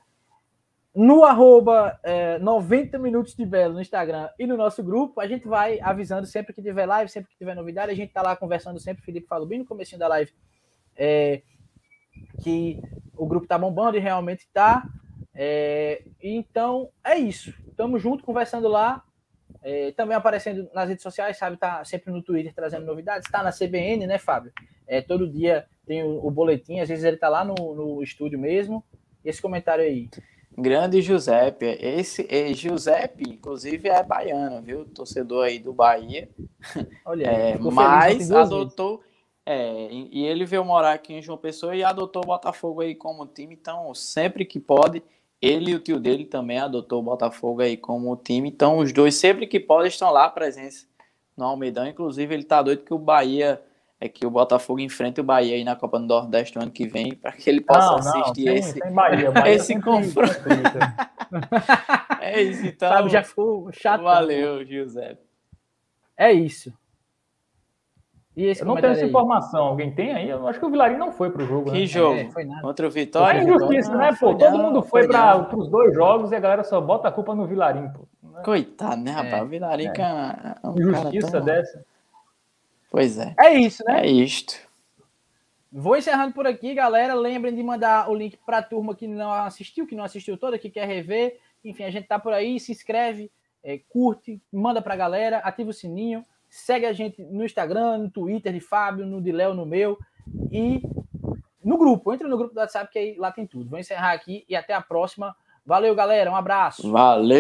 no arroba é, 90 minutos de Belo no Instagram e no nosso grupo, a gente vai avisando sempre que tiver live, sempre que tiver novidade, a gente tá lá conversando sempre, o Felipe falou bem no começo da live, é, que o grupo tá bombando e realmente tá, é, então é isso, estamos junto conversando lá, é, também aparecendo nas redes sociais, sabe, tá sempre no Twitter trazendo novidades, tá na CBN, né, Fábio? É, todo dia tem o, o boletim, às vezes ele tá lá no, no estúdio mesmo, esse comentário aí. Grande Giuseppe. Esse é, Giuseppe, inclusive, é baiano, viu? Torcedor aí do Bahia. Olha, é, mas adotou. É, e ele veio morar aqui em João Pessoa e adotou o Botafogo aí como time. Então, sempre que pode, ele e o tio dele também adotou o Botafogo aí como time. Então, os dois, sempre que podem, estão lá presentes no Almeidão. Inclusive, ele tá doido que o Bahia é que o Botafogo enfrente o Bahia aí na Copa do Nordeste no ano que vem, para que ele possa não, assistir não, esse, tem Bahia, Bahia esse confronto. é isso, então. Sabe, já ficou chato. Valeu, José. É isso. E esse eu não tenho essa aí? informação. Alguém tem aí? Eu acho que o Vilarinho não foi para o jogo. Que né? jogo? É, foi nada. Contra o Vitória? É injustiça, né, pô? Todo mundo foi, foi para os dois jogos e a galera só bota a culpa no Vilarinho, pô. Coitado, né, rapaz? É, o Vilarinho é. é um Injustiça tão... dessa. Pois é. É isso, né? É isto. Vou encerrando por aqui, galera. Lembrem de mandar o link para a turma que não assistiu, que não assistiu toda, que quer rever. Enfim, a gente tá por aí. Se inscreve, é, curte, manda pra galera, ativa o sininho, segue a gente no Instagram, no Twitter de Fábio, no de Léo, no meu e no grupo. Entra no grupo do WhatsApp que aí lá tem tudo. Vou encerrar aqui e até a próxima. Valeu, galera. Um abraço. Valeu.